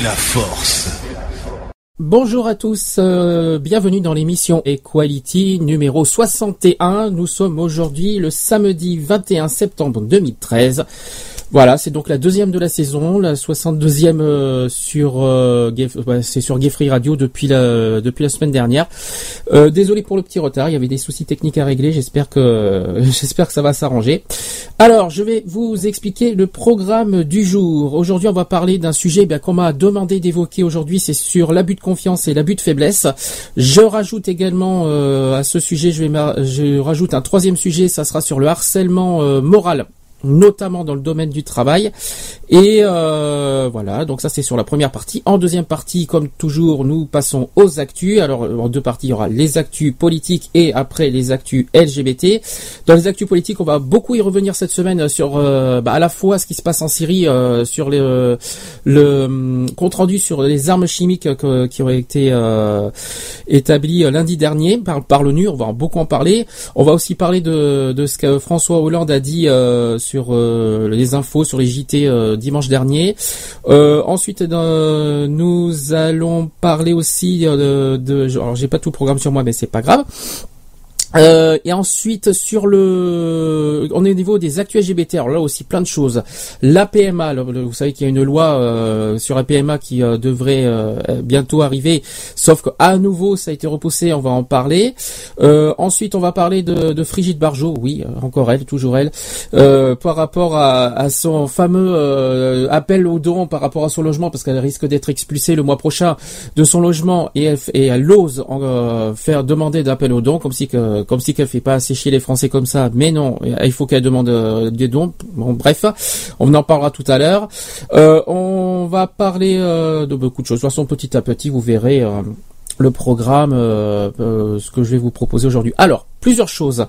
la force. Bonjour à tous, euh, bienvenue dans l'émission Equality numéro 61. Nous sommes aujourd'hui le samedi 21 septembre 2013. Voilà, c'est donc la deuxième de la saison, la 62e euh, sur euh, sur Radio depuis la depuis la semaine dernière. Euh, désolé pour le petit retard, il y avait des soucis techniques à régler. J'espère que j'espère que ça va s'arranger. Alors, je vais vous expliquer le programme du jour. Aujourd'hui, on va parler d'un sujet bien, qu'on m'a demandé d'évoquer aujourd'hui. C'est sur l'abus de confiance et l'abus de faiblesse. Je rajoute également euh, à ce sujet, je vais je rajoute un troisième sujet. Ça sera sur le harcèlement euh, moral notamment dans le domaine du travail. Et euh, voilà, donc ça c'est sur la première partie. En deuxième partie, comme toujours, nous passons aux actus. Alors en deux parties, il y aura les actus politiques et après les actus LGBT. Dans les actus politiques, on va beaucoup y revenir cette semaine sur euh, bah, à la fois ce qui se passe en Syrie, euh, sur le, le hum, compte rendu sur les armes chimiques que- qui auraient été euh, établies euh, lundi dernier par, l'ONU. On va beaucoup en parler. On va aussi parler de, de ce que François Hollande a dit euh, euh, les infos sur les JT euh, dimanche dernier. Euh, ensuite, nous allons parler aussi de, de alors j'ai pas tout le programme sur moi, mais c'est pas grave. Euh, et ensuite sur le, on est au niveau des actus LGBT. Alors là aussi plein de choses. La PMA, vous savez qu'il y a une loi euh, sur la PMA qui euh, devrait euh, bientôt arriver, sauf que à nouveau ça a été repoussé. On va en parler. Euh, ensuite on va parler de, de Frigide Barjot. Oui, euh, encore elle, toujours elle, par rapport à, à son fameux appel au don par rapport à son logement, parce qu'elle risque d'être expulsée le mois prochain de son logement et elle, et elle ose faire demander d'appel au don, comme si que, comme si qu'elle fait pas assez chier les Français comme ça. Mais non, il faut qu'elle demande euh, des dons. Bon, bref, on en parlera tout à l'heure. Euh, on va parler euh, de beaucoup de choses. De toute façon, petit à petit, vous verrez. euh, le programme, euh, euh, ce que je vais vous proposer aujourd'hui. Alors, plusieurs choses.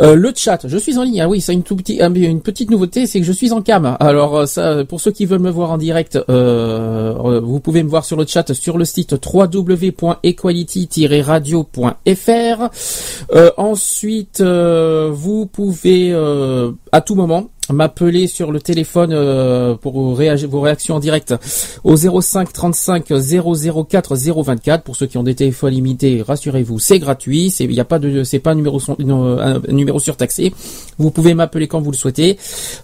Euh, le chat, je suis en ligne. Ah oui, c'est une, petit, un- une petite nouveauté, c'est que je suis en cam. Alors, euh, ça, pour ceux qui veulent me voir en direct, euh, vous pouvez me voir sur le chat sur le site www.equality-radio.fr. Ensuite, vous pouvez à tout moment m'appeler sur le téléphone pour réagir, vos réactions en direct au 05 35 004 024 pour ceux qui ont des téléphones limités rassurez-vous c'est gratuit c'est il y a pas de c'est pas numéro non, un numéro surtaxé. Vous pouvez m'appeler quand vous le souhaitez.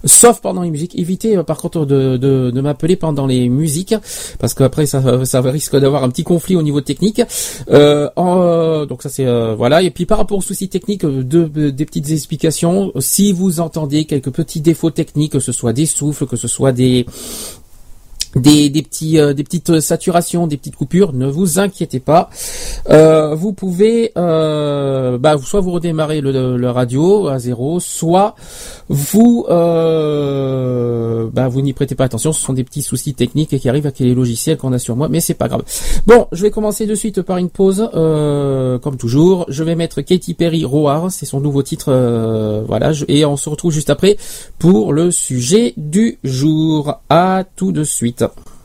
Sauf pendant les musiques. Évitez euh, par contre de, m'appeler pendant les musiques parce qu'après ça, ça risque d'avoir un petit conflit au niveau technique. Euh, euh, donc ça c'est euh, voilà. Et puis par rapport aux soucis techniques euh, de- des petites explications. Si vous entendez quelques petits défauts techniques que ce soit des souffles que ce soit des des, des petits euh, des petites saturations, des petites coupures, ne vous inquiétez pas. Euh, vous pouvez euh, bah, soit vous redémarrer le, radio à zéro, soit vous euh, bah, vous n'y prêtez pas attention. Ce sont des petits soucis techniques qui arrivent avec les logiciels qu'on a sur moi, mais c'est pas grave. Bon, je vais commencer de suite par une pause, euh, comme toujours. Je vais mettre Katy Perry Roar, c'est son nouveau titre, euh, voilà. et on se retrouve juste après pour le sujet du jour. À tout de suite. So.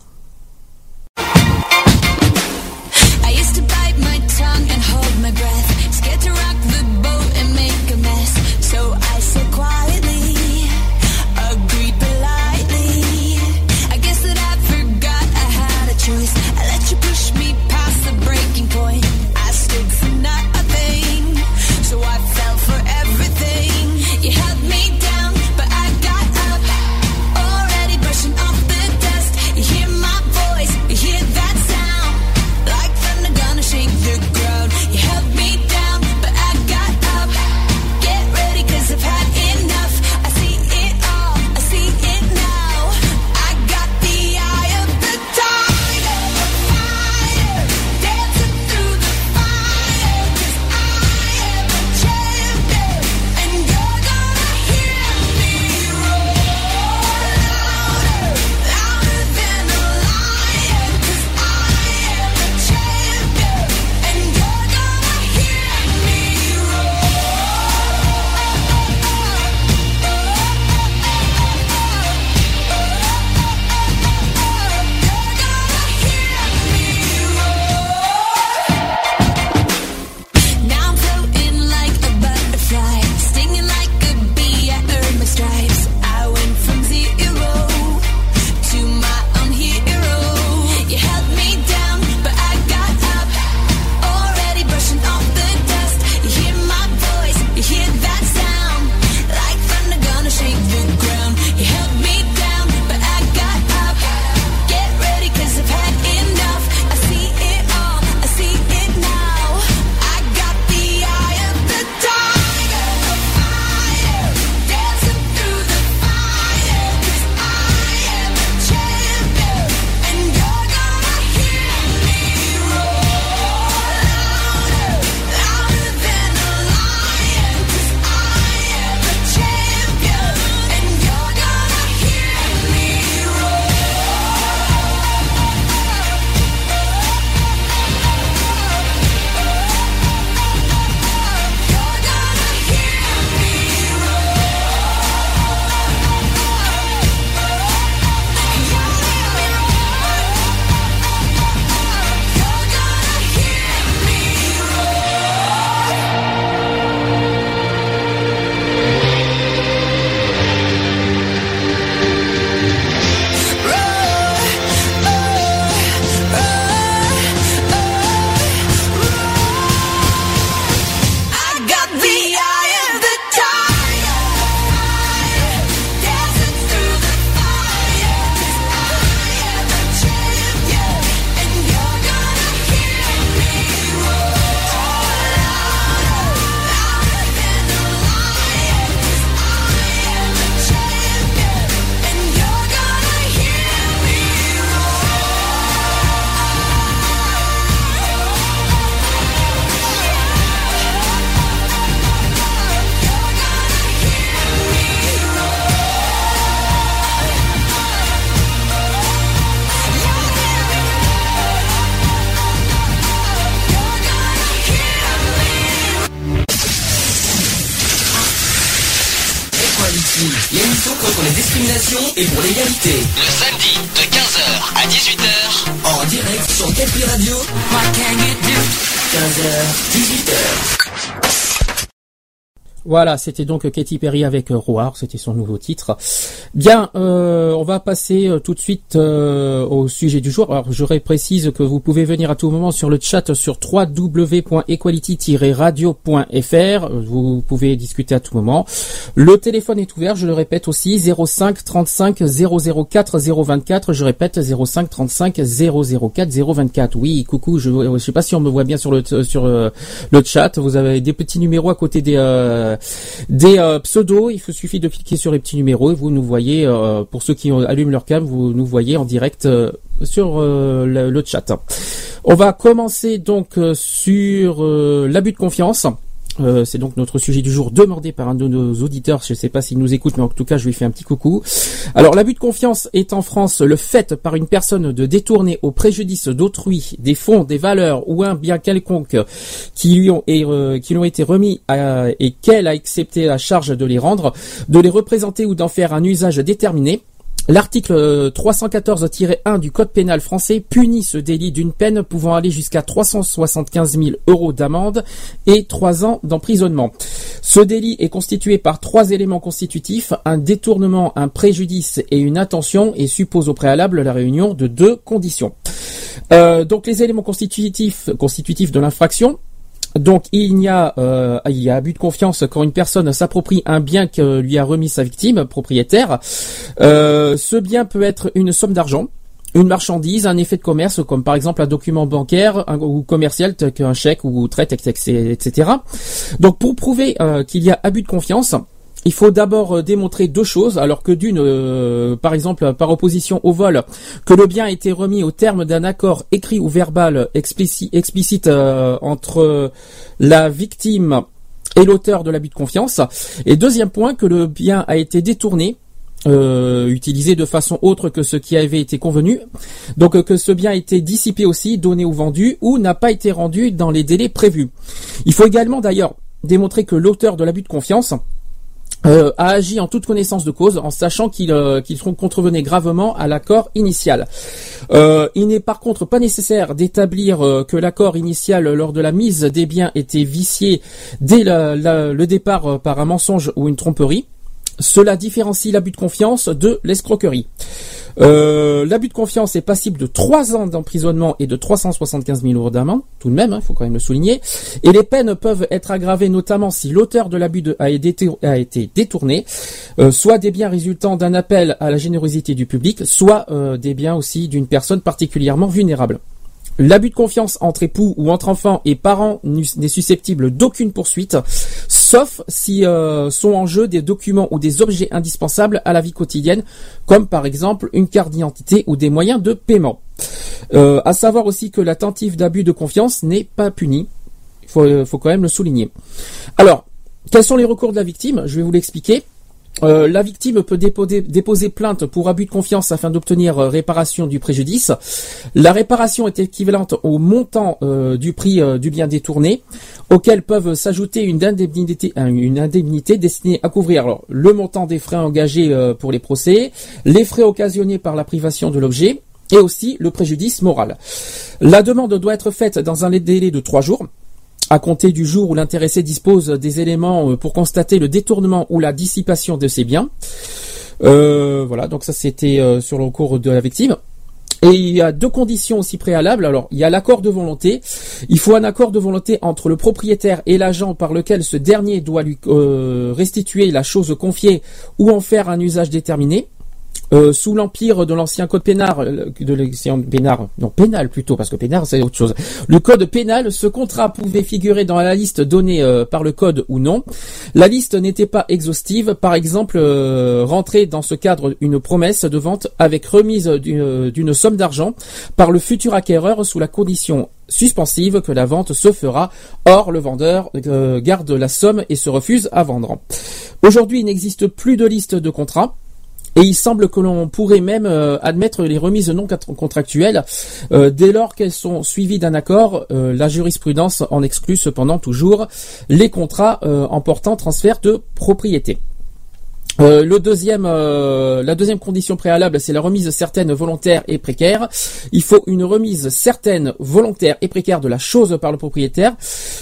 Voilà, c'était donc Katy Perry avec Roar, c'était son nouveau titre. Bien, euh, on va passer euh, tout de suite euh, au sujet du jour. Alors, je précise que vous pouvez venir à tout moment sur le chat sur www.equality-radio.fr. Vous pouvez discuter à tout moment. Le téléphone est ouvert, je le répète aussi, 05 35 004 024. Je répète, 05 35 004 024. Oui, coucou, je ne sais pas si on me voit bien sur le sur euh, le chat. Vous avez des petits numéros à côté des euh, des pseudos. Il faut suffit de cliquer sur les petits numéros et vous nous voyez. Euh, pour ceux qui allument leur cam, vous nous voyez en direct euh, sur euh, le, chat. On va commencer donc sur l'abus de confiance. Euh, c'est donc notre sujet du jour demandé par un de nos auditeurs. Je ne sais pas s'il nous écoute, mais en tout cas, je lui fais un petit coucou. Alors, l'abus de confiance est en France le fait par une personne de détourner au préjudice d'autrui des fonds, des valeurs ou un bien quelconque qui lui ont, euh, été remis et qu'elle a accepté la charge de les rendre, de les représenter ou d'en faire un usage déterminé. L'article euh, 314-1 du Code pénal français punit ce délit d'une peine pouvant aller jusqu'à 375 000 euros d'amende et 3 ans d'emprisonnement. Ce délit est constitué par trois éléments constitutifs, un détournement, un préjudice et une intention et suppose au préalable la réunion de deux conditions. Euh, donc les éléments constitutifs, constitutifs de l'infraction, donc il y a euh, il y a abus de confiance quand une personne s'approprie un bien que lui a remis sa victime propriétaire. Euh, ce bien peut être une somme d'argent, une marchandise, un effet de commerce comme par exemple un document bancaire ou commercial tel qu'un chèque ou traite, etc. Donc pour prouver euh, qu'il y a abus de confiance, il faut d'abord euh, démontrer deux choses, alors que d'une, euh, par exemple, par opposition au vol, que le bien a été remis au terme d'un accord écrit ou verbal explicite, euh, entre la victime et l'auteur de l'abus de confiance. Et deuxième point, que le bien a été détourné. euh, utilisé de façon autre que ce qui avait été convenu, donc euh, que ce bien a été dissipé aussi, donné ou vendu, ou n'a pas été rendu dans les délais prévus. Il faut également d'ailleurs démontrer que l'auteur de l'abus de confiance euh, a agi en toute connaissance de cause, en sachant qu'il euh, contrevenait gravement à l'accord initial. Euh, il n'est par contre pas nécessaire d'établir euh, que l'accord initial lors de la mise des biens était vicié dès le départ par un mensonge ou une tromperie. Cela différencie l'abus de confiance de l'escroquerie. Euh, l'abus de confiance est passible de 3 ans d'emprisonnement et de 375 000 euros d'amende, tout de même, il faut quand même le souligner. Et les peines peuvent être aggravées notamment si l'auteur de l'abus a, a été détourné, euh, soit des biens résultant d'un appel à la générosité du public, soit euh, des biens aussi d'une personne particulièrement vulnérable. L'abus de confiance entre époux ou entre enfants et parents n'est susceptible d'aucune poursuite, sauf si euh, sont en jeu des documents ou des objets indispensables à la vie quotidienne, comme par exemple une carte d'identité ou des moyens de paiement. Euh, à savoir aussi que la tentative d'abus de confiance n'est pas punie. Il faut, euh, faut quand même le souligner. Alors, quels sont les recours de la victime? Je vais vous l'expliquer. Euh, la victime peut déposer, plainte pour abus de confiance afin d'obtenir euh, réparation du préjudice. La réparation est équivalente au montant euh, du prix du bien détourné, auquel peuvent s'ajouter une indemnité, destinée à couvrir le montant des frais engagés pour les procès, les frais occasionnés par la privation de l'objet, et aussi le préjudice moral. La demande doit être faite dans un délai de trois jours à compter du jour où l'intéressé dispose des éléments euh, pour constater le détournement ou la dissipation de ses biens. Euh, voilà, donc ça c'était euh, sur le cours de la victime. Et il y a deux conditions aussi préalables. Alors, il y a l'accord de volonté. Il faut un accord de volonté entre le propriétaire et l'agent par lequel ce dernier doit lui restituer la chose confiée ou en faire un usage déterminé. Euh, sous l'empire de l'ancien code pénal, euh, de l'ancien non pénal plutôt, parce que pénal c'est autre chose. Le code pénal, ce contrat pouvait figurer dans la liste donnée euh, par le code ou non. La liste n'était pas exhaustive. Par exemple, rentrer dans ce cadre une promesse de vente avec remise d'une somme d'argent par le futur acquéreur sous la condition suspensive que la vente se fera. Or, le vendeur garde la somme et se refuse à vendre. Aujourd'hui, il n'existe plus de liste de contrats. Et il semble que l'on pourrait même euh, admettre les remises non contractuelles euh, dès lors qu'elles sont suivies d'un accord. Euh, la jurisprudence en exclut cependant toujours les contrats euh, en portant transfert de propriété. La deuxième condition préalable, c'est la remise certaine, volontaire et précaire. Il faut une remise certaine, volontaire et précaire de la chose par le propriétaire.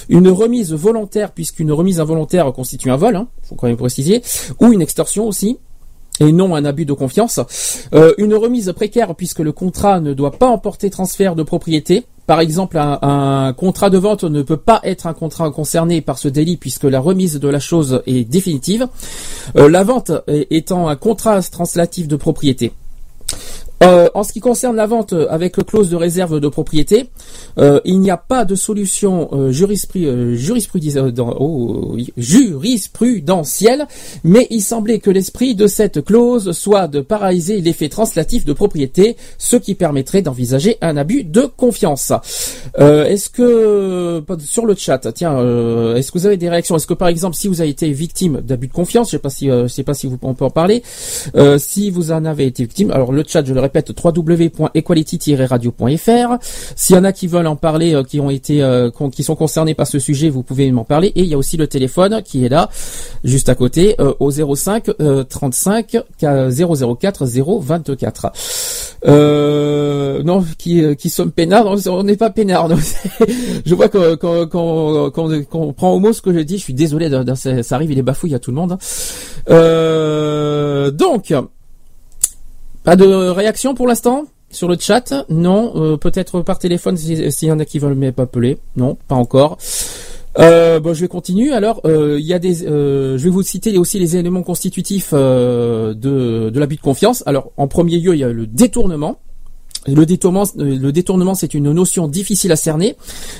Une remise volontaire, puisqu'une remise involontaire constitue un vol, hein, faut quand même préciser, ou une extorsion aussi. Et non un abus de confiance. Euh, une remise précaire puisque le contrat ne doit pas emporter transfert de propriété. Par exemple, un, contrat de vente ne peut pas être un contrat concerné par ce délit puisque la remise de la chose est définitive. Euh, la vente étant un contrat translatif de propriété. Euh, en ce qui concerne la vente avec clause de réserve de propriété, euh, il n'y a pas de solution euh, euh, euh, oh, jurisprudentielle, mais il semblait que l'esprit de cette clause soit de paralyser l'effet translatif de propriété, ce qui permettrait d'envisager un abus de confiance. Euh, est-ce que sur le chat, tiens, euh, est-ce que vous avez des réactions? Est-ce que par exemple, si vous avez été victime d'abus de confiance, je euh, je sais pas si vous on peut en parler, euh, si vous en avez été victime, alors le chat, je le répète, www.equality-radio.fr. S'il y en a qui veulent en parler, euh, qui ont été, euh, qui sont concernés par ce sujet, vous pouvez m'en parler. Et il y a aussi le téléphone qui est là, juste à côté, euh, au 05 euh, 35 004 024. Euh, non, qui, qui sommes peinards, on n'est pas peinards. je vois qu'on prend au mot ce que je dis. Je suis désolé, ça arrive, il est bafouille à tout le monde. hein. Donc, pas de réaction pour l'instant sur le chat? Non, euh, peut-être par téléphone si- s'il y en a qui veulent m'appeler. Non, pas encore. Euh, bon, je vais continuer. Alors, euh, y a des, je vais vous citer aussi les éléments constitutifs de, de l'abus de confiance. Alors, en premier lieu, il y a le détournement. Le détournement, euh, le détournement, c'est une notion difficile à cerner.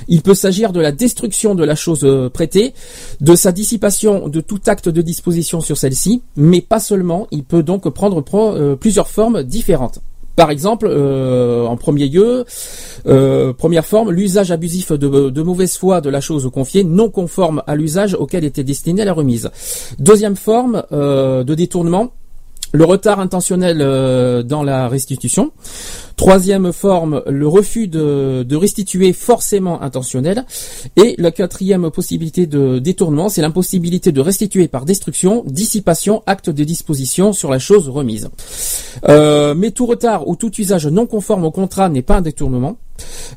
Il peut s'agir de la destruction de la chose euh, prêtée, de sa dissipation de tout acte de disposition sur celle-ci, mais pas seulement. Il peut donc prendre euh, plusieurs formes différentes. Par exemple, en premier lieu, première forme, l'usage abusif de, mauvaise foi de la chose confiée, non conforme à l'usage auquel était destinée la remise. Deuxième forme de détournement, le retard intentionnel dans la restitution. Troisième forme, le refus de, de restituer forcément intentionnel. Et la quatrième possibilité de détournement, c'est l'impossibilité de restituer par destruction, dissipation, acte de disposition sur la chose remise. Euh, mais tout retard ou tout usage non conforme au contrat n'est pas un détournement.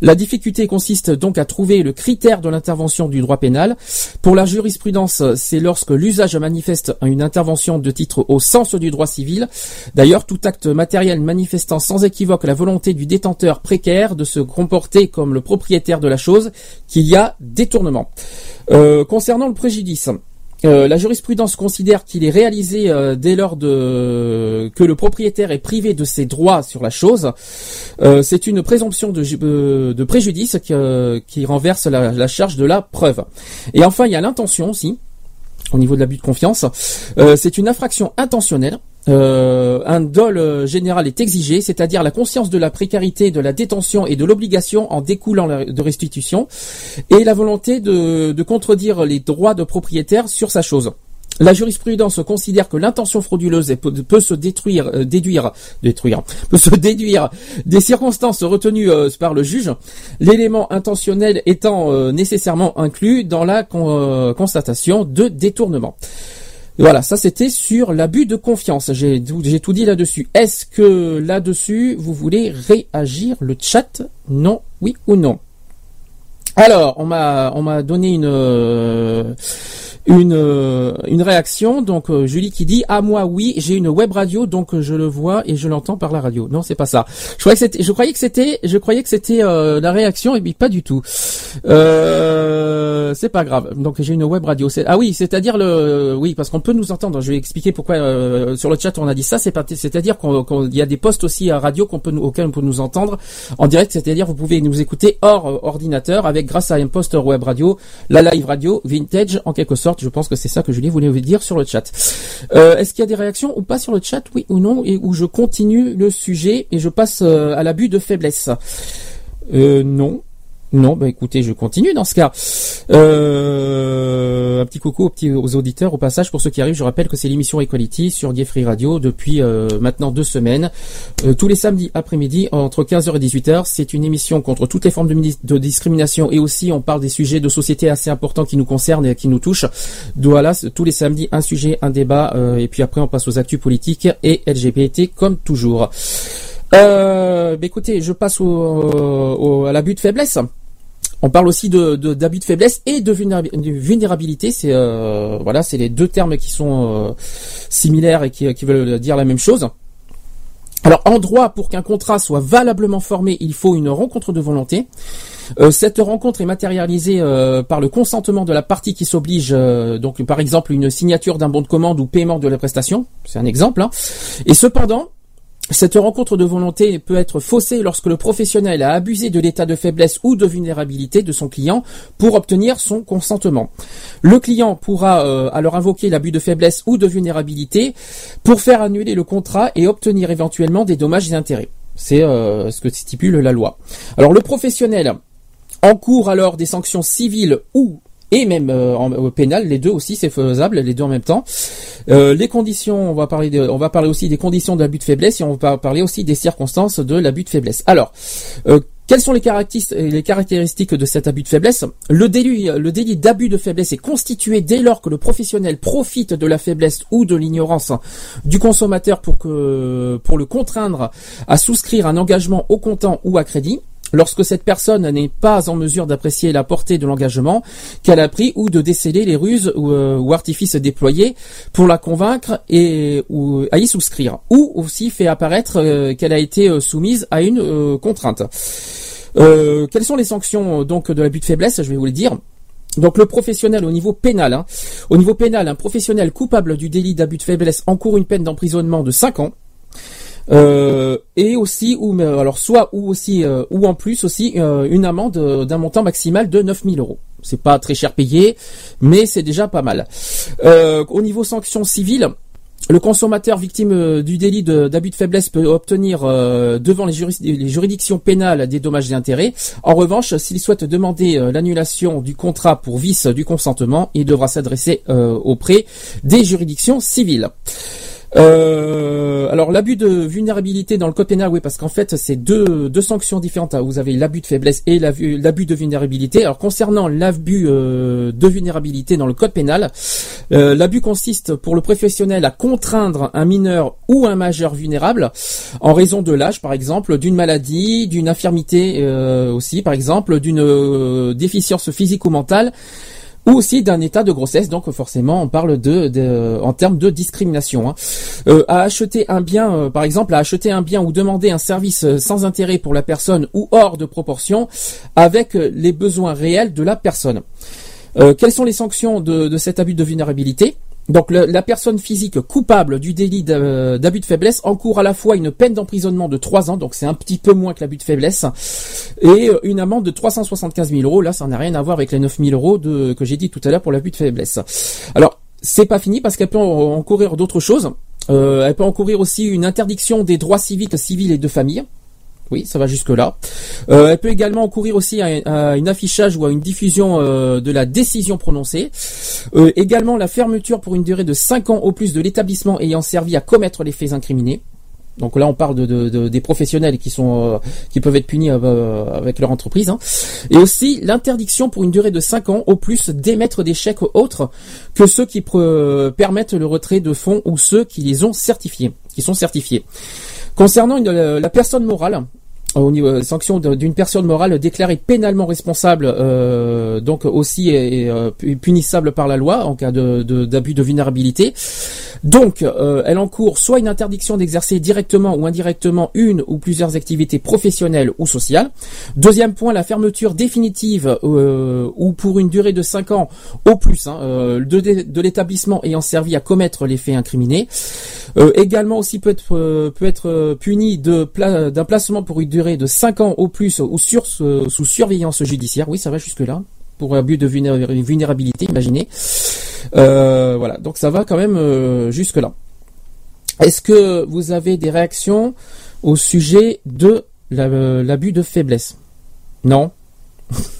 La difficulté consiste donc à trouver le critère de l'intervention du droit pénal. Pour la jurisprudence, c'est lorsque l'usage manifeste une intervention de titre au sens du droit civil. D'ailleurs, tout acte matériel manifestant sans équivoque la volonté du détenteur précaire de se comporter comme le propriétaire de la chose, qu'il y a détournement. Euh, concernant le préjudice, euh, la jurisprudence considère qu'il est réalisé euh, dès lors que le propriétaire est privé de ses droits sur la chose. C'est une présomption de, ju- de préjudice qui, renverse la, charge de la preuve. Et enfin, il y a l'intention aussi, au niveau de l'abus de confiance. C'est une infraction intentionnelle. Euh, un dol euh, général est exigé, c'est-à-dire la conscience de la précarité, de la détention et de l'obligation en découlant la- de restitution, et la volonté de, contredire les droits de propriétaire sur sa chose. La jurisprudence considère que l'intention frauduleuse peut, se détruire, euh, déduire, détruire, peut se déduire des circonstances retenues par le juge, l'élément intentionnel étant nécessairement inclus dans la con- constatation de détournement. Voilà, ça c'était sur l'abus de confiance. J'ai tout, tout dit là-dessus. Est-ce que là-dessus vous voulez réagir? Le chat Non, oui ou non? Alors, on m'a on m'a donné une euh, une euh, une réaction. Donc euh, Julie qui dit ah moi oui j'ai une web radio donc je le vois et je l'entends par la radio. Non c'est pas ça. Je croyais que c'était je croyais que c'était je croyais que c'était la réaction et puis pas du tout. Euh, c'est pas grave. Donc j'ai une web radio. C'est- Ah oui c'est-à-dire le oui parce qu'on peut nous entendre. Je vais expliquer pourquoi sur le chat on a dit ça. C'est c'est-à-dire qu'on qu'on- il y a des postes aussi à radio qu'on peut auxquels on peut nous entendre en direct. C'est-à-dire vous pouvez nous écouter hors ordinateur avec grâce à un poste web radio, la live radio vintage en quelque sorte. Je pense que c'est ça que Julie voulait vous dire sur le chat. Euh, Est-ce qu'il y a des réactions ou pas sur le chat, oui ou non, et où je continue le sujet et je passe euh, à l'abus de faiblesse euh, Non. Non, bah écoutez, je continue dans ce cas. Euh, un petit coucou aux, petits, auditeurs au passage pour ceux qui arrivent. Je rappelle que c'est l'émission Equality sur Free Radio depuis euh, maintenant deux semaines, Euh, tous les samedis après-midi entre 15h et 18h. C'est une émission contre toutes les formes de, discrimination et aussi on parle des sujets de société assez importants qui nous concernent et qui nous touchent. Voilà, tous les samedis un sujet, un débat et puis après on passe aux actus politiques et LGBT comme toujours. Euh, bah écoutez, je passe au, au- à l'abus de faiblesse. On parle aussi de d'abus de, faiblesse et de vulnérabilité. C'est euh, voilà, c'est les deux termes qui sont euh, similaires et qui, qui veulent dire la même chose. Alors en droit, pour qu'un contrat soit valablement formé, il faut une rencontre de volonté. Euh, cette rencontre est matérialisée euh, par le consentement de la partie qui s'oblige, euh, donc par exemple une signature d'un bon de commande ou paiement de la prestation. C'est un exemple. hein. Et cependant, cette rencontre de volonté peut être faussée lorsque le professionnel a abusé de l'état de faiblesse ou de vulnérabilité de son client pour obtenir son consentement. Le client pourra euh, alors invoquer l'abus de faiblesse ou de vulnérabilité pour faire annuler le contrat et obtenir éventuellement des dommages et intérêts. C'est euh, ce que stipule la loi. Alors le professionnel encourt alors des sanctions civiles ou et même euh, en, pénal, les deux aussi c'est faisable, les deux en même temps. Euh, les conditions, on va parler on va parler aussi des conditions de l'abus de faiblesse et on va parler aussi des circonstances de l'abus de faiblesse. Alors, euh, quelles sont les caractéristiques, les caractéristiques de cet abus de faiblesse? Le délit, le délit d'abus de faiblesse est constitué dès lors que le professionnel profite de la faiblesse ou de l'ignorance du consommateur pour que, pour le contraindre à souscrire un engagement au comptant ou à crédit. Lorsque cette personne n'est pas en mesure d'apprécier la portée de l'engagement qu'elle a pris ou de déceler les ruses ou, euh, artifices déployés pour la convaincre et ou à y souscrire, ou aussi fait apparaître euh, qu'elle a été euh, soumise à une contrainte. Quelles sont les sanctions donc de l'abus de faiblesse? Je vais vous le dire. Donc le professionnel au niveau pénal, hein. au niveau pénal, un professionnel coupable du délit d'abus de faiblesse encourt une peine d'emprisonnement de 5 ans. Euh, et aussi ou alors soit ou aussi euh, ou en plus aussi euh, une amende d'un montant maximal de 9000 euros. C'est pas très cher payé, mais c'est déjà pas mal. Au niveau sanctions civiles, le consommateur victime du délit d'abus de, faiblesse peut obtenir devant les, juridictions pénales des dommages et intérêts. En revanche, s'il souhaite demander l'annulation du contrat pour vice du consentement, il devra s'adresser auprès des juridictions civiles. Euh, alors l'abus de vulnérabilité dans le code pénal, oui, parce qu'en fait c'est deux, sanctions différentes. hein. Vous avez l'abus de faiblesse et l'abus de vulnérabilité. Alors concernant l'abus euh, de vulnérabilité dans le code pénal, euh, l'abus consiste pour le professionnel à contraindre un mineur ou un majeur vulnérable en raison de l'âge, par exemple, d'une maladie, d'une infirmité aussi, par exemple, d'une déficience physique ou mentale ou aussi d'un état de grossesse. Donc forcément, on parle de, en termes de discrimination. hein. Euh, à acheter un bien, euh, par exemple, à acheter un bien ou demander un service euh, sans intérêt pour la personne ou hors de proportion avec les besoins réels de la personne. Quelles sont les sanctions de, de cet abus de vulnérabilité? Donc la personne physique coupable du délit d'a- d'abus de faiblesse encourt à la fois une peine d'emprisonnement de 3 ans, donc c'est un petit peu moins que l'abus de faiblesse, et euh, une amende de 375 000 euros. Là, ça n'a rien à voir avec les 9 000 euros de, que j'ai dit tout à l'heure pour l'abus de faiblesse. Alors, c'est pas fini parce qu'elle peut en- encourir d'autres choses. Euh, elle peut encourir aussi une interdiction des droits civiques, civils et de famille. Oui, ça va jusque là. Euh, elle peut également encourir aussi à, une affichage ou à une diffusion euh, de la décision prononcée. Euh, également la fermeture pour une durée de 5 ans au plus de l'établissement ayant servi à commettre les faits incriminés. Donc là, on parle de, de- de- des professionnels qui sont qui peuvent être punis avec leur entreprise. hein. Et aussi l'interdiction pour une durée de 5 ans au plus d'émettre des chèques autres que ceux qui permettent le retrait de fonds ou ceux qui les ont qui sont certifiés. Concernant une- la, la personne morale, euh, au niveau euh, sanction de- d'une personne morale déclarée pénalement responsable, euh, donc aussi euh, punissable par la loi en cas de- de- d'abus de, vulnérabilité. Donc, euh, elle encourt soit une interdiction d'exercer directement ou indirectement une ou plusieurs activités professionnelles ou sociales. Deuxième point, la fermeture définitive euh, ou pour une durée de 5 ans au plus hein, euh, de, de l'établissement ayant servi à commettre les faits incriminés. Euh, également aussi peut être euh, peut être euh, puni d'un placement pour une durée de 5 ans au plus ou sous surveillance judiciaire. Oui, ça va jusque là pour abus de vulnéra- vulnérabilité, imaginez. Voilà, donc ça va quand même euh, jusque là. Est-ce que vous avez des réactions au sujet de la- l'abus de faiblesse? Non?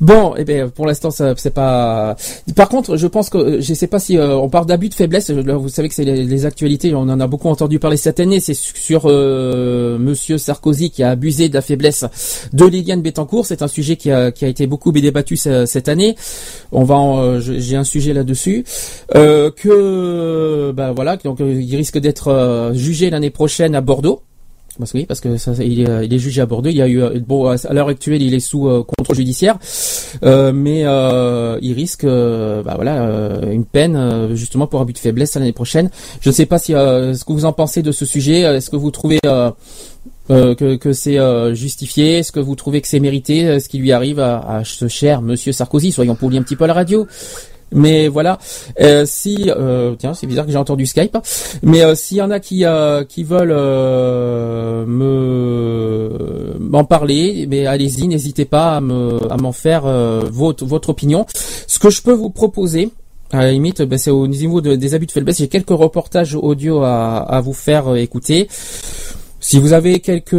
Bon, eh bien, pour l'instant, c'est pas. Par contre, je pense que euh, je sais pas si euh, on parle d'abus de faiblesse. Vous savez que c'est les, actualités. On en a beaucoup entendu parler cette année. C'est sur euh, Monsieur Sarkozy qui a abusé de la faiblesse de Liliane Bettencourt. C'est un sujet qui a, qui a été beaucoup débattu ce- cette année. On va, euh, j'ai un sujet là-dessus. Euh, que, bah voilà, donc euh, il risque d'être jugé l'année prochaine à Bordeaux. Parce que oui, parce que ça, il, est, euh, il est jugé à Bordeaux. Il y a eu euh, bon à l'heure actuelle, il est sous euh, contrôle judiciaire, Euh, mais euh, il risque, euh, bah voilà, une peine justement pour abus de faiblesse l'année prochaine. Je ne sais pas si ce que vous en pensez de ce sujet. Est-ce que vous trouvez que, que c'est justifié? Est-ce que vous trouvez que c'est mérité? Ce qui lui arrive à, à ce cher Monsieur Sarkozy? Soyons polis un petit peu à la radio. Mais voilà, euh, si euh, tiens, c'est bizarre que j'ai entendu Skype. Mais euh, s'il y en a qui euh, qui veulent euh, me m'en parler, mais allez-y, n'hésitez pas à me à m'en faire euh, votre votre opinion. Ce que je peux vous proposer. À la limite, ben, c'est au niveau de- des abus de faiblesse. J'ai quelques reportages audio à, à vous faire écouter. Si vous avez quelques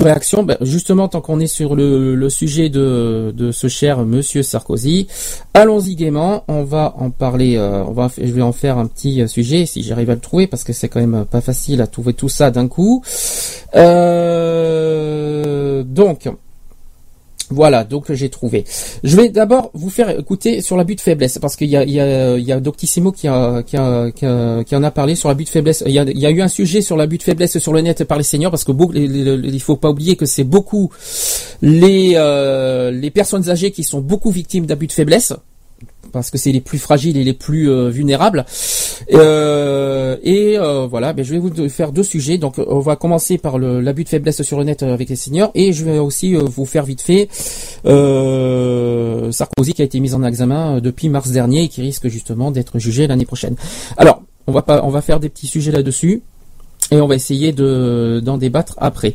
réactions, ben, justement, tant qu'on est sur le, le sujet de, de ce cher Monsieur Sarkozy, allons-y gaiement. On va en parler. euh, on va, je vais en faire un petit euh, sujet si j'arrive à le trouver parce que c'est quand même pas facile à trouver tout ça d'un coup. Euh, donc. Voilà, donc j'ai trouvé. Je vais d'abord vous faire écouter sur l'abus de faiblesse, parce qu'il y a, y a, y a Doctissimo qui, a, qui, qui, qui en a parlé sur l'abus de faiblesse. Il y, a, eu un sujet sur l'abus de faiblesse sur le net par les seniors, parce que beaucoup, il faut pas oublier que c'est beaucoup les, euh, les personnes âgées qui sont beaucoup victimes d'abus de faiblesse parce que c'est les plus fragiles et les plus euh, vulnérables. Euh, et euh, voilà, ben, je vais vous faire deux sujets. Donc, on va commencer par l'abus de faiblesse sur le net euh, avec les seniors, et je vais aussi euh, vous faire vite fait Sarkozy qui a été mis en examen depuis mars dernier et qui risque justement d'être jugé l'année prochaine. Alors, on va pas, on va faire des petits sujets là-dessus et on va essayer de d'en débattre après.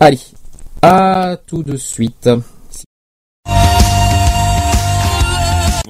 Allez, à tout de suite.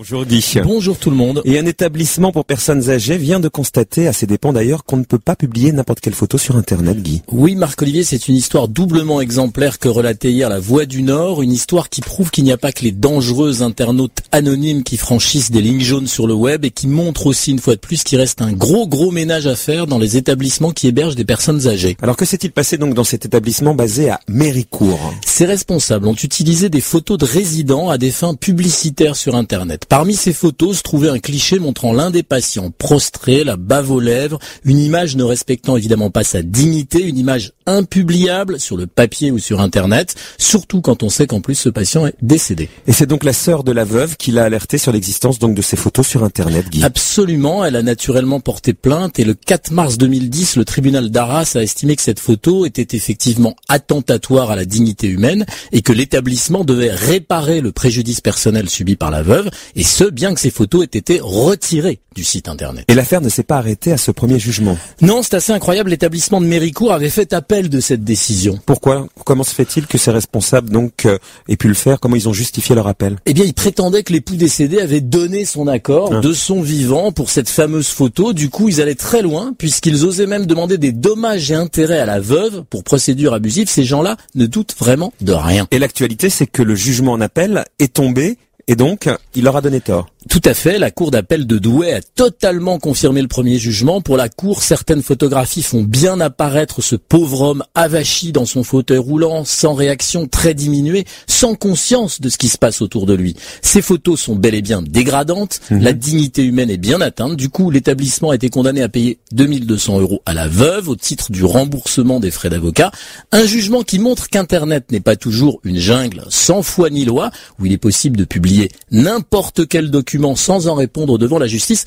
Bonjour Guy. Bonjour tout le monde. Et un établissement pour personnes âgées vient de constater, à ses dépens d'ailleurs, qu'on ne peut pas publier n'importe quelle photo sur Internet, Guy. Oui, Marc-Olivier, c'est une histoire doublement exemplaire que relatait hier la Voix du Nord, une histoire qui prouve qu'il n'y a pas que les dangereux internautes anonymes qui franchissent des lignes jaunes sur le web et qui montre aussi une fois de plus qu'il reste un gros gros ménage à faire dans les établissements qui hébergent des personnes âgées. Alors que s'est-il passé donc dans cet établissement basé à Méricourt? Ces responsables ont utilisé des photos de résidents à des fins publicitaires sur Internet. Parmi ces photos se trouvait un cliché montrant l'un des patients prostré, la bave aux lèvres, une image ne respectant évidemment pas sa dignité, une image impubliable sur le papier ou sur Internet, surtout quand on sait qu'en plus ce patient est décédé. Et c'est donc la sœur de la veuve qui l'a alerté sur l'existence donc de ces photos sur Internet, Guy. Absolument, elle a naturellement porté plainte et le 4 mars 2010, le tribunal d'Arras a estimé que cette photo était effectivement attentatoire à la dignité humaine et que l'établissement devait réparer le préjudice personnel subi par la veuve et ce, bien que ces photos aient été retirées du site internet. Et l'affaire ne s'est pas arrêtée à ce premier jugement. Non, c'est assez incroyable, l'établissement de Méricourt avait fait appel de cette décision. Pourquoi? Comment se fait-il que ces responsables donc euh, aient pu le faire? Comment ils ont justifié leur appel? Eh bien, il prétendait que l'époux décédé avait donné son accord Hein. de son vivant pour cette fameuse photo. Du coup, ils allaient très loin, puisqu'ils osaient même demander des dommages et intérêts à la veuve pour procédure abusive. Ces gens-là ne doutent vraiment de rien. Et l'actualité, c'est que le jugement en appel est tombé et donc il leur a donné tort. Tout à fait, la cour d'appel de Douai a totalement confirmé le premier jugement. Pour la cour, certaines photographies font bien apparaître ce pauvre homme avachi dans son fauteuil roulant, sans réaction, très diminué, sans conscience de ce qui se passe autour de lui. Ces photos sont bel et bien dégradantes, la dignité humaine est bien atteinte. Du coup, l'établissement a été condamné à payer 2200 euros à la veuve au titre du remboursement des frais d'avocat. Un jugement qui montre qu'Internet n'est pas toujours une jungle sans foi ni loi, où il est possible de publier n'importe quel document sans en répondre devant la justice.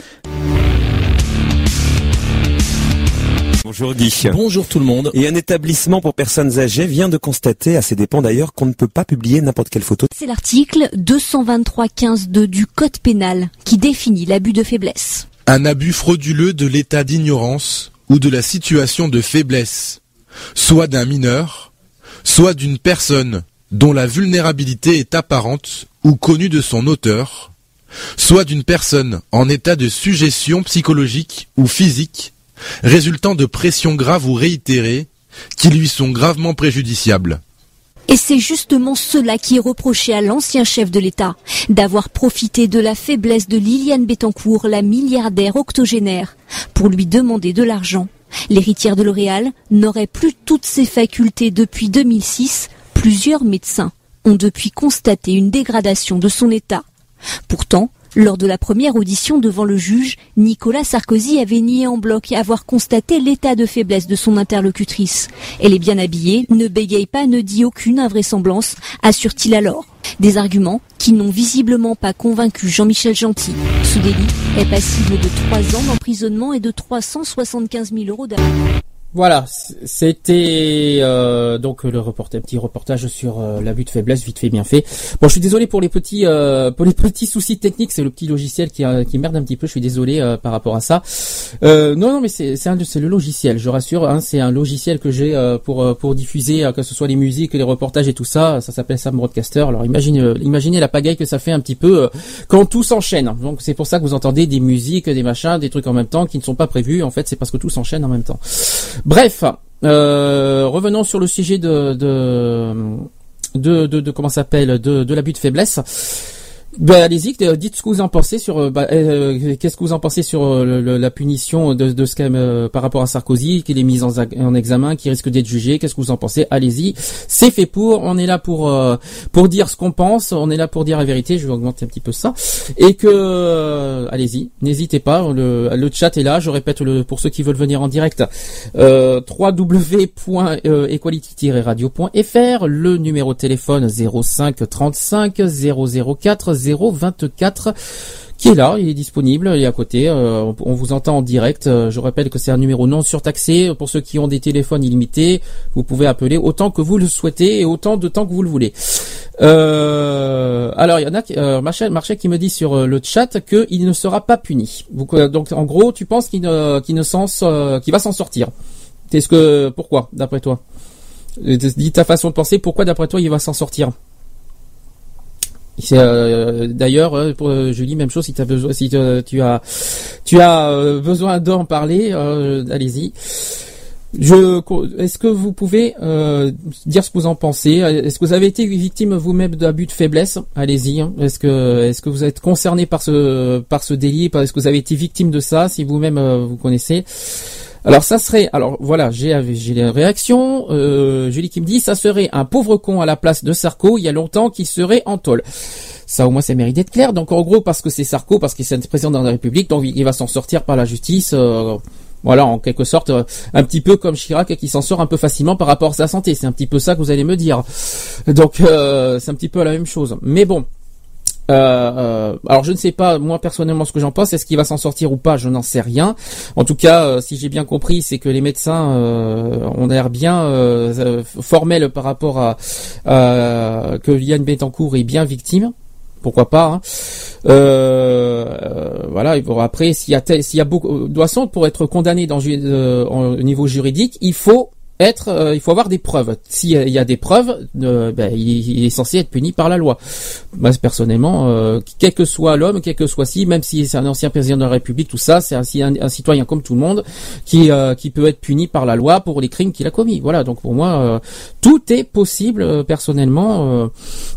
Bonjour Guy. Bonjour tout le monde. Et un établissement pour personnes âgées vient de constater, à ses dépens d'ailleurs, qu'on ne peut pas publier n'importe quelle photo. C'est l'article 223.15.2 du Code pénal qui définit l'abus de faiblesse. un abus frauduleux de l'état d'ignorance ou de la situation de faiblesse, soit d'un mineur, soit d'une personne dont la vulnérabilité est apparente ou connue de son auteur, soit d'une personne en état de suggestion psychologique ou physique, résultant de pressions graves ou réitérées qui lui sont gravement préjudiciables. Et c'est justement cela qui est reproché à l'ancien chef de l'État, d'avoir profité de la faiblesse de Liliane Bettencourt, la milliardaire octogénaire, pour lui demander de l'argent. L'héritière de L'Oréal n'aurait plus toutes ses facultés depuis 2006. Plusieurs médecins ont depuis constaté une dégradation de son état. Pourtant, lors de la première audition devant le juge, Nicolas Sarkozy avait nié en bloc avoir constaté l'état de faiblesse de son interlocutrice. Elle est bien habillée, ne bégaye pas, ne dit aucune invraisemblance, assure-t-il alors. Des arguments qui n'ont visiblement pas convaincu Jean-Michel Gentil. Ce délit est passible de 3 ans d'emprisonnement et de 375 000 euros d'amende. Voilà, c'était euh, donc le petit reportage sur euh, l'abus de faiblesse, vite fait, bien fait. Bon, je suis désolé pour les petits, euh, pour les petits soucis techniques, c'est le petit logiciel qui, euh, qui merde un petit peu. Je suis désolé par rapport à ça. Non, non, mais c'est c'est le logiciel. Je rassure, hein, c'est un logiciel que j'ai pour pour diffuser, que ce soit les musiques, les reportages et tout ça. Ça s'appelle Sam Broadcaster. Alors imaginez, la pagaille que ça fait un petit peu quand tout s'enchaîne. Donc c'est pour ça que vous entendez des musiques, des machins, des trucs en même temps qui ne sont pas prévus. En fait, c'est parce que tout s'enchaîne en même temps. Bref, euh, revenons sur le sujet de de de, de, de- comment s'appelle de, de l'abus de faiblesse. Ben, allez-y, euh, dites ce que vous en pensez sur euh, bah, euh, qu'est-ce que vous en pensez sur euh, le- le- la punition de, de ce euh, par rapport à Sarkozy, qu'il est mis en, en examen, qui risque d'être jugé. Qu'est-ce que vous en pensez? Allez-y, c'est fait pour. On est là pour euh, pour dire ce qu'on pense. On est là pour dire la vérité. Je vais augmenter un petit peu ça et que allez-y, n'hésitez pas. Le, le chat est là. Je répète le pour ceux qui veulent venir en direct. Euh, www.equality-radio.fr le numéro de téléphone 05 35 004 024 qui est là, il est disponible, il est à côté, euh, on, vous entend en direct. Euh, je rappelle que c'est un numéro non surtaxé. Pour ceux qui ont des téléphones illimités, vous pouvez appeler autant que vous le souhaitez et autant de temps que vous le voulez. Euh, alors il y en a, euh, qui me dit sur le chat qu'il ne sera pas puni. Donc, en gros, tu penses qu'il ne, va s'en sortir. Est-ce que pourquoi, d'après toi? Dis ta façon de penser. Pourquoi, d'après toi, il va s'en sortir? Euh, D'ailleurs, euh, pour euh, Julie, même chose. Si, t'as besoin, si tu as, tu as besoin d'en parler, allez-y. Est-ce que vous pouvez dire ce que vous en pensez? Est-ce que vous avez été victime vous-même d'abus de faiblesse? Allez-y. hein. Est-ce que, est-ce que vous êtes concerné par ce, par ce délit? Est-ce que vous avez été victime de ça? Si vous-même vous connaissez. Alors ça serait, alors voilà, j'ai les réactions. Euh, Julie qui me dit, ça serait un pauvre con à la place de Sarko il y a longtemps qui serait en tôle. Ça au moins ça mérite d'être clair. Donc en gros parce que c'est Sarko, parce qu'il est le président de la République, donc il va s'en sortir par la justice. euh, voilà, en quelque sorte, euh, un petit peu comme Chirac qui s'en sort un peu facilement par rapport à sa santé. C'est un petit peu ça que vous allez me dire. Donc euh, c'est un petit peu la même chose. Mais bon. Euh, euh, alors je ne sais pas moi personnellement ce que j'en pense. Est-ce qu'il va s'en sortir ou pas? Je n'en sais rien. En tout cas, euh, si j'ai bien compris, c'est que les médecins euh, ont l'air bien euh, formels par rapport à, que Yann Bettencourt est bien victime. Pourquoi pas hein. Voilà. bon, après, s'il y a s'il y a beaucoup de toute pour être condamné dans au niveau juridique, il faut être, euh, il faut avoir des preuves. S'il y y a des preuves, euh, ben, il, est censé être puni par la loi. Moi, personnellement, euh, quel que soit l'homme, quel que soit si, même si c'est un ancien président de la République, tout ça, c'est un, citoyen comme tout le monde qui euh, qui peut être puni par la loi pour les crimes qu'il a commis. Voilà. Donc pour moi, euh, tout est possible personnellement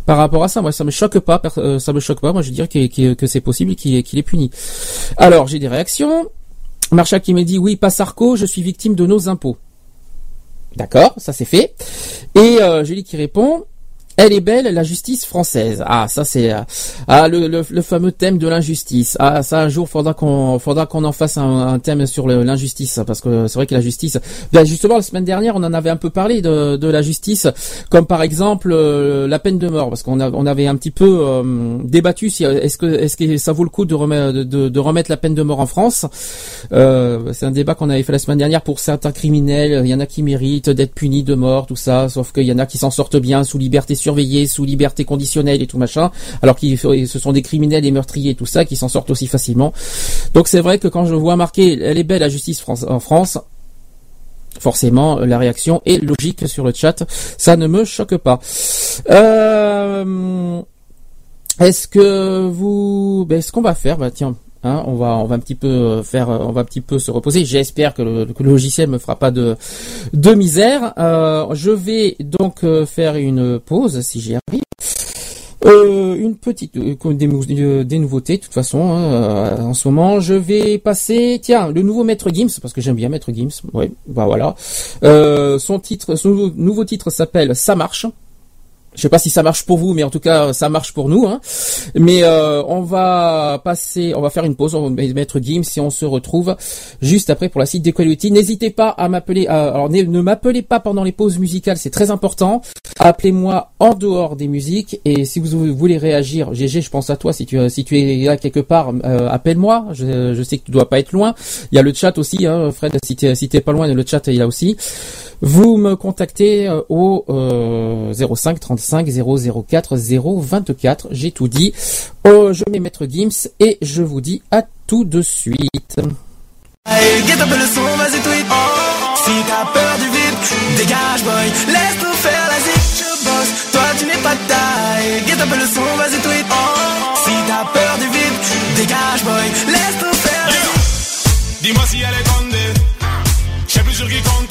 par rapport à ça. Moi, ça me choque pas. ça me choque pas. Moi, je dirais que, que, c'est possible qu'il est puni. Alors, j'ai des réactions. Marshall qui me dit oui, pas Sarko, je suis victime de nos impôts. D'accord, ça c'est fait. Et euh, Julie qui répond. Elle est belle, la justice française. Ah, ça c'est euh, ah le, le, le fameux thème de l'injustice. Ah, ça un jour faudra qu'on faudra qu'on en fasse un, un thème sur l'injustice parce que c'est vrai que la justice. Ben justement la semaine dernière on en avait un peu parlé de, de la justice, comme par exemple euh, la peine de mort parce qu'on on avait un petit peu euh, débattu si est-ce que est-ce que ça vaut le coup de remettre de, de- de remettre la peine de mort en France? Euh, c'est un débat qu'on avait fait la semaine dernière pour certains criminels. Il y en a qui méritent d'être punis de mort, tout ça. Sauf qu'il y en a qui s'en sortent bien sous liberté surveillée, sous liberté conditionnelle et tout machin. Alors que ce sont des criminels et meurtriers, tout ça, qui s'en sortent aussi facilement. Donc c'est vrai que quand je vois marqué, elle est belle la justice en France. Forcément, la réaction est logique sur le chat. Ça ne me choque pas. Euh, est-ce que vous, ben, ce qu'on va faire, bah tiens, Hein, on va on va un petit peu faire on va un petit peu se reposer. J'espère que le, que le logiciel me fera pas de de misère. Euh, je vais donc euh, faire une pause si j'y arrive. Euh, une petite euh, des, euh, des nouveautés de toute façon hein, euh, en ce moment je vais passer tiens le nouveau maître Gims parce que j'aime bien maître Gims ouais bah voilà euh, son titre son nouveau titre s'appelle ça marche je sais pas si ça marche pour vous, mais en tout cas ça marche pour nous. Hein. Mais euh, on va passer, on va faire une pause, on va mettre Gims et on se retrouve juste après pour la suite d'Equality. N'hésitez pas à m'appeler. Alors ne m'appelez pas pendant les pauses musicales, c'est très important. Appelez-moi en dehors des musiques et si vous voulez réagir, GG, je pense à toi. Si tu si tu es là quelque part, euh, appelle-moi. Je, sais que tu dois pas être loin. Il y a le chat aussi, hein, Fred. Si t'es si pas loin, le chat est là aussi. Vous me contactez euh, au euh, 05 35 004 024. J'ai tout dit. Oh, je mets Maître Gims et je vous dis à tout de suite. Hey, get up le son, vas-y tweet Si t'as peur du vide, dégage boy Laisse nous faire la zik, je bosse Toi tu n'es pas de taille Get up le son, vas-y tweet Si t'as peur du vide, dégage boy Laisse nous faire la Dis-moi si elle est condée. Je sais plus sur qui compter.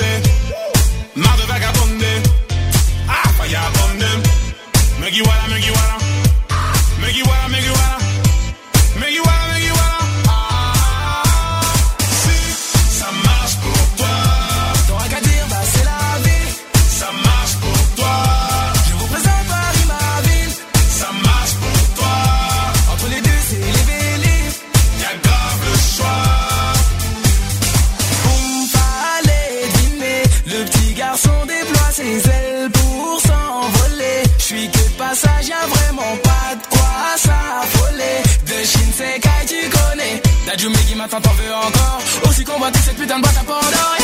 M'attend, t'en veux encore. Aussi combattu cette putain de boîte à Pandore.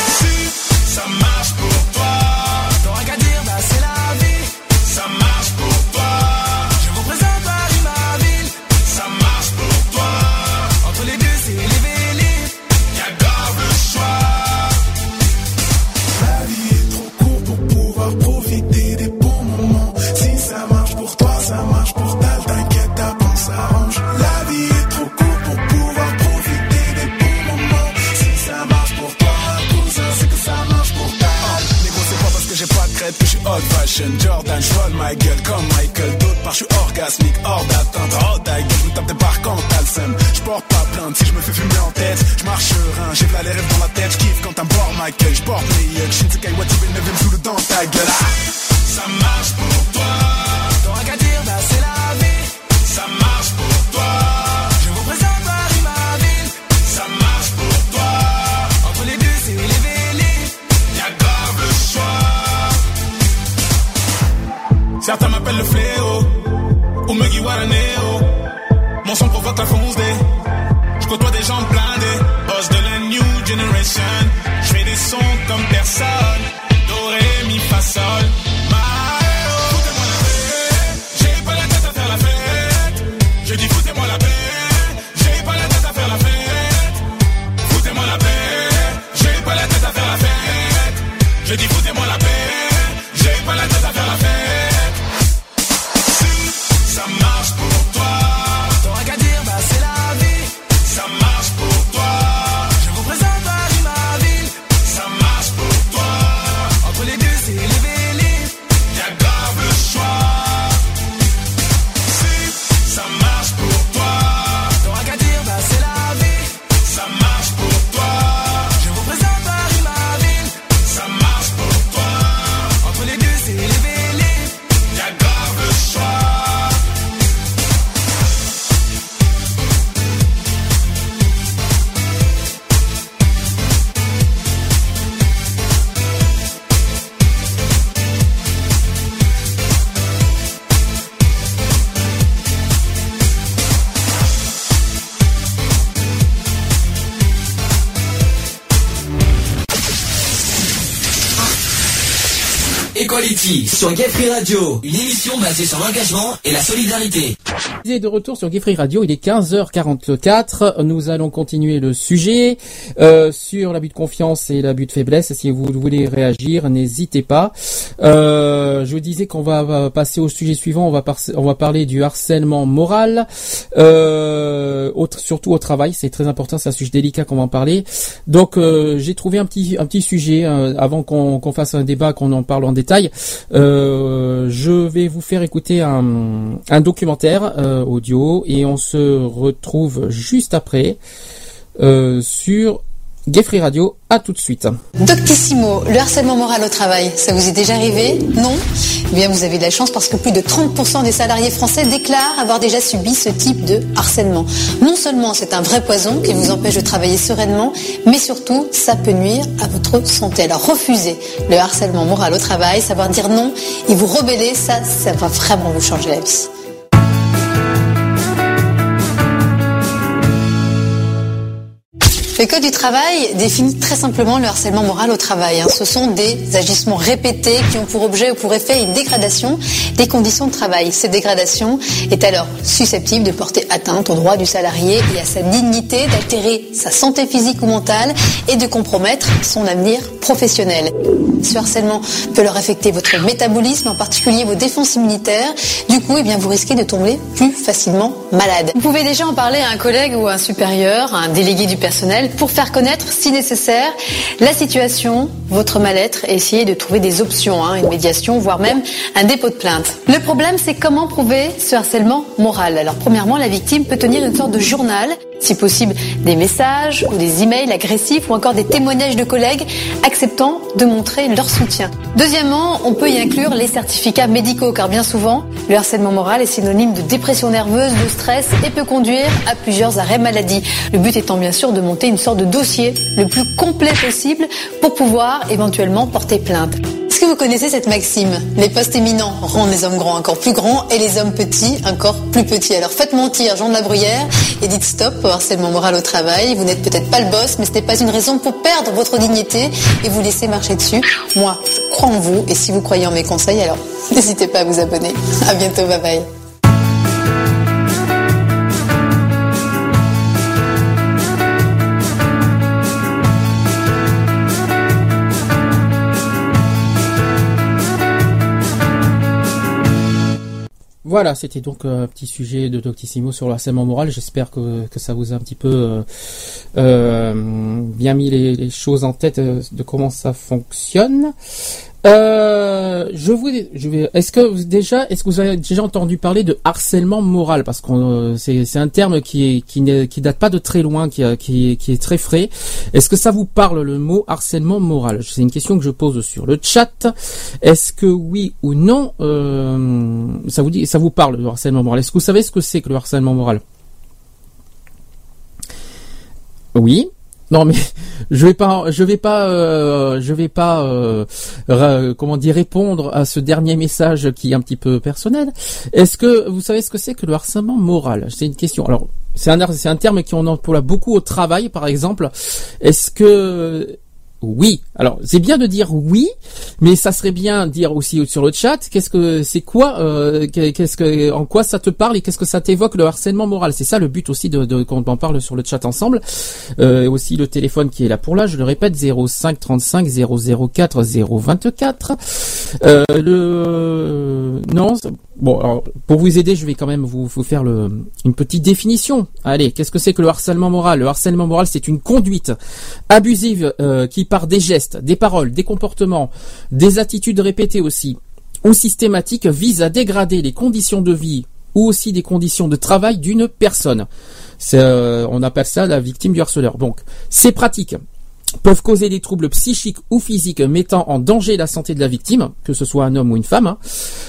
Que je suis old fashion. Jordan, je ma gueule comme Michael. D'autre part, je suis orgasmique, hors d'atteinte. Oh, ta gueule, tape des t'as le seum. Je porte pas plainte si je me fais fumer en tête. Je marche serein, j'ai les rêves dans la tête. Je kiffe quand t'as bord ma gueule. Je porte mes yucks. Shinsekai, what you been sous le dans ta gueule. Ah, Ça marche pour toi. Je côtoie des gens blindés. Boss de la new generation. Je fais des sons comme personne. Doré, mi, fa, sol. Je dis foutez-moi la paix. J'ai pas la tête à faire la fête. Foutez-moi la paix. J'ai pas la tête à faire la fête. Je dis foutez-moi Equality sur Gay Free Radio, une émission basée sur l'engagement et la solidarité. Vous êtes de retour sur Geoffrey Radio, il est 15h44. Nous allons continuer le sujet euh, sur l'abus de confiance et l'abus de faiblesse. Si vous voulez réagir, n'hésitez pas. Euh, je vous disais qu'on va, passer au sujet suivant. On va, par- on va parler du harcèlement moral, euh, au- surtout au travail. C'est très important. C'est un sujet délicat qu'on va en parler. Donc, euh, j'ai trouvé un petit, un petit sujet euh, avant qu'on qu'on fasse un débat, qu'on en parle en détail. Euh, je vais vous faire écouter un, documentaire euh, audio et on se retrouve juste après euh, sur Gay Free Radio. À tout de suite. Doctissimo, le harcèlement moral au travail, ça vous est déjà arrivé Non Eh bien, vous avez de la chance parce que plus de 30% des salariés français déclarent avoir déjà subi ce type de harcèlement. Non seulement c'est un vrai poison qui vous empêche de travailler sereinement, mais surtout, ça peut nuire à votre santé. Alors refusez le harcèlement moral au travail, savoir dire non et vous rebeller, ça, ça va vraiment vous changer la vie. Le Code du travail définit très simplement le harcèlement moral au travail. hein. Ce sont des agissements répétés qui ont pour objet ou pour effet une dégradation des conditions de travail. Cette dégradation est alors susceptible de porter atteinte aux droits du salarié et à sa dignité, d'altérer sa santé physique ou mentale et de compromettre son avenir professionnel. Ce harcèlement peut leur affecter votre métabolisme, en particulier vos défenses immunitaires. Du coup, eh bien, vous risquez de tomber plus facilement malade. Vous pouvez déjà en parler à un collègue ou à un supérieur, à un délégué du personnel, pour faire connaître, si nécessaire, la situation, votre mal-être essayer de trouver des options, hein, une médiation, voire même un dépôt de plainte. Le problème, c'est comment prouver ce harcèlement moral? Alors, premièrement, la victime peut tenir une sorte de journal, si possible des messages ou des emails agressifs ou encore des témoignages de collègues acceptant de montrer leur soutien. Deuxièmement, on peut y inclure les certificats médicaux car bien souvent, le harcèlement moral est synonyme de dépression nerveuse, de stress et peut conduire à plusieurs arrêts maladie. Le but étant bien sûr de monter une sorte de dossier le plus complet possible pour pouvoir éventuellement porter plainte. Est-ce que vous connaissez cette maxime? Les postes éminents rendent les hommes grands encore plus grands et les hommes petits encore plus petits. Alors faites mentir Jean de la Bruyère et dites stop au harcèlement moral au travail. Vous n'êtes peut-être pas le boss, mais ce n'est pas une raison pour perdre votre dignité et vous laisser marcher dessus. Moi, je crois en vous et si vous croyez en mes conseils, alors n'hésitez pas à vous abonner. À bientôt, bye bye. Voilà, c'était donc euh, un petit sujet de Doctissimo sur le harcèlement moral. J'espère que, ça vous a un petit peu euh, euh, bien mis les, choses en tête de comment ça fonctionne. Euh, je vous, je vais. Est-ce que vous, déjà, est-ce que vous avez déjà entendu parler de harcèlement moral? Parce que euh, c'est, c'est un terme qui est qui ne qui date pas de très loin, qui a- qui qui est très frais. Est-ce que ça vous parle le mot harcèlement moral? C'est une question que je pose sur le chat. Est-ce que oui ou non euh, ça vous dit, ça vous parle le harcèlement moral? Est-ce que vous savez ce que c'est que le harcèlement moral? Oui. Non mais je vais pas, je vais pas, euh, je vais pas, euh, comment dire, répondre à ce dernier message qui est un petit peu personnel. Est-ce que vous savez ce que c'est que le harcèlement moral? C'est une question. Alors c'est un, c'est un terme qu'on emploie beaucoup au travail, par exemple. Est-ce que oui. Alors, c'est bien de dire oui, mais ça serait bien dire aussi sur le chat, qu'est-ce que c'est quoi, euh, qu'est-ce que, en quoi ça te parle et qu'est-ce que ça t'évoque le harcèlement moral? C'est ça le but aussi de, de qu'on en parle sur le chat ensemble. Euh, et aussi le téléphone qui est là pour là, je le répète, 05 35 004 024. Euh, non, bon, alors pour vous aider, je vais quand même vous, faire une petite définition. Allez, qu'est-ce que c'est que le harcèlement moral? Le harcèlement moral, c'est une conduite abusive euh, qui par des gestes, des paroles, des comportements, des attitudes répétées aussi ou systématiques vise à dégrader les conditions de vie ou aussi des conditions de travail d'une personne. Euh, on appelle ça la victime du harceleur. Donc, ces pratiques peuvent causer des troubles psychiques ou physiques mettant en danger la santé de la victime, que ce soit un homme ou une femme.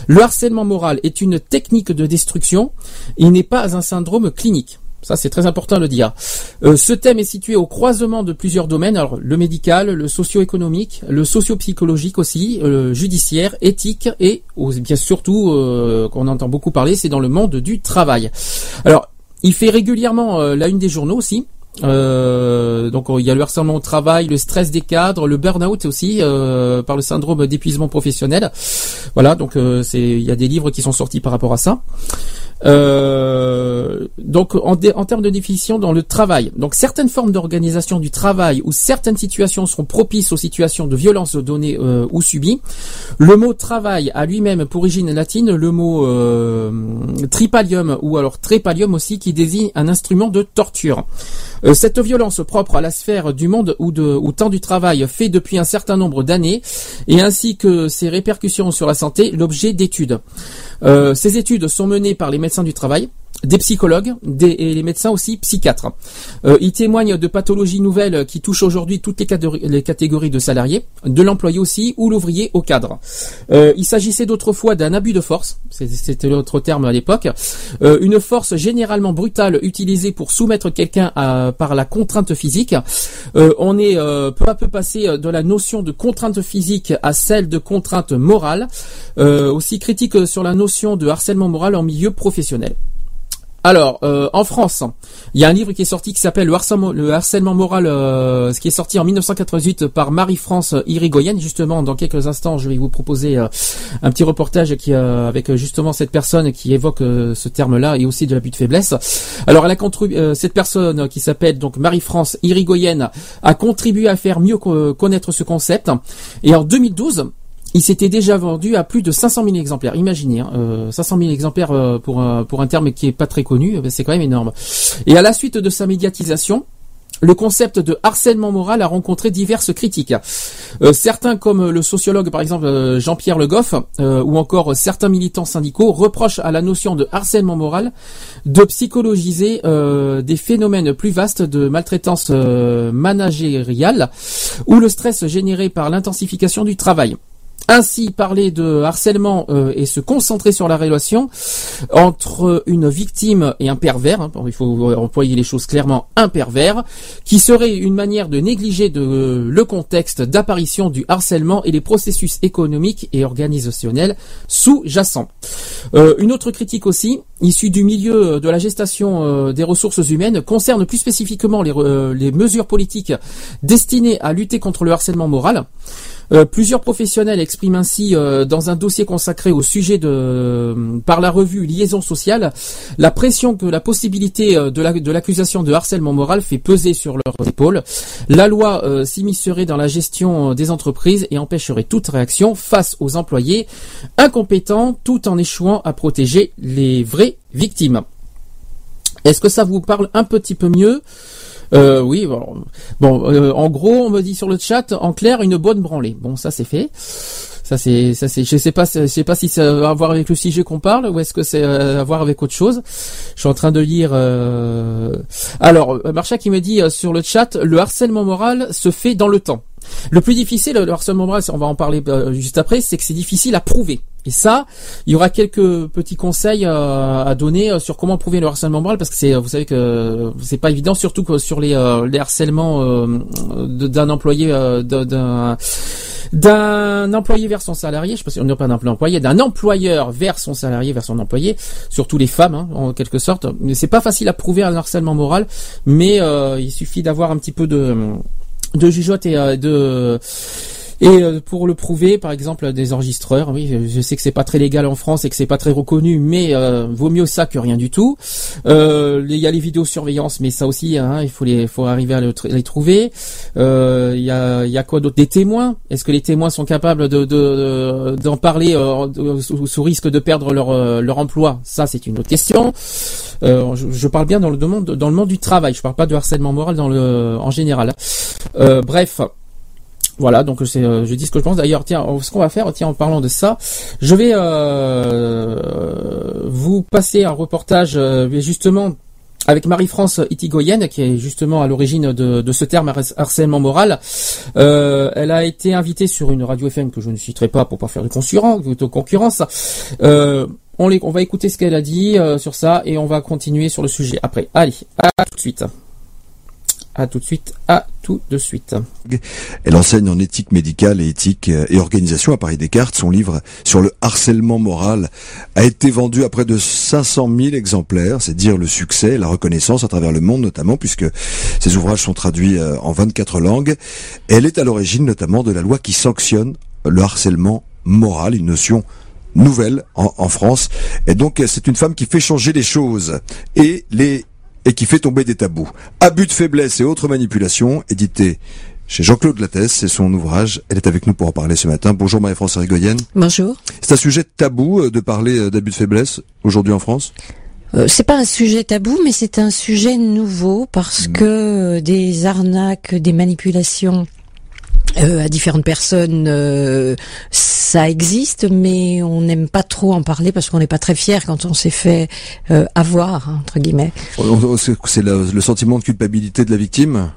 Le harcèlement moral est une technique de destruction. Il n'est pas un syndrome clinique. Ça, c'est très important de le dire. Euh, ce thème est situé au croisement de plusieurs domaines, alors le médical, le socio-économique, le socio-psychologique aussi, euh, le judiciaire, éthique et bien surtout, euh, qu'on entend beaucoup parler, c'est dans le monde du travail. Alors, il fait régulièrement euh, la une des journaux aussi. Euh, donc il y a le harcèlement au travail, le stress des cadres, le burn-out aussi euh, par le syndrome d'épuisement professionnel. Voilà, donc euh, c'est il y a des livres qui sont sortis par rapport à ça. Euh, donc en, termes de définition dans le travail, donc certaines formes d'organisation du travail ou certaines situations sont propices aux situations de violence données euh, ou subies. Le mot travail a lui-même pour origine latine le mot euh, tripalium ou alors trépalium aussi qui désigne un instrument de torture. Cette violence propre à la sphère du monde ou, de, ou temps du travail fait depuis un certain nombre d'années et ainsi que ses répercussions sur la santé l'objet d'études. Ces études sont menées par les médecins du travail, des psychologues des, et les médecins aussi psychiatres. Euh, ils témoignent de pathologies nouvelles qui touchent aujourd'hui toutes les, catégories- de salariés, de l'employé aussi ou l'ouvrier au cadre. Euh, il s'agissait d'autrefois d'un abus de force, c'était l'autre terme à l'époque, euh, une force généralement brutale utilisée pour soumettre quelqu'un par la contrainte physique. Euh, on est euh, peu à peu passé de la notion de contrainte physique à celle de contrainte morale, euh, aussi critique sur la notion de harcèlement moral en milieu professionnel. Alors, euh, en France, il y a un livre qui est sorti qui s'appelle le harcèlement, le harcèlement moral, euh, ce qui est sorti en 1988 par Marie-France Irigoyen. Justement, dans quelques instants, je vais vous proposer euh, un petit reportage avec justement cette personne qui évoque ce terme-là et aussi de l'abus de faiblesse. Alors, elle a contribué, cette personne qui s'appelle donc Marie-France Irigoyen a contribué à faire mieux co- connaître ce concept. Et en 2012, il s'était déjà vendu à plus de 500 000 exemplaires. Imaginez, hein, euh, 500 000 exemplaires euh, pour un, pour un terme qui est pas très connu, euh, ben, c'est quand même énorme. Et à la suite de sa médiatisation, le concept de harcèlement moral a rencontré diverses critiques. Euh, certains, comme le sociologue par exemple euh, Jean-Pierre Le Goff, euh, ou encore certains militants syndicaux, reprochent à la notion de harcèlement moral de psychologiser euh, des phénomènes plus vastes de maltraitance euh, managériale ou le stress généré par l'intensification du travail. Ainsi, parler de harcèlement euh, et se concentrer sur la relation entre une victime et un pervers, hein, il faut employer les choses clairement, un pervers, qui serait une manière de négliger le contexte d'apparition du harcèlement et les processus économiques et organisationnels sous-jacents. Euh, une autre critique aussi, issue du milieu de la gestation euh, des ressources humaines, concerne plus spécifiquement les mesures politiques destinées à lutter contre le harcèlement moral. Euh, plusieurs professionnels expriment ainsi euh, dans un dossier consacré au sujet de euh, par la revue Liaison sociale la pression que la possibilité de la- de l'accusation de harcèlement moral fait peser sur leurs épaules. La loi s'immiscerait dans la gestion des entreprises et empêcherait toute réaction face aux employés incompétents tout en échouant à protéger les vraies victimes. Est-ce que ça vous parle un petit peu mieux? Euh, oui, bon, euh, en gros, on me dit sur le chat, en clair, une bonne branlée. Bon, ça c'est fait. Ça c'est, ça c'est, je sais pas, je sais pas si ça a à voir avec le sujet qu'on parle ou est-ce que c'est euh, à voir avec autre chose. Je suis en train de lire. Euh... Alors, euh, Marcha qui me dit euh, sur le chat, le harcèlement moral se fait dans le temps. Le plus difficile, le harcèlement moral, on va en parler juste après, c'est que c'est difficile à prouver. Et ça, il y aura quelques petits conseils à donner sur comment prouver le harcèlement moral, parce que c'est, vous savez que c'est pas évident, surtout que sur les, les harcèlements d'un employé, d'un d'un employé vers son salarié, je sais pas si on pas d'un employé, d'un employeur vers son salarié, vers son employé, surtout les femmes, hein, en quelque sorte. C'est pas facile à prouver un harcèlement moral, mais euh, il suffit d'avoir un petit peu de de jugeote et euh, de et euh, pour le prouver, par exemple, des enregistreurs, oui, je- sais que c'est pas très légal en France et que c'est pas très reconnu, mais euh, vaut mieux ça que rien du tout. Euh, Il y a les vidéosurveillance, mais ça aussi, hein, il faut les, faut arriver à les trouver. Euh, Il y a, y a quoi d'autre? Des témoins? Est-ce que les témoins sont capables de de- d'en parler sous, risque de perdre leur leur emploi? Ça, c'est une autre question. Je, je parle bien dans le monde dans le monde du travail. Je parle pas de harcèlement moral dans le en général. Bref. Voilà, donc c'est, euh, je dis ce que je pense. D'ailleurs, tiens, ce qu'on va faire, tiens, en parlant de ça, je vais euh, vous passer un reportage, euh, justement, avec Marie-France Itigoyen, qui est justement à l'origine de, ce terme har- harcèlement moral. Euh, elle a été invitée sur une radio FM que je ne citerai pas pour pas faire de concurrence. Euh, on, les, on va écouter ce qu'elle a dit euh, sur ça et on va continuer sur le sujet après. Allez, à tout de suite. À tout de suite, à tout de suite. Elle enseigne en éthique médicale et éthique euh, et organisation à Paris Descartes. Son livre sur le harcèlement moral a été vendu à près de 500 000 exemplaires. C'est dire le succès, la reconnaissance à travers le monde notamment, puisque ses ouvrages sont traduits euh, en 24 langues. Elle est à l'origine notamment de la loi qui sanctionne le harcèlement moral, une notion nouvelle en, en France. Et donc euh, c'est une femme qui fait changer les choses et les et qui fait tomber des tabous. Abus de faiblesse et autres manipulations, édité chez Jean-Claude Lattès, c'est son ouvrage. Elle est avec nous pour en parler ce matin. Bonjour Marie-France Rigoyenne. Bonjour. C'est un sujet tabou euh, de parler euh, d'abus de faiblesse aujourd'hui en France? Euh, c'est pas un sujet tabou, mais c'est un sujet nouveau parce que euh, des arnaques, des manipulations euh, à différentes personnes, euh, ça existe, mais on n'aime pas trop en parler parce qu'on n'est pas très fier quand on s'est fait euh, avoir entre guillemets. On- on- C'est c'est le, le sentiment de culpabilité de la victime?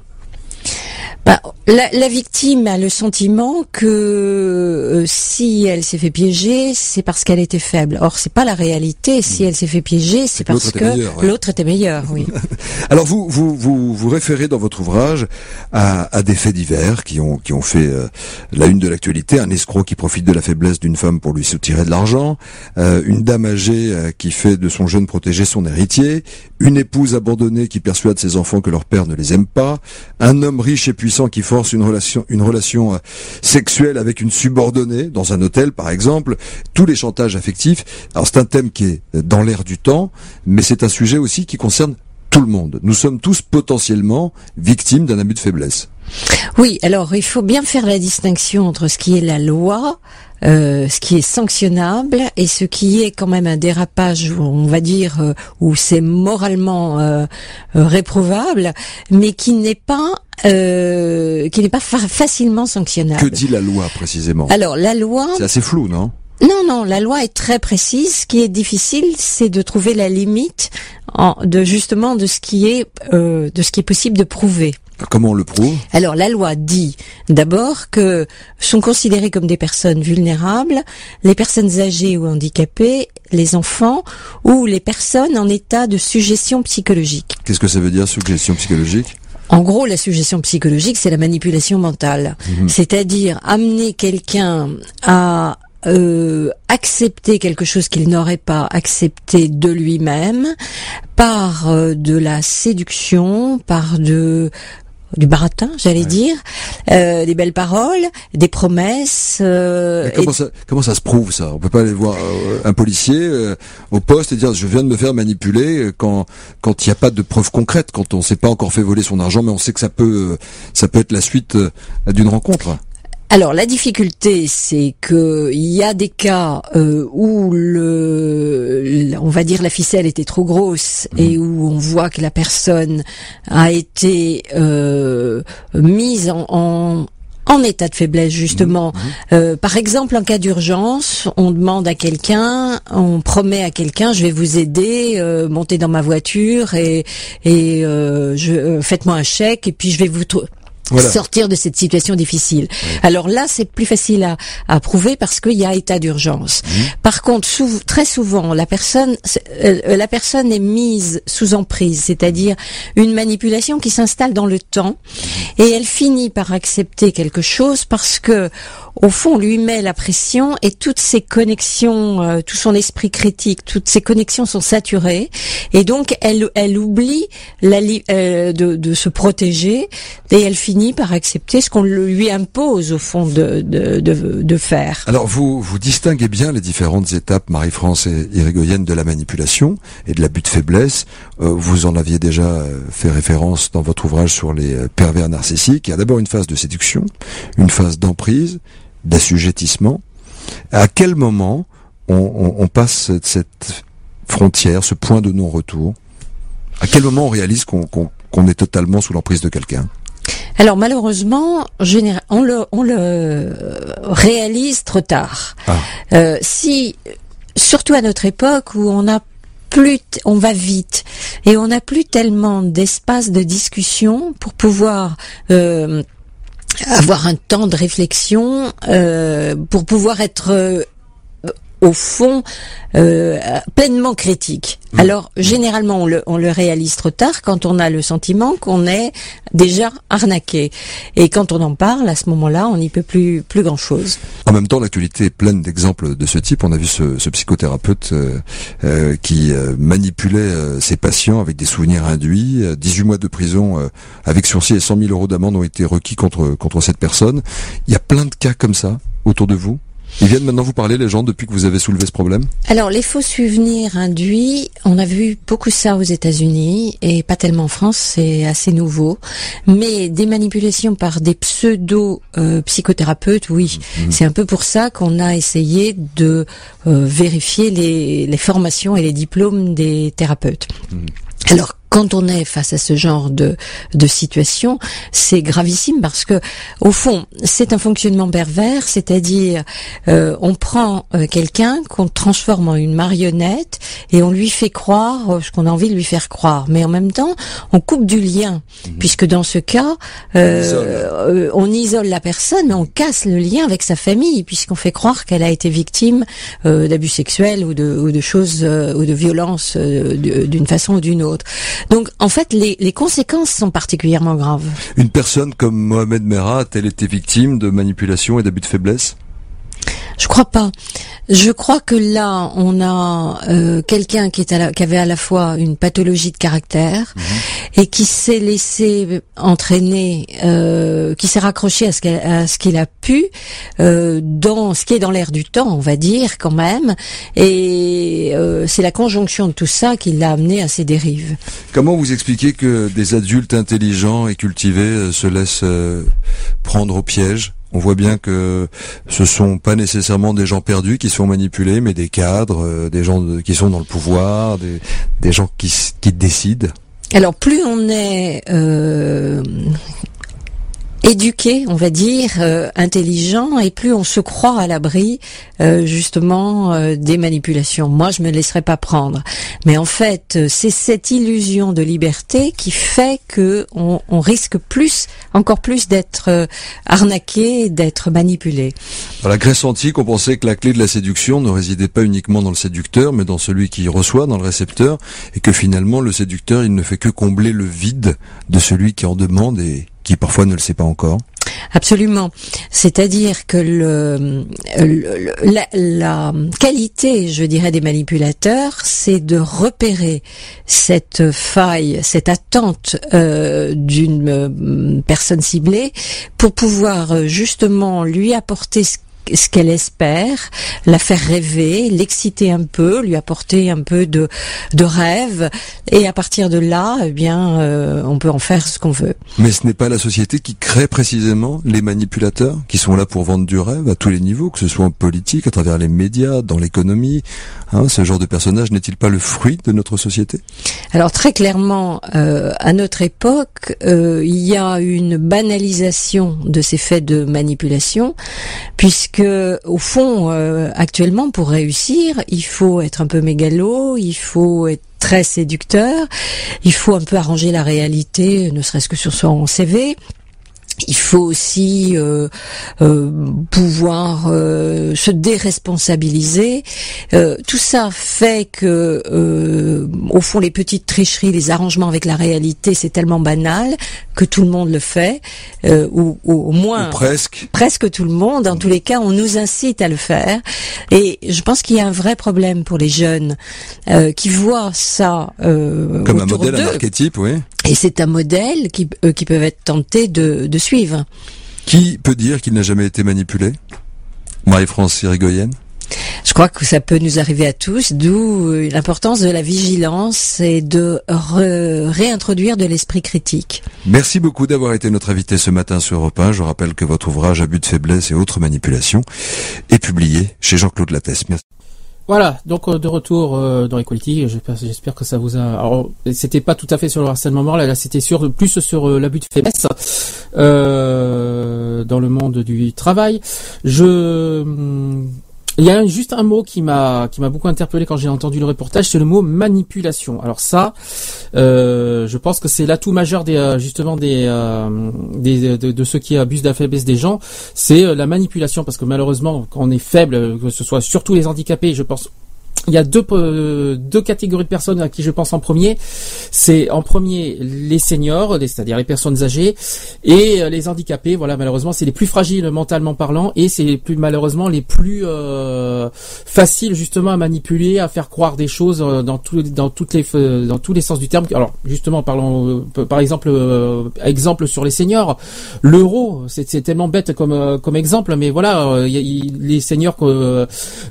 Bah, la, la victime a le sentiment que euh, si elle s'est fait piéger, c'est parce qu'elle était faible. Or, c'est pas la réalité. Si elle s'est fait piéger, c'est que l'autre parce était que ouais. l'autre était meilleur. Oui. Alors vous vous vous vous référez dans votre ouvrage à, à des faits divers qui ont qui ont fait euh, la une de l'actualité. Un escroc qui profite de la faiblesse d'une femme pour lui soutirer de l'argent, euh, une dame âgée euh, qui fait de son jeune protégé son héritier, une épouse abandonnée qui persuade ses enfants que leur père ne les aime pas, un homme riche et puissant qui une relation une relation euh, sexuelle avec une subordonnée dans un hôtel par exemple. Tous les chantages affectifs. Alors c'est un thème qui est dans l'air du temps, mais c'est un sujet aussi qui concerne tout le monde. Nous sommes tous potentiellement victimes d'un abus de faiblesse. Oui, alors il faut bien faire la distinction entre ce qui est la loi, euh, ce qui est sanctionnable, et ce qui est quand même un dérapage, on va dire, euh, où c'est moralement euh, euh, réprouvable, mais qui n'est pas euh, qui n'est pas fa- facilement sanctionnable. Que dit la loi précisément? Alors la loi. C'est assez flou, non? Non, non, la loi est très précise. Ce qui est difficile, c'est de trouver la limite en, de justement de ce qui est euh, de ce qui est possible de prouver. Comment on le prouve Alors la loi dit d'abord que sont considérées comme des personnes vulnérables les personnes âgées ou handicapées, les enfants ou les personnes en état de suggestion psychologique. Qu'est-ce que ça veut dire, suggestion psychologique En gros, la suggestion psychologique, c'est la manipulation mentale. Mhm. C'est-à-dire amener quelqu'un à euh, accepter quelque chose qu'il n'aurait pas accepté de lui-même par euh, de la séduction, par de du baratin, j'allais dire, euh, des belles paroles, des promesses. euh, comment, et- ça, comment ça se prouve ça? On peut pas aller voir euh, un policier euh, au poste et dire je viens de me faire manipuler euh, quand quand il n'y a pas de preuves concrètes, quand on s'est pas encore fait voler son argent, mais on sait que ça peut ça peut être la suite d'une rencontre. Alors la difficulté, c'est que il y a des cas euh, où le, on va dire la ficelle était trop grosse et où on voit que la personne a été euh, mise en, en en état de faiblesse justement. Euh, par exemple, en cas d'urgence, on demande à quelqu'un, on promet à quelqu'un, je vais vous aider, euh, montez dans ma voiture et et euh, je euh, faites-moi un chèque et puis je vais vous Voilà. sortir de cette situation difficile. Alors là, c'est plus facile à, à prouver parce qu'il y a état d'urgence. Par contre, sou- très souvent, la personne, euh, la personne est mise sous emprise, c'est-à-dire une manipulation qui s'installe dans le temps, et elle finit par accepter quelque chose parce que, au fond, on lui met la pression et toutes ses connexions, euh, tout son esprit critique, toutes ses connexions sont saturées, et donc elle, elle oublie la li- euh, de, de se protéger et elle finit par accepter ce qu'on lui impose au fond de, de, de, de faire. Alors vous vous distinguez bien les différentes étapes, Marie-France et Irigoyenne, de la manipulation et de l'abus de faiblesse. Euh, vous en aviez déjà euh, fait référence dans votre ouvrage sur les euh, pervers narcissiques. Il y a d'abord une phase de séduction, une phase d'emprise, d'assujettissement. À quel moment on, on- on passe cette- frontière, ce point de non-retour? À quel moment on réalise qu'on est totalement sous l'emprise de quelqu'un? Alors malheureusement, on le, on le réalise trop tard. Euh, si, surtout à notre époque où on a plus, on va vite et on n'a plus tellement d'espace de discussion pour pouvoir euh, avoir un temps de réflexion, euh, pour pouvoir être euh, au fond euh, pleinement critique. Alors généralement on le, on le réalise trop tard quand on a le sentiment qu'on est déjà arnaqué. Et quand on en parle, à ce moment-là, on n'y peut plus plus grand chose. En même temps, l'actualité est pleine d'exemples de ce type. On a vu ce, ce psychothérapeute euh, euh, qui manipulait euh, ses patients avec des souvenirs induits. Euh, 18 mois de prison euh, avec sursis et 100 000 euros d'amende ont été requis contre contre cette personne. Il y a plein de cas comme ça autour de vous? Ils viennent maintenant vous parler, les gens, depuis que vous avez soulevé ce problème Alors, les faux souvenirs induits, on a vu beaucoup ça aux États-Unis et pas tellement en France, c'est assez nouveau. Mais des manipulations par des pseudo-psychothérapeutes, oui. C'est un peu pour ça qu'on a essayé de euh, vérifier les, les formations et les diplômes des thérapeutes. Alors, quand on est face à ce genre de, de situation, c'est gravissime parce que, au fond, c'est un fonctionnement pervers, c'est-à-dire euh, on prend euh, quelqu'un qu'on transforme en une marionnette et on lui fait croire euh, ce qu'on a envie de lui faire croire, mais en même temps, on coupe du lien, puisque dans ce cas, euh, on isole la personne, mais on casse le lien avec sa famille, puisqu'on fait croire qu'elle a été victime euh, d'abus sexuels ou de, ou de choses euh, ou de violences euh, d'une façon ou d'une autre. Donc, en fait, les, conséquences sont particulièrement graves. Une personne comme Mohamed Merah a-t-elle été victime de manipulation et d'abus de faiblesse? Je crois pas. Je crois que là, on a euh, quelqu'un qui, est à la- qui avait à la fois une pathologie de caractère et qui s'est laissé entraîner, euh, qui s'est raccroché à ce qu'il a pu euh, dans ce qui est dans l'air du temps, on va dire quand même. Et euh, c'est la conjonction de tout ça qui l'a amené à ces dérives. Comment vous expliquez que des adultes intelligents et cultivés se laissent euh, prendre au piège? On voit bien que ce sont pas nécessairement des gens perdus qui sont manipulés, mais des cadres, euh, des gens qui sont dans le pouvoir, des, gens qui décident. Alors plus on est euh, éduqué, on va dire, euh, intelligent, et plus on se croit à l'abri euh, justement euh, des manipulations. Moi, je me laisserai pas prendre. Mais en fait, c'est cette illusion de liberté qui fait que on, risque plus, encore plus d'être arnaqué, d'être manipulé. À la Grèce antique, on pensait que la clé de la séduction ne résidait pas uniquement dans le séducteur, mais dans celui qui reçoit, dans le récepteur, et que finalement le séducteur, il ne fait que combler le vide de celui qui en demande et qui parfois ne le sait pas encore. Absolument. C'est-à-dire que le- la, qualité, je dirais, des manipulateurs, c'est de repérer cette faille, cette attente euh, d'une euh, personne ciblée pour pouvoir euh, justement lui apporter ce ce qu'elle espère, la faire rêver, l'exciter un peu, lui apporter un peu de, de rêve, et à partir de là, eh bien, euh, on peut en faire ce qu'on veut. Mais ce n'est pas la société qui crée précisément les manipulateurs, qui sont là pour vendre du rêve à tous les niveaux, que ce soit en politique, à travers les médias, dans l'économie. Hein, ce genre de personnage n'est-il pas le fruit de notre société? Alors très clairement, euh, à notre époque, euh, il y a une banalisation de ces faits de manipulation, puisque au fond, euh, actuellement, pour réussir, il faut être un peu mégalo, il faut être très séducteur, il faut un peu arranger la réalité, ne serait-ce que sur son CV. Il faut aussi euh, euh, pouvoir euh, se déresponsabiliser. Euh, tout ça fait que, euh, au fond, les petites tricheries, les arrangements avec la réalité, c'est tellement banal que tout le monde le fait, euh, ou, ou au moins Ou presque. presque tout le monde. En tous les cas, on nous incite à le faire. Et je pense qu'il y a un vrai problème pour les jeunes euh, qui voient ça euh, Comme un modèle, un archétype, oui. Et c'est un modèle qui, euh, qui peuvent être tentés de, de Qui peut dire qu'il n'a jamais été manipulé? Marie-France Irigoyen? Je crois que ça peut nous arriver à tous, d'où euh, l'importance de la vigilance et de re- réintroduire de l'esprit critique. Merci beaucoup d'avoir été notre invité ce matin sur Europe 1. Je rappelle que votre ouvrage Abus de faiblesse et autres manipulations est publié chez Jean-Claude Lattès. Merci. Voilà, donc euh, de retour euh, dans Equality, j'espère, que ça vous a. Alors, c'était pas tout à fait sur le harcèlement moral, là c'était sur plus sur euh, l'abus de faiblesse dans le monde du travail. Je, hum, il y a juste un mot qui m'a qui m'a beaucoup interpellé quand j'ai entendu le reportage, c'est le mot manipulation. Alors ça, euh, je pense que c'est l'atout majeur des euh, justement des, euh, de, de ceux qui abusent de la faiblesse des gens, c'est euh, la manipulation parce que malheureusement quand on est faible, que ce soit surtout les handicapés, je pense il y a deux deux catégories de personnes à qui je pense en premier. C'est en premier les seniors, c'est-à-dire les personnes âgées, et euh, les handicapés. Voilà, malheureusement, c'est les plus fragiles mentalement parlant, et c'est les plus malheureusement les plus euh, faciles justement à manipuler, à faire croire des choses euh, dans tous dans toutes les dans tous les sens du terme. Alors justement, parlons euh, par exemple exemple sur les seniors, l'euro, c'est tellement bête comme comme exemple, mais voilà, il y a- il- les seniors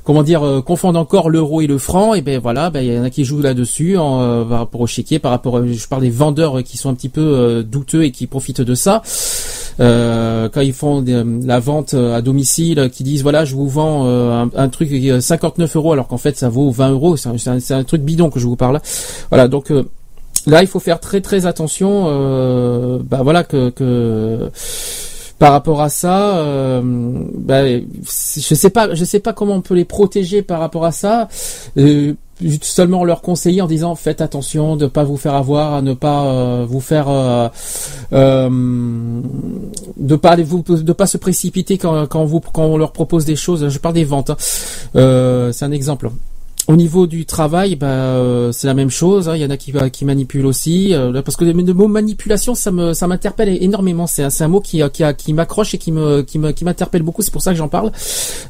comment dire confondent encore l'euro et le franc et ben voilà ben il y en a qui jouent là-dessus euh, par rapport au chéquier par rapport euh, je parle des vendeurs qui sont un petit peu euh, douteux et qui profitent de ça Euh, quand ils font la vente euh, à domicile qui disent voilà je vous vends euh, un, un truc euh, 59 euros alors qu'en fait ça vaut 20 euros c'est un, truc bidon que je vous parle voilà donc euh, Là, il faut faire très très attention. Euh, bah voilà que par rapport à ça, euh, bah, je sais pas, je sais pas comment on peut les protéger par rapport à ça. Euh, seulement leur conseiller en disant faites attention de pas vous faire avoir, à ne pas euh, vous faire euh, euh, de pas vous de pas se précipiter quand, vous quand on leur propose des choses. Je parle des ventes. hein. C'est un exemple. Au niveau du travail, bah, euh, c'est la même chose. hein. Il y en a qui, qui manipulent aussi, euh, parce que le, mot manipulation, ça me, ça m'interpelle énormément. C'est un, mot qui, euh, qui, qui m'accroche et qui me, qui m'interpelle beaucoup. C'est pour ça que j'en parle,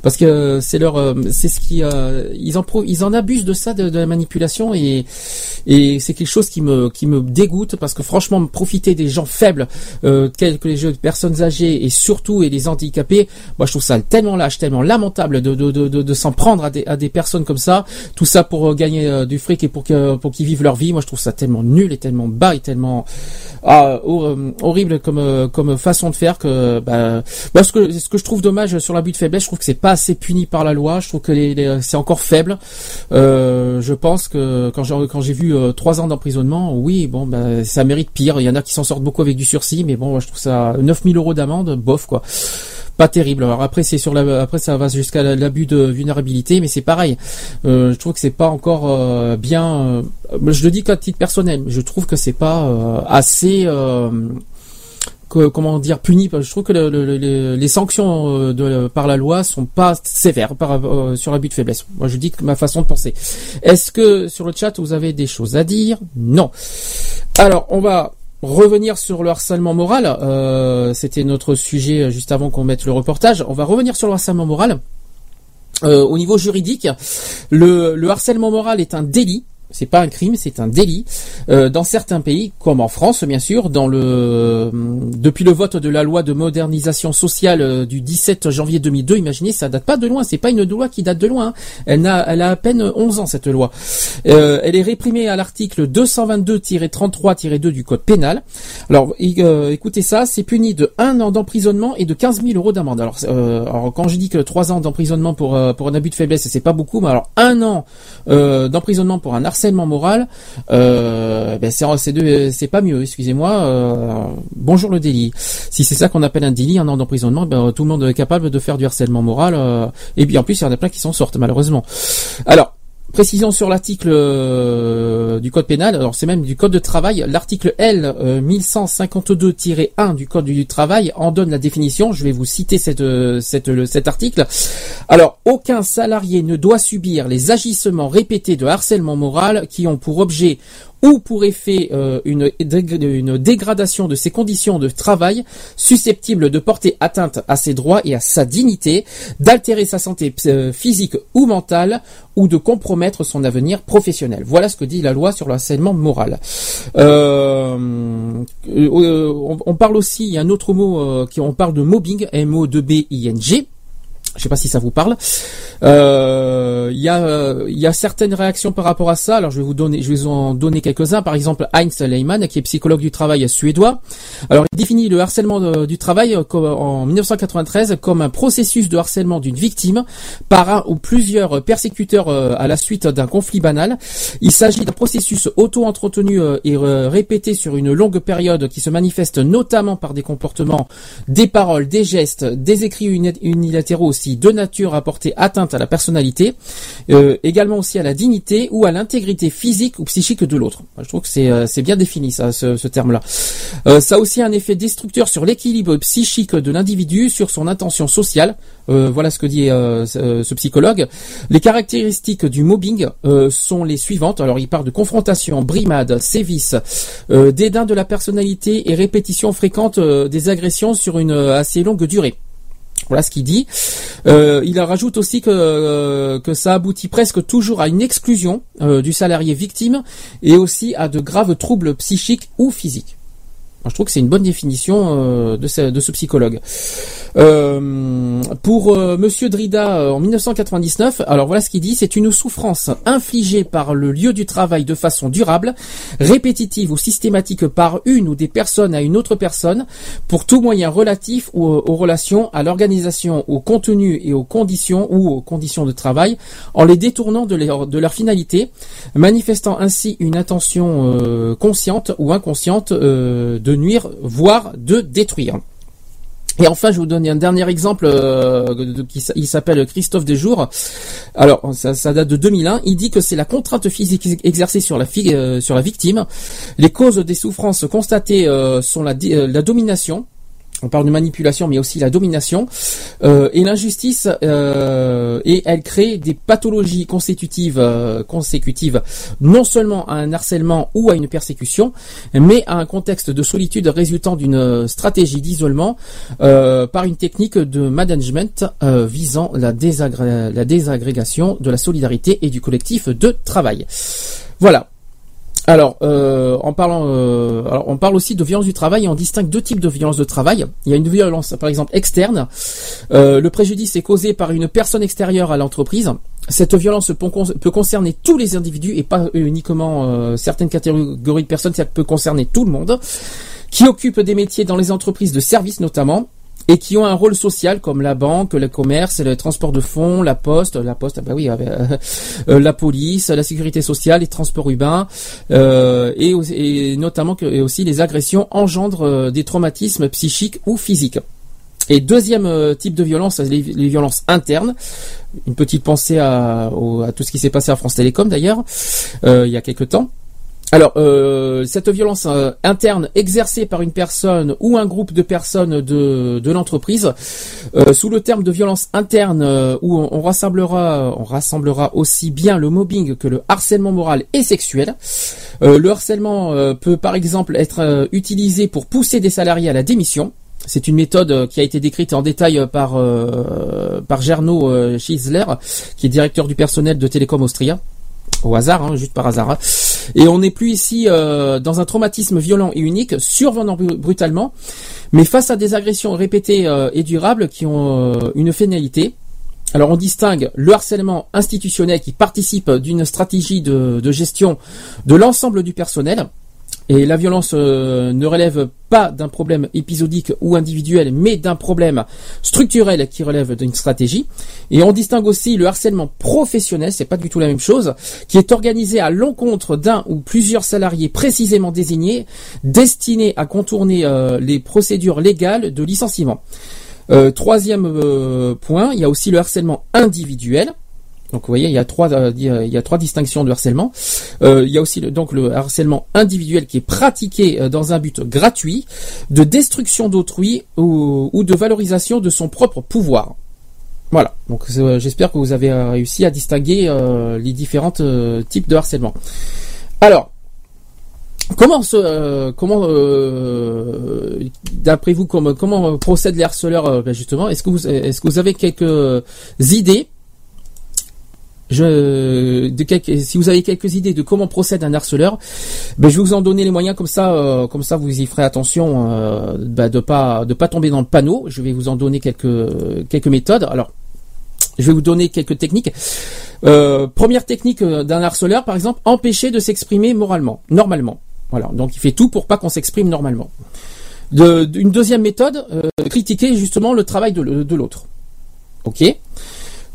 parce que c'est leur, euh, c'est ce qui, euh, ils en, ils en abusent de ça, de, de la manipulation, et, et c'est quelque chose qui me, qui me dégoûte, parce que franchement, profiter des gens faibles, euh, que les jeunes personnes âgées et surtout et les handicapés, moi je trouve ça tellement lâche, tellement lamentable de, de, de, de, de s'en prendre à des personnes comme ça. Tout ça pour euh, gagner euh, du fric et pour que pour qu'ils vivent leur vie. Moi, je trouve ça tellement nul et tellement bas et tellement ah, euh, horrible comme comme façon de faire que bah moi ce que ce que je trouve dommage sur l'abus de faiblesse, je trouve que c'est pas assez puni par la loi. Je trouve que c'est encore faible. Je pense que quand j'ai quand j'ai vu trois ans d'emprisonnement, oui, bon, bah, ça mérite pire. Il y en a qui s'en sortent beaucoup avec du sursis, mais bon, je trouve ça 9000 euros d'amende, bof quoi pas terrible. Alors après c'est sur la, après ça va jusqu'à la- l'abus de vulnérabilité, mais c'est pareil. Euh, je trouve que c'est pas encore euh, bien. euh, je le dis qu'à titre personnel, je trouve que c'est pas euh, assez. euh, que- comment dire puni je trouve que le- le- le- les sanctions euh, de, par la loi sont pas sévères par, euh, sur l'abus de faiblesse moi je dis que ma façon de penser est-ce que sur le chat vous avez des choses à dire? Non alors on va revenir sur le harcèlement moral Euh, c'était notre sujet euh, juste avant qu'on mette le reportage. On va revenir sur le harcèlement moral. Euh, au niveau juridique le, le harcèlement moral est un délit c'est pas un crime, c'est un délit. Euh, dans certains pays, comme en France, bien sûr, dans le depuis le vote de la loi de modernisation sociale euh, du 17 janvier 2002, imaginez, ça date pas de loin. C'est pas une loi qui date de loin. hein. Elle elle a à peine 11 ans cette loi. Euh, elle est réprimée à l'article 222-33-2 du code pénal. Alors, euh, écoutez ça, c'est puni de un an d'emprisonnement et de 15 000 euros d'amende. Alors, euh, quand je dis que trois ans d'emprisonnement pour euh, pour un abus de faiblesse, c'est pas beaucoup, mais alors un an euh, d'emprisonnement pour un harcèlement moral, euh, ben c'est pas mieux. Excusez-moi. euh, bonjour le délit. Si c'est ça qu'on appelle un délit, un an d'emprisonnement, ben, tout le monde est capable de faire du harcèlement moral. euh, et puis en plus, il y en a plein qui s'en sortent malheureusement. Alors. Précision sur l'article euh, du code pénal, alors c'est même du code de travail, l'article L euh, 1152-1 du code du travail en donne la définition, je vais vous citer euh, cet article. Alors, aucun salarié ne doit subir les agissements répétés de harcèlement moral qui ont pour objet ou pour effet euh, une, une dégradation de ses conditions de travail susceptible de porter atteinte à ses droits et à sa dignité, d'altérer sa santé euh, physique ou mentale ou de compromettre son avenir professionnel. Voilà ce que dit la loi sur le harcèlement moral. Euh, euh, on, on parle aussi, il y a un autre mot euh, qui on parle de mobbing, M-O-B-I-N-G. Je sais pas si ça vous parle. Euh, Il y a euh, y a certaines réactions par rapport à ça. Alors je vais vous donner je vais vous en donner quelques-uns. Par exemple Heinz Lehmann qui est psychologue du travail suédois. Alors il définit le harcèlement de- du travail euh, en 1993 comme un processus de harcèlement d'une victime par un ou plusieurs persécuteurs euh, à la suite d'un conflit banal. Il s'agit d'un processus auto-entretenu euh, et euh, répété sur une longue période qui se manifeste notamment par des comportements, des paroles, des gestes, des écrits uni- unilatéraux aussi de nature à porter atteinte à la personnalité, euh, également aussi à la dignité ou à l'intégrité physique ou psychique de l'autre. Je trouve que c'est euh, c'est bien défini ça, ce, ce terme-là. Euh, ça a aussi un effet destructeur sur l'équilibre psychique de l'individu, sur son intention sociale. Euh, voilà ce que dit euh, ce, psychologue. Les caractéristiques du mobbing sont les suivantes. Alors, il parle de confrontation, brimade, sévices, euh, dédain de la personnalité et répétition fréquente des agressions sur une assez longue durée. Voilà ce qu'il dit. Euh, il rajoute aussi que, euh, que ça aboutit presque toujours à une exclusion euh, du salarié victime et aussi à de graves troubles psychiques ou physiques. Je trouve que c'est une bonne définition euh, de, ce, psychologue. Euh, pour euh, Monsieur Drida euh, en 1999, alors voilà ce qu'il dit, c'est une souffrance infligée par le lieu du travail de façon durable, répétitive ou systématique par une ou des personnes à une autre personne, pour tout moyen relatif ou, aux relations, à l'organisation, au contenu et aux conditions ou aux conditions de travail, en les détournant de leur, finalité, manifestant ainsi une intention consciente ou inconsciente de nuire, voire de détruire. Et enfin, je vous donne un dernier exemple euh, qui il s'appelle Christophe Desjours. Alors, ça, date de 2001. Il dit que c'est la contrainte physique ex- exercée sur la, euh, sur la victime. Les causes des souffrances constatées euh, sont la domination. On parle de manipulation, mais aussi la domination euh, et l'injustice. euh, et elle crée des pathologies constitutives, euh, consécutives, non seulement à un harcèlement ou à une persécution, mais à un contexte de solitude résultant d'une stratégie d'isolement euh, par une technique de management visant la désagrégation de la solidarité et du collectif de travail. Voilà. Alors, euh, en parlant, euh, on parle aussi de violence du travail et on distingue deux types de violence de travail. Il y a une violence, par exemple, externe. Euh, le préjudice est causé par une personne extérieure à l'entreprise. Cette violence peut, con- peut concerner tous les individus et pas uniquement certaines catégories de personnes. Ça peut concerner tout le monde qui occupent des métiers dans les entreprises de services notamment et qui ont un rôle social comme la banque, le commerce, le transport de fonds, la poste, la poste, ah bah oui, euh, euh, la police, la sécurité sociale, les transports urbains, euh, et, et notamment que et aussi les agressions engendrent euh, des traumatismes psychiques ou physiques. Et deuxième euh, type de violence, les, les violences internes. Une petite pensée à, à tout ce qui s'est passé à France Télécom d'ailleurs, euh, il y a quelque temps. Alors, euh, cette violence euh, interne exercée par une personne ou un groupe de personnes de, l'entreprise, euh, sous le terme de violence interne, où on, rassemblera, on rassemblera aussi bien le mobbing que le harcèlement moral et sexuel. Le harcèlement peut par exemple être utilisé pour pousser des salariés à la démission. C'est une méthode qui a été décrite en détail par par Gernot Schiesler, qui est directeur du personnel de Télécom Austria au hasard, hein, juste par hasard. hein. Et on n'est plus ici euh, dans un traumatisme violent et unique, survenant bru- brutalement, mais face à des agressions répétées euh, et durables qui ont euh, une finalité. Alors on distingue le harcèlement institutionnel qui participe d'une stratégie de gestion de l'ensemble du personnel. Et la violence euh, ne relève pas d'un problème épisodique ou individuel, mais d'un problème structurel qui relève d'une stratégie. Et on distingue aussi le harcèlement professionnel, c'est pas du tout la même chose, qui est organisé à l'encontre d'un ou plusieurs salariés précisément désignés, destinés à contourner euh, les procédures légales de licenciement. Euh, troisième point, il y a aussi le harcèlement individuel. Donc vous voyez, il y a trois, euh, il y a trois distinctions de harcèlement. Euh, il y a aussi le, donc le harcèlement individuel qui est pratiqué euh, dans un but gratuit, de destruction d'autrui ou, de valorisation de son propre pouvoir. Voilà. Donc euh, j'espère que vous avez réussi à distinguer les différents types de harcèlement. Alors. Comment se, euh, comment, euh, d'après vous, comment, procèdent les harceleurs ben justement Est-ce que vous, est-ce que vous avez quelques idées je, de quelques, si vous avez quelques idées de comment procède un harceleur, ben je vais vous en donner les moyens comme ça, euh, comme ça vous y ferez attention euh, ben de pas de pas tomber dans le panneau. Je vais vous en donner quelques quelques méthodes. Alors, je vais vous donner quelques techniques. Euh, première technique euh, d'un harceleur, par exemple, empêcher de s'exprimer moralement, normalement. Voilà, donc il fait tout pour pas qu'on s'exprime normalement. De, une deuxième méthode, euh, critiquer justement le travail de, de l'autre. Ok?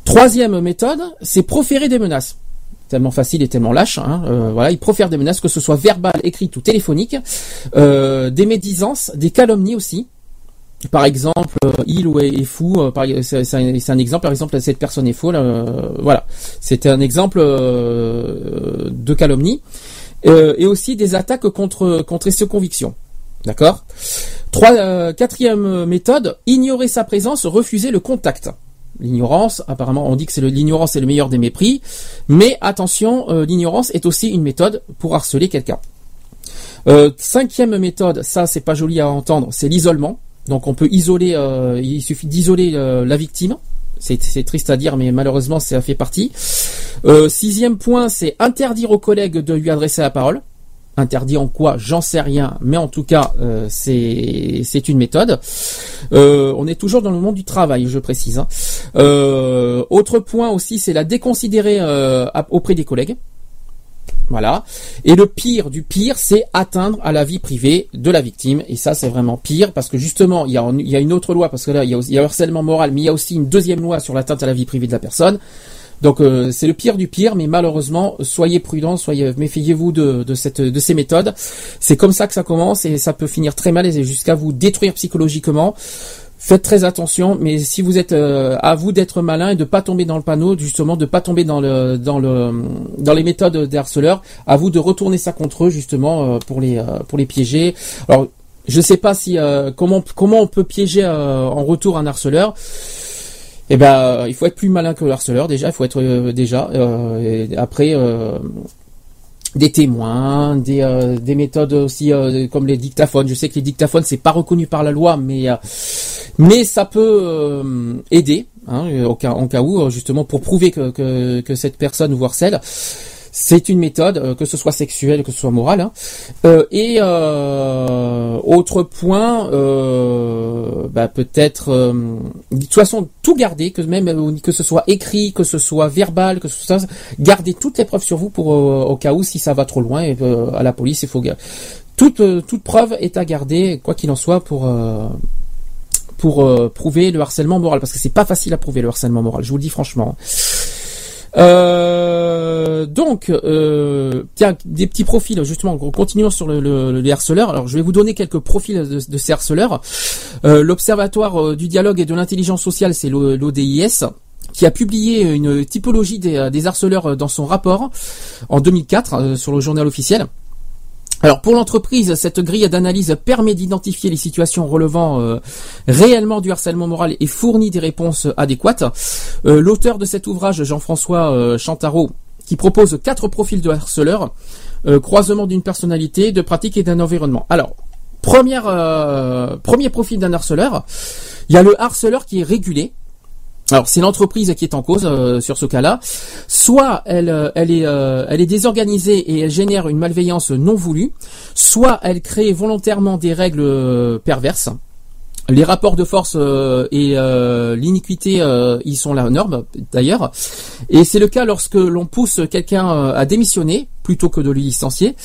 Troisième méthode, c'est proférer des menaces. Tellement facile et tellement lâche. Hein. Euh, voilà, il profère des menaces, que ce soit verbales, écrites ou téléphoniques, euh, des médisances, des calomnies aussi. par exemple, euh, il ou est, fou. euh, C'est un, exemple. Par exemple, cette personne est folle. euh, voilà, c'était un exemple de calomnie. Et aussi des attaques contre contre ses convictions. D'accord? Trois, quatrième méthode, ignorer sa présence, refuser le contact. L'ignorance, apparemment, on dit que c'est l'ignorance est le meilleur des mépris, mais attention, euh, l'ignorance est aussi une méthode pour harceler quelqu'un. Euh, cinquième méthode, ça c'est pas joli à entendre, c'est l'isolement. Donc on peut isoler, euh, il suffit d'isoler la victime. C'est triste à dire, mais malheureusement ça fait partie. Sixième point, c'est interdire aux collègues de lui adresser la parole. Interdit en quoi J'en sais rien, mais en tout cas, euh, c'est une méthode. Euh, on est toujours dans le monde du travail, je précise. hein. Euh, autre point aussi, c'est la déconsidérer euh, auprès des collègues. Voilà. Et le pire du pire, c'est atteindre à la vie privée de la victime. Et ça, c'est vraiment pire parce que justement, il y a, il y a une autre loi parce que là, il y a, il y a harcèlement moral, mais il y a aussi une deuxième loi sur l'atteinte à la vie privée de la personne. Donc euh, c'est le pire du pire, mais malheureusement, soyez prudents, soyez méfiez-vous de, ces méthodes. C'est comme ça que ça commence et ça peut finir très mal et jusqu'à vous détruire psychologiquement. Faites très attention, mais si vous êtes euh, à vous d'être malin et de pas tomber dans le panneau, justement de pas tomber dans le dans le dans les méthodes des harceleurs, à vous de retourner ça contre eux justement euh, pour les pour les piéger. Alors je sais pas si comment comment on peut piéger en retour un harceleur. Eh ben, euh, il faut être plus malin que le harceleur déjà. Il faut être euh, déjà. euh, après, euh, des témoins, des, euh, des méthodes aussi euh, comme les dictaphones. Je sais que les dictaphones c'est pas reconnu par la loi, mais mais ça peut aider hein, cas, en cas où justement pour prouver que, que, que cette personne vous harcèle. C'est une méthode, euh, que ce soit sexuelle, que ce soit morale. hein. Euh, et euh, autre point, euh, bah, peut-être euh, de toute façon tout garder, que même euh, que ce soit écrit, que ce soit verbal, que ce soit garder toutes les preuves sur vous pour au cas où si ça va trop loin et à la police il faut toute toute preuve est à garder quoi qu'il en soit pour pour prouver le harcèlement moral parce que c'est pas facile à prouver le harcèlement moral je vous le dis franchement euh, donc, euh, tiens, des petits profils, justement, continuons sur le, le- les harceleurs. Alors, je vais vous donner quelques profils de, de ces harceleurs. Euh, L'Observatoire euh, du dialogue et de l'intelligence sociale, c'est l'O- l'ODIS, qui a publié une typologie des, des harceleurs dans son rapport en 2004 euh, sur le journal officiel. Alors pour l'entreprise, cette grille d'analyse permet d'identifier les situations relevant euh, réellement du harcèlement moral et fournit des réponses adéquates. Euh, L'auteur de cet ouvrage, Jean-François euh, Chantaro, qui propose quatre profils de harceleurs, euh, croisement d'une personnalité, de pratique et d'un environnement. Alors, première, premier profil d'un harceleur, il y a le harceleur qui est régulé. Alors c'est l'entreprise qui est en cause euh, sur ce cas-là. Soit elle, euh, est, euh, elle est désorganisée et elle génère une malveillance non voulue. Soit elle crée volontairement des règles perverses. Les rapports de force euh, et euh, l'iniquité euh, y sont la norme d'ailleurs. Et c'est le cas lorsque l'on pousse quelqu'un euh, à démissionner plutôt que de le licencier.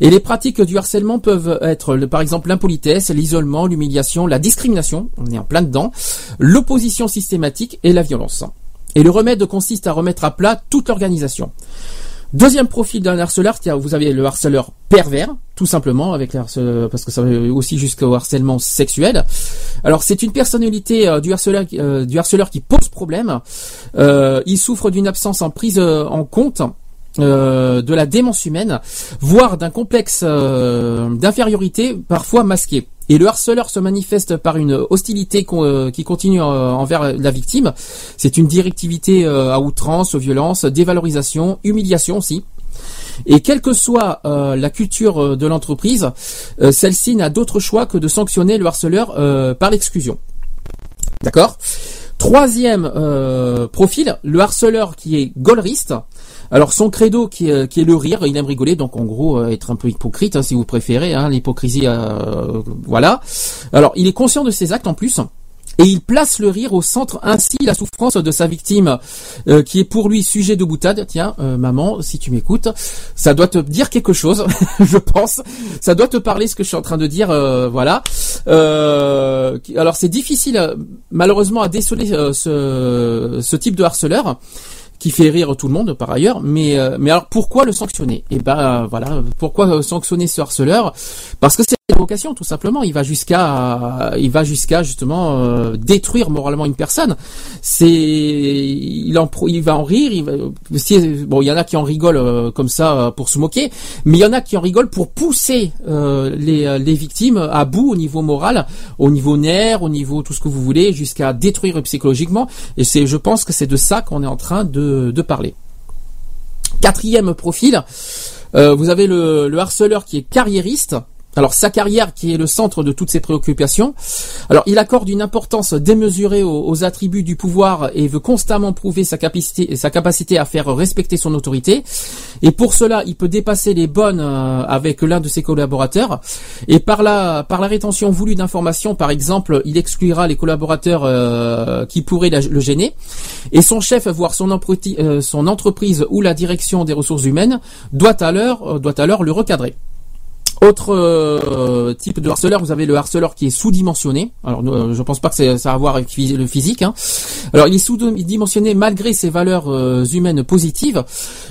Et les pratiques du harcèlement peuvent être par exemple l'impolitesse, l'isolement, l'humiliation, la discrimination, on est en plein dedans, l'opposition systématique et la violence. Et le remède consiste à remettre à plat toute l'organisation. Deuxième profil d'un harceleur, vous avez le harceleur pervers, tout simplement, avec parce que ça va aussi jusqu'au harcèlement sexuel. Alors c'est une personnalité euh, du, harceleur, qui- euh, du harceleur qui pose problème. Euh, il souffre d'une absence en prise en compte euh, de la démence humaine, voire d'un complexe euh, d'infériorité parfois masqué. Et le harceleur se manifeste par une hostilité euh, qui continue envers la victime. C'est une directivité à outrance, violence, dévalorisation, humiliation aussi. Et quelle que soit la culture de l'entreprise, celle-ci n'a d'autre choix que de sanctionner le harceleur par l'exclusion. D'accord? Troisième profil, le harceleur qui est gaulleriste. Alors son credo qui est, qui est le rire, il aime rigoler, donc en gros euh, être un peu hypocrite hein, si vous préférez, hein, l'hypocrisie, euh, voilà. Alors il est conscient de ses actes en plus. Et il place le rire au centre, ainsi la souffrance de sa victime, euh, qui est pour lui sujet de boutade. Tiens, euh, maman, si tu m'écoutes, ça doit te dire quelque chose, je pense. Ça doit te parler ce que je suis en train de dire, euh, voilà. Euh, alors c'est difficile, euh, malheureusement, à déceler euh, ce, ce type de harceleur qui fait rire tout le monde par ailleurs, mais euh, mais alors pourquoi le sanctionner? Eh ben euh, voilà, pourquoi euh, sanctionner ce harceleur? Parce que c'est tout simplement. Il va jusqu'à, il va jusqu'à justement euh, détruire moralement une personne. C'est, il en, il va en rire. Il va, bon, il y en a qui en rigolent euh, comme ça euh, pour se moquer, mais il y en a qui en rigolent pour pousser euh, les, euh, les victimes à bout au niveau moral, au niveau nerf, au niveau tout ce que vous voulez, jusqu'à détruire psychologiquement. Et c'est, je pense que c'est de ça qu'on est en train de, de parler. Quatrième profil, euh, vous avez le, le harceleur qui est carriériste. Alors sa carrière qui est le centre de toutes ses préoccupations. Alors il accorde une importance démesurée aux, attributs du pouvoir et veut constamment prouver sa capacité, sa capacité à faire respecter son autorité. Et pour cela, il peut dépasser les bonnes euh, avec l'un de ses collaborateurs. Et par la par la rétention voulue d'informations, par exemple, il exclura les collaborateurs euh, qui pourraient le gêner. Et son chef, voire son, euh, son entreprise ou la direction des ressources humaines, doit alors doit alors le recadrer. Autre euh, type de harceleur, vous avez le harceleur qui est sous-dimensionné. Alors, euh, je pense pas que ça a à voir avec le physique. hein. Alors, il est sous-dimensionné malgré ses valeurs euh, humaines positives.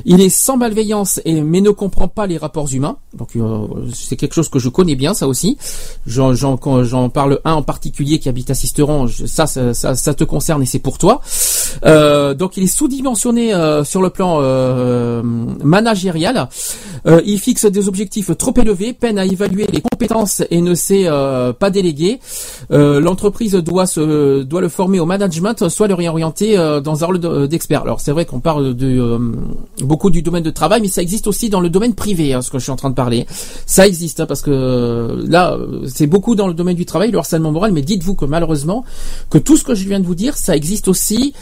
Il est sans malveillance et mais ne comprend pas les rapports humains. Donc, euh, c'est quelque chose que je connais bien, ça aussi. J'en, parle un en particulier qui habite à Sisteron. Ça, ça, ça, ça te concerne et c'est pour toi. Donc, il est sous-dimensionné sur le plan managérial. Il fixe des objectifs trop élevés, peine à évaluer les compétences et ne sait euh, pas déléguer. Euh, L'entreprise doit se doit le former au management, soit le réorienter euh, dans un rôle de- d'expert. Alors c'est vrai qu'on parle de beaucoup du domaine de travail, mais ça existe aussi dans le domaine privé, hein, ce que je suis en train de parler. Ça existe hein, parce que là, c'est beaucoup dans le domaine du travail, le harcèlement moral. Mais dites-vous que malheureusement, que tout ce que je viens de vous dire, ça existe aussi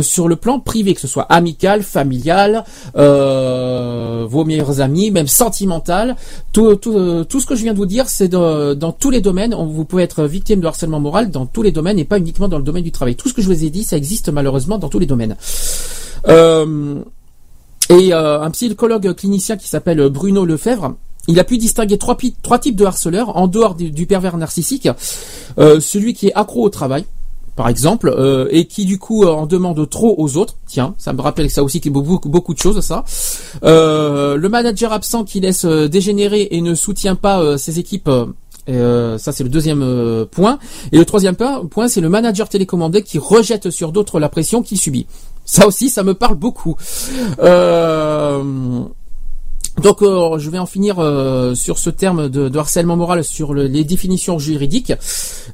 sur le plan privé, que ce soit amical, familial, vos meilleurs amis, même sentimental. Tout, tout, euh, tout ce que je viens de vous dire, c'est dans, tous les domaines. Vous pouvez être victime de harcèlement moral dans tous les domaines et pas uniquement dans le domaine du travail. Tout ce que je vous ai dit, ça existe malheureusement dans tous les domaines. Euh, et euh, un psychologue clinicien qui s'appelle Bruno Lefebvre, il a pu distinguer trois, types de harceleurs en dehors du, pervers narcissique. Celui qui est accro au travail, par exemple, euh, et qui du coup euh, en demande trop aux autres. Tiens, ça me rappelle ça aussi a beaucoup, beaucoup de choses, ça. Euh, le manager absent qui laisse euh, dégénérer et ne soutient pas euh, ses équipes. euh, ça c'est le deuxième point. Et le troisième point, point, c'est le manager télécommandé qui rejette sur d'autres la pression qu'il subit. Ça aussi, ça me parle beaucoup. Euh, donc euh, je vais en finir euh, sur ce terme de, harcèlement moral sur le- les définitions juridiques.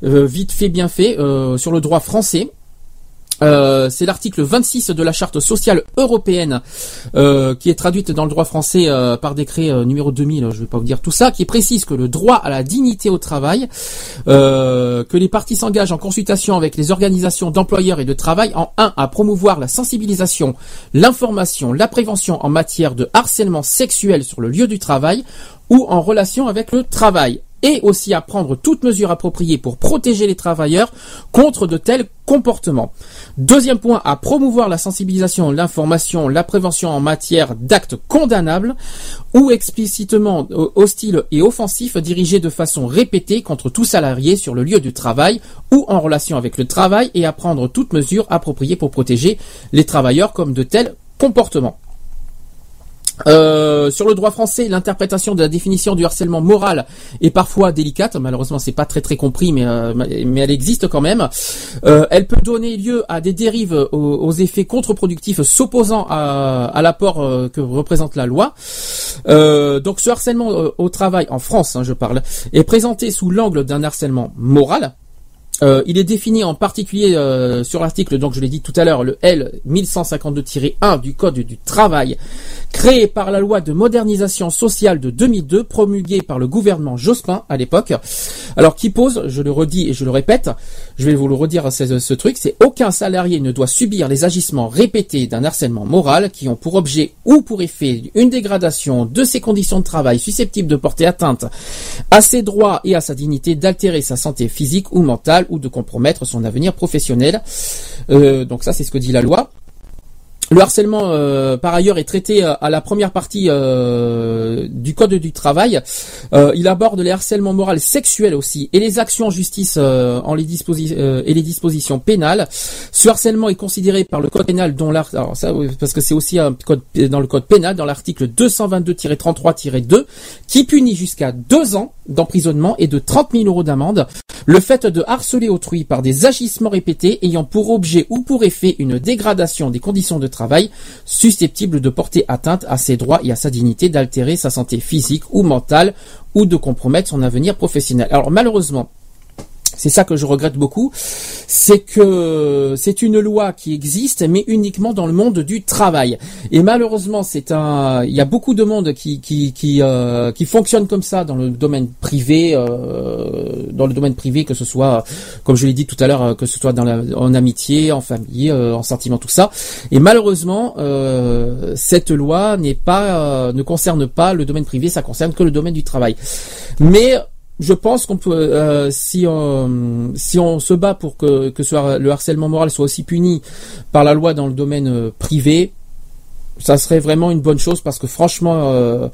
Euh, vite fait, bien fait, sur le droit français. Euh, c'est l'article 26 de la charte sociale européenne euh, qui est traduite dans le droit français euh, par décret numéro 2000, je vais pas vous dire tout ça, qui précise que le droit à la dignité au travail, que les parties s'engagent en consultation avec les organisations d'employeurs et de travail en un à promouvoir la sensibilisation, l'information, la prévention en matière de harcèlement sexuel sur le lieu du travail ou en relation avec le travail et aussi à prendre toutes mesures appropriées pour protéger les travailleurs contre de tels comportements. Deuxième point, à promouvoir la sensibilisation, l'information, la prévention en matière d'actes condamnables ou explicitement euh, hostiles et offensifs dirigés de façon répétée contre tout salarié sur le lieu du travail ou en relation avec le travail et à prendre toutes mesures appropriées pour protéger les travailleurs comme de tels comportements. Euh, sur le droit français, l'interprétation de la définition du harcèlement moral est parfois délicate. Malheureusement, c'est pas très très compris, mais euh, mais elle existe quand même. Euh, elle peut donner lieu à des dérives aux, effets contre-productifs s'opposant à, à l'apport euh, que représente la loi. Euh, donc, ce harcèlement au travail en France, hein, je parle, est présenté sous l'angle d'un harcèlement moral. Euh, il est défini en particulier euh, sur l'article, donc je l'ai dit tout à l'heure, le L 1152-1 du Code du travail, créé par la loi de modernisation sociale de 2002, promulguée par le gouvernement Jospin à l'époque. Alors qui pose, je le redis et je le répète, je vais vous le redire ce, truc, c'est aucun salarié ne doit subir les agissements répétés d'un harcèlement moral qui ont pour objet ou pour effet une dégradation de ses conditions de travail susceptibles de porter atteinte à ses droits et à sa dignité, d'altérer sa santé physique ou mentale ou de compromettre son avenir professionnel. Euh, donc ça, c'est ce que dit la loi. Le harcèlement, euh, par ailleurs, est traité euh, à la première partie euh, du Code du travail. Euh, il aborde les harcèlements moraux sexuels aussi et les actions en justice euh, en les euh, et les dispositions pénales. Ce harcèlement est considéré par le Code pénal, dont l'art, alors ça, parce que c'est aussi un code dans le Code pénal, dans l'article 222-33-2, qui punit jusqu'à deux ans d'emprisonnement et de 30 000 euros d'amende. Le fait de harceler autrui par des agissements répétés ayant pour objet ou pour effet une dégradation des conditions de travail susceptible de porter atteinte à ses droits et à sa dignité, d'altérer sa santé physique ou mentale ou de compromettre son avenir professionnel. Alors malheureusement, c'est ça que je regrette beaucoup, c'est que c'est une loi qui existe, mais uniquement dans le monde du travail. Et malheureusement, c'est un, il y a beaucoup de monde qui qui qui, euh, fonctionne comme ça dans le domaine privé, euh, dans le domaine privé, que ce soit, comme je l'ai dit tout à l'heure, euh, que ce soit en amitié, en famille, euh, en sentiment, tout ça. Et malheureusement, cette loi n'est pas, ne concerne pas le domaine privé, ça concerne que le domaine du travail. Mais je pense qu'on peut, euh, si on si on se bat pour que que ce, le harcèlement moral soit aussi puni par la loi dans le domaine euh, privé, ça serait vraiment une bonne chose parce que franchement, euh,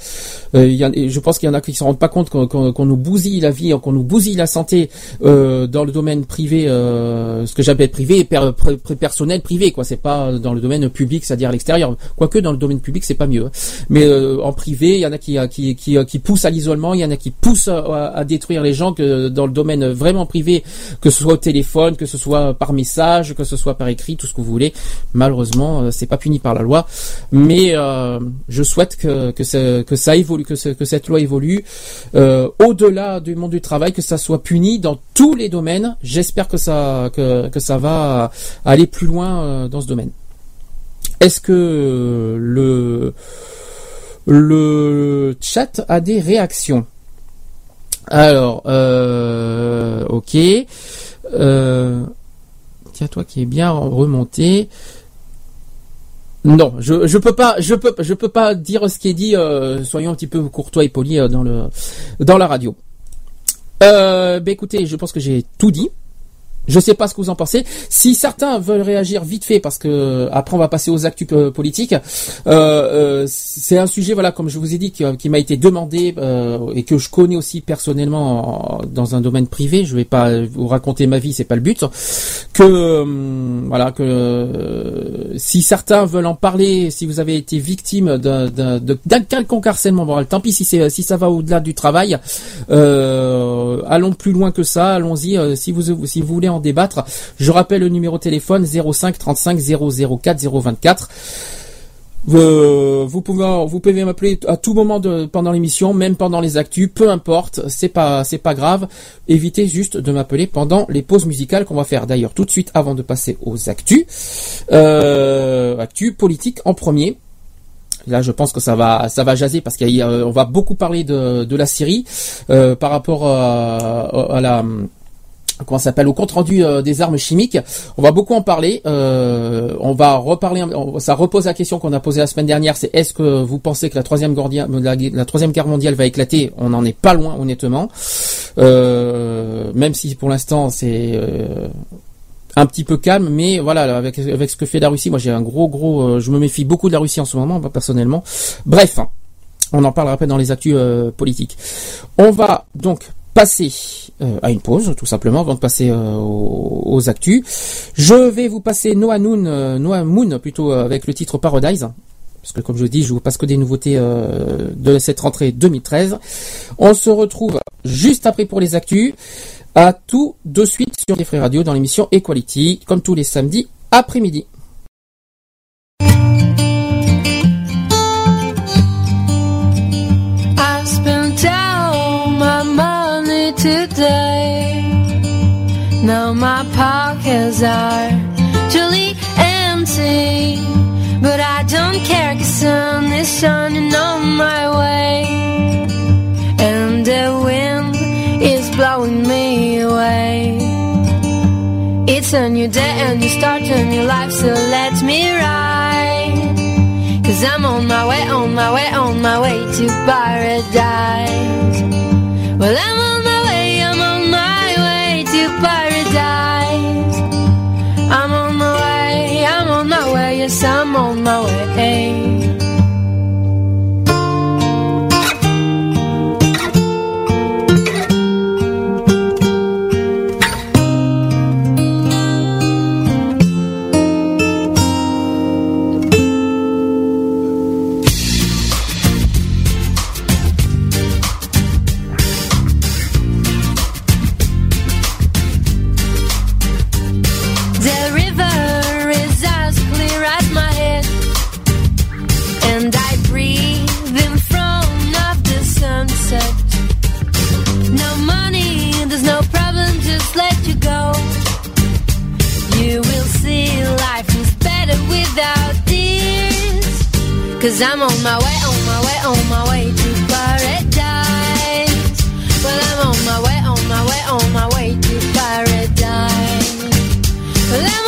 euh, y a- je pense qu'il y en a qui ne se rendent pas compte qu'on nous bousille la vie, qu'on nous bousille la santé euh, dans le domaine privé, euh, ce que j'appelle privé, per- personnel privé, quoi. C'est pas dans le domaine public, c'est-à-dire à l'extérieur. Quoique dans le domaine public, c'est pas mieux. hein. Mais euh, en privé, il y en a qui qui qui, qui poussent à l'isolement, il y en a qui poussent à, à détruire les gens que dans le domaine vraiment privé, que ce soit au téléphone, que ce soit par message, que ce soit par écrit, tout ce que vous voulez. Malheureusement, euh, c'est pas puni par la loi, mais euh, je souhaite que que, ça- évolue, que, ce- que cette loi évolue euh, au-delà du monde du travail, que ça soit puni dans tous les domaines. J'espère que ça que que ça va aller plus loin euh, dans ce domaine. Est-ce que euh, le le chat a des réactions? Alors, euh, ok. Euh, tiens, toi qui est bien remonté. Non, je je peux pas je peux je peux pas dire ce qui est dit. euh, soyons un petit peu courtois et polis euh, dans le dans la radio. Euh, ben écoutez, je pense que j'ai tout dit. Je sais pas ce que vous en pensez. Si certains veulent réagir vite fait, parce que après on va passer aux actus euh, politiques. Euh, euh, c'est un sujet, voilà, comme je vous ai dit, qui, m'a été demandé euh, et que je connais aussi personnellement en- dans un domaine privé. Je vais pas vous raconter ma vie, c'est pas le but. Que euh, voilà, que euh, si certains veulent en parler, si vous avez été victime d'un quelconque harcèlement moral, tant pis si c'est si ça va au-delà du travail. Euh, allons plus loin que ça, allons-y. euh, si vous si vous voulez en débattre, je rappelle le numéro de téléphone 05 35 004 024. Euh, vous pouvez vous pouvez m'appeler à tout moment de, pendant l'émission, même pendant les actus, peu importe, c'est pas c'est pas grave. Évitez juste de m'appeler pendant les pauses musicales qu'on va faire d'ailleurs tout de suite avant de passer aux actus. Euh, actus politiques en premier. Là, je pense que ça va, ça va jaser parce qu'on va beaucoup parler de, la Syrie euh, par rapport à la comment s'appelle au compte rendu euh, des armes chimiques. On va beaucoup en parler. Euh, on va reparler. ça repose la question qu'on a posée la semaine dernière. C'est est-ce que vous pensez que la troisième, guerre mondiale va éclater? On n'en est pas loin, honnêtement. Euh, même si pour l'instant c'est euh, un petit peu calme, mais voilà, là, avec, ce que fait la Russie, moi j'ai un gros gros, je me méfie beaucoup de la Russie en ce moment, personnellement. Bref, hein, on en parlera après dans les actus politiques. On va donc passer euh, à une pause, tout simplement, avant de passer euh, aux, aux actus. Je vais vous passer Noah Moon, euh, Noah Moon plutôt euh, avec le titre Paradise. Parce que comme je dis, je vous passe que des nouveautés de cette rentrée 2013. On se retrouve juste après pour les actus. À tout de suite sur les Frères Radio dans l'émission Equality, comme tous les samedis après-midi. It's a new day and you start a new life, so let me ride. Cause I'm on my way, on my way, on my way to paradise. Go. You will see life is better without this. Cause I'm on my way, on my way, on my way to paradise. Well, I'm on my way, on my way, on my way to paradise. Well,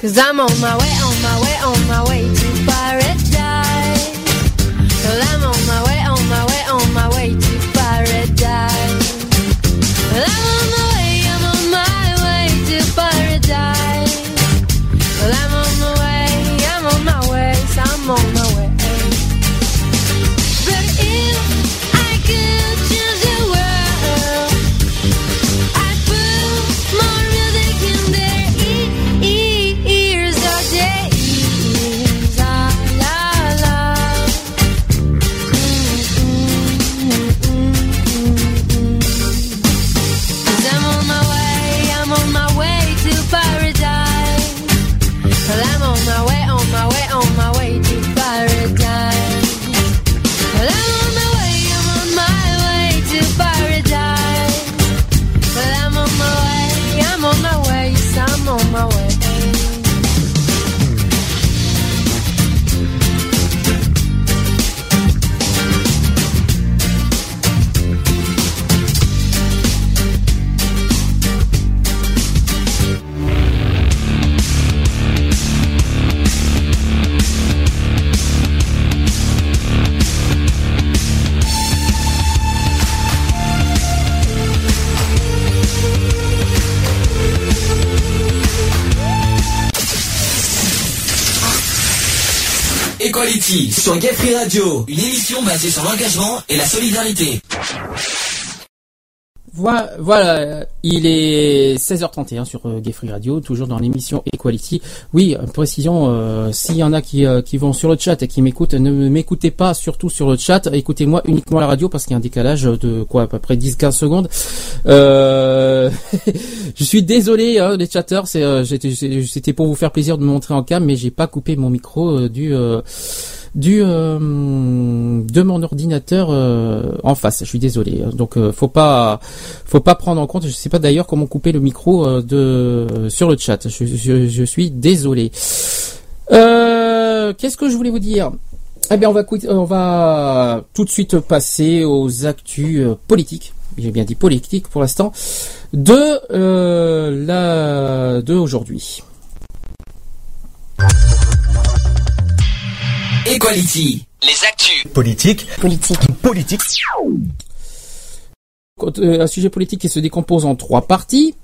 Cause I'm on my way, on my way, on my way to paradise. Well, I'm on Sur Gay Free Radio, une émission basée sur l'engagement et la solidarité. Voilà, il est 16h31 sur euh, Gay Free Radio, toujours dans l'émission Equality. Oui, euh, précision, euh, s'il y en a qui, euh, qui vont sur le chat et qui m'écoutent, ne m'écoutez pas surtout sur le chat, écoutez-moi uniquement la radio parce qu'il y a un décalage de quoi, à peu près 10-15 secondes. Je suis désolé, hein, les chatters, c'était pour vous faire plaisir de me montrer en cam, mais j'ai pas coupé mon micro du... du euh, de mon ordinateur euh, en face. Je suis désolé. Donc euh, faut pas faut pas prendre en compte. Je sais pas d'ailleurs comment couper le micro de sur le chat. Je, suis désolé. Qu'est-ce que je voulais vous dire? Eh bien, on va on va tout de suite passer aux actus politiques. J'ai bien dit politique pour l'instant de la de aujourd'hui. Equality. Les actus. Politique. Politique. Politique. Euh, un sujet politique qui se décompose en trois parties.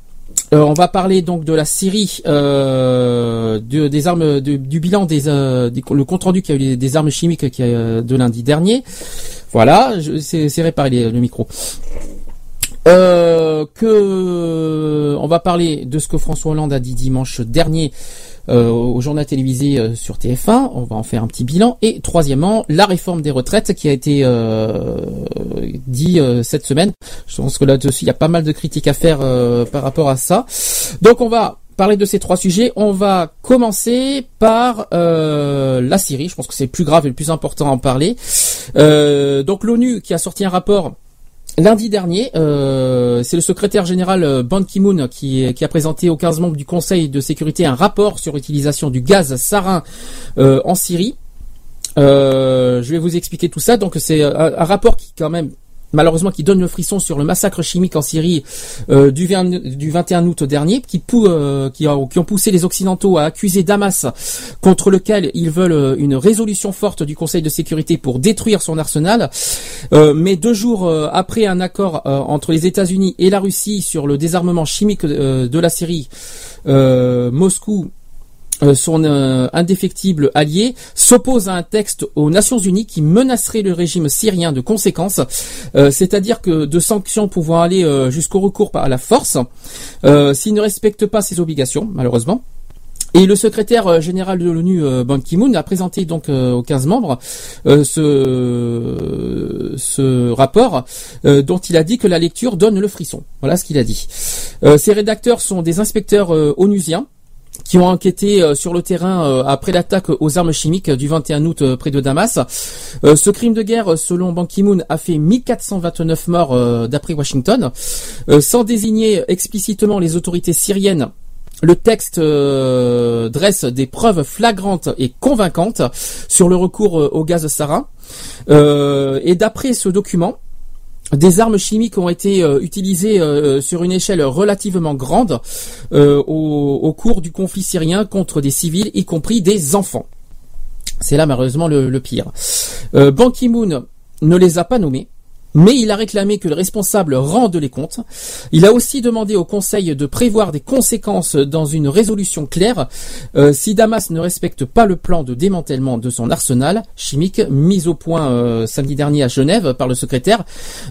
Euh, on va parler donc de la Syrie, euh, de- des armes, de- du bilan des, euh, des- le compte rendu qui a eu des, armes chimiques qui a, de lundi dernier. Voilà, c'est réparé les- le micro. Euh, que on va parler de ce que François Hollande a dit dimanche dernier euh, au journal télévisé euh, sur TF1. On va en faire un petit bilan. Et troisièmement, la réforme des retraites qui a été euh, dit euh, cette semaine. Je pense que là-dessus, il y a pas mal de critiques à faire euh, par rapport à ça. Donc on va parler de ces trois sujets. On va commencer par euh, la Syrie. Je pense que c'est le plus grave et le plus important à en parler. Donc l'ONU qui a sorti un rapport Lundi dernier, euh, c'est le secrétaire général euh, Ban Ki-moon qui, qui a présenté aux 15 membres du Conseil de sécurité un rapport sur l'utilisation du gaz sarin euh, en Syrie. Je vais vous expliquer tout ça. Donc c'est un rapport qui quand même malheureusement qui donne le frisson sur le massacre chimique en Syrie euh, du, 20 du 21 août dernier, euh, qui, ont poussé les Occidentaux à accuser Damas, contre lequel ils veulent euh, une résolution forte du Conseil de sécurité pour détruire son arsenal. Mais deux jours après un accord entre les États-Unis et la Russie sur le désarmement chimique de la Syrie, Moscou euh, son euh, indéfectible allié, s'oppose à un texte aux Nations Unies qui menacerait le régime syrien de conséquences, euh, c'est-à-dire que de sanctions pouvant aller jusqu'au recours par la force, s'il ne respecte pas ses obligations, malheureusement. Et le secrétaire général de l'ONU, Ban Ki-moon, a présenté donc aux 15 membres ce, ce rapport dont il a dit que la lecture donne le frisson. Voilà ce qu'il a dit. Ces rédacteurs sont des inspecteurs onusiens qui ont enquêté euh, sur le terrain euh, après l'attaque aux armes chimiques du 21 août euh, près de Damas. Ce crime de guerre, selon Ban Ki-moon, a fait 1429 morts d'après Washington. Sans désigner explicitement les autorités syriennes, le texte dresse des preuves flagrantes et convaincantes sur le recours au gaz sarin. Euh, et d'après ce document, des armes chimiques ont été euh, utilisées euh, sur une échelle relativement grande euh, au, cours du conflit syrien contre des civils, y compris des enfants. C'est là malheureusement le, pire. Euh, Ban Ki-moon ne les a pas nommés. Mais il a réclamé que le responsable rende les comptes. Il a aussi demandé au Conseil de prévoir des conséquences dans une résolution claire euh, si Damas ne respecte pas le plan de démantèlement de son arsenal chimique mis au point euh, samedi dernier à Genève par le secrétaire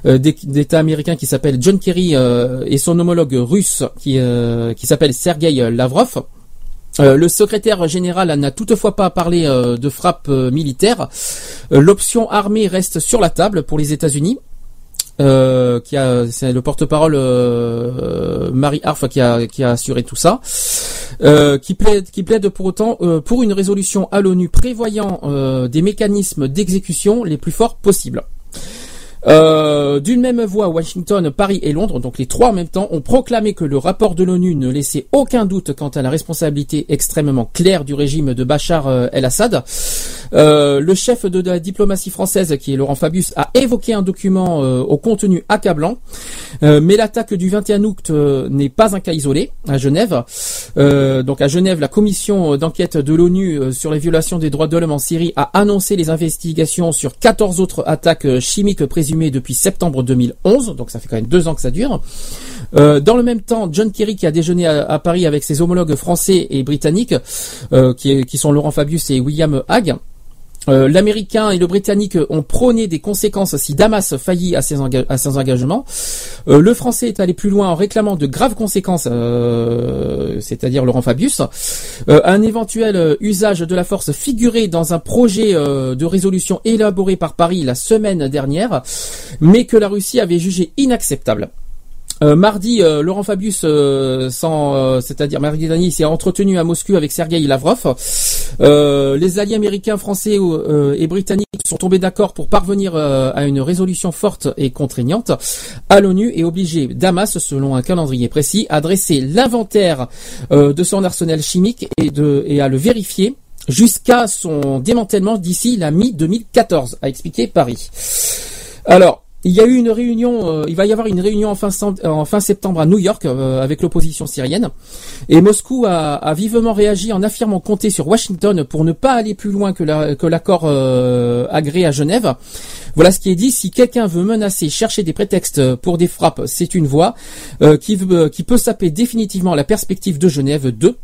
euh, d'É- d'État américain qui s'appelle John Kerry et son homologue russe qui, qui s'appelle Sergei Lavrov. Le secrétaire général n'a toutefois pas parlé de frappe militaire. L'option armée reste sur la table pour les États-Unis. Euh, qui a c'est le porte-parole euh, Marie Arf qui a qui a assuré tout ça euh, qui plaide qui plaide pour autant euh, pour une résolution à l'ONU prévoyant euh, des mécanismes d'exécution les plus forts possibles. Euh, D'une même voix, Washington, Paris et Londres, donc les trois en même temps, ont proclamé que le rapport de l'ONU ne laissait aucun doute quant à la responsabilité extrêmement claire du régime de Bachar euh, el-Assad. Euh, le chef de la diplomatie française, qui est Laurent Fabius, a évoqué un document au contenu accablant, mais l'attaque du 21 août n'est pas un cas isolé à Genève. Donc à Genève, la commission d'enquête de l'ONU sur les violations des droits de l'homme en Syrie a annoncé les investigations sur 14 autres attaques chimiques présumées depuis septembre 2011. Donc ça fait quand même deux ans que ça dure. Euh, dans le même temps, John Kerry qui a déjeuné à, Paris avec ses homologues français et britanniques, euh, qui, qui sont Laurent Fabius et William Hague. Euh, L'Américain et le Britannique ont prôné des conséquences si Damas faillit à ses, engagements. Euh, le Français est allé plus loin en réclamant de graves conséquences, euh, c'est-à-dire Laurent Fabius. Un éventuel usage de la force figurait dans un projet de résolution élaboré par Paris la semaine dernière, mais que la Russie avait jugé inacceptable. Euh, mardi, euh, Laurent Fabius, euh, c'est-à-dire mardi dernier, s'est entretenu à Moscou avec Sergei Lavrov. Les alliés américains, français et britanniques sont tombés d'accord pour parvenir à une résolution forte et contraignante à l'ONU et obliger Damas, selon un calendrier précis, à dresser l'inventaire de son arsenal chimique et, de, et à le vérifier jusqu'à son démantèlement d'ici la mi-2014, a expliqué Paris. Alors, il y a eu une réunion, euh, il va y avoir une réunion en fin, fin septembre à New York euh, avec l'opposition syrienne. Et Moscou a, vivement réagi en affirmant compter sur Washington pour ne pas aller plus loin que la- que l'accord euh, agréé à Genève. Voilà ce qui est dit. Si quelqu'un veut menacer, chercher des prétextes pour des frappes, c'est une voie euh, qui, qui peut saper définitivement la perspective de Genève 2.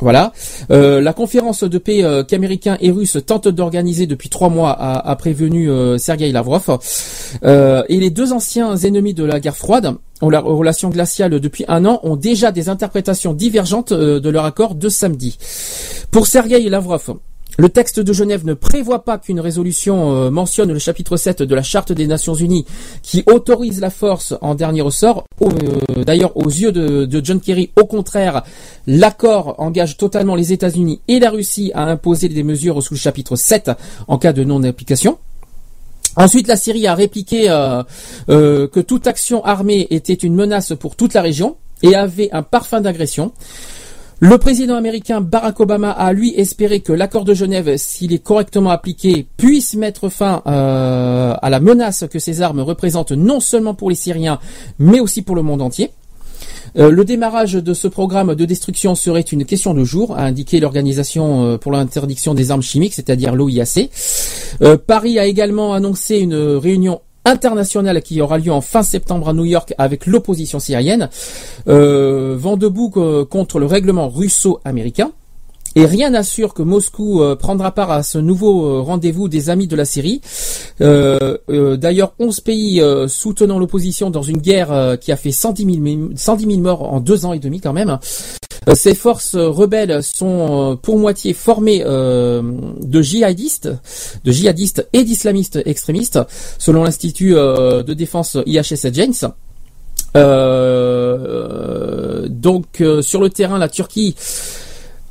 Voilà. Euh, la conférence de paix euh, qu'Américains et Russes tentent d'organiser depuis trois mois a, prévenu euh, Sergei Lavrov. Euh, et les deux anciens ennemis de la guerre froide, ont la relation glaciale depuis un an, ont déjà des interprétations divergentes de leur accord de samedi. Pour Sergei Lavrov, le texte de Genève ne prévoit pas qu'une résolution euh, mentionne le chapitre 7 de la Charte des Nations Unies qui autorise la force en dernier ressort. Euh, D'ailleurs, aux yeux de, John Kerry, au contraire, l'accord engage totalement les États-Unis et la Russie à imposer des mesures sous le chapitre 7 en cas de non-application. Ensuite, la Syrie a répliqué euh, que toute action armée était une menace pour toute la région et avait un parfum d'agression. Le président américain Barack Obama a lui espéré que l'accord de Genève, s'il est correctement appliqué, puisse mettre fin euh, à la menace que ces armes représentent non seulement pour les Syriens, mais aussi pour le monde entier. Euh, le démarrage de ce programme de destruction serait une question de jour, a indiqué l'Organisation euh, pour l'interdiction des armes chimiques, c'est-à-dire l'OIAC. Paris a également annoncé une réunion internationale qui aura lieu en fin septembre à New York avec l'opposition syrienne, euh, vent debout euh, contre le règlement russo-américain. Et rien n'assure que Moscou euh, prendra part à ce nouveau euh, rendez-vous des amis de la Syrie. Euh, D'ailleurs, 11 pays soutenant l'opposition dans une guerre qui a fait 110 000, mi- 110 000 morts en deux ans et demi quand même. Ces forces rebelles sont pour moitié formées de djihadistes, de djihadistes et d'islamistes extrémistes, selon l'institut de défense IHS. Euh, donc sur le terrain, la Turquie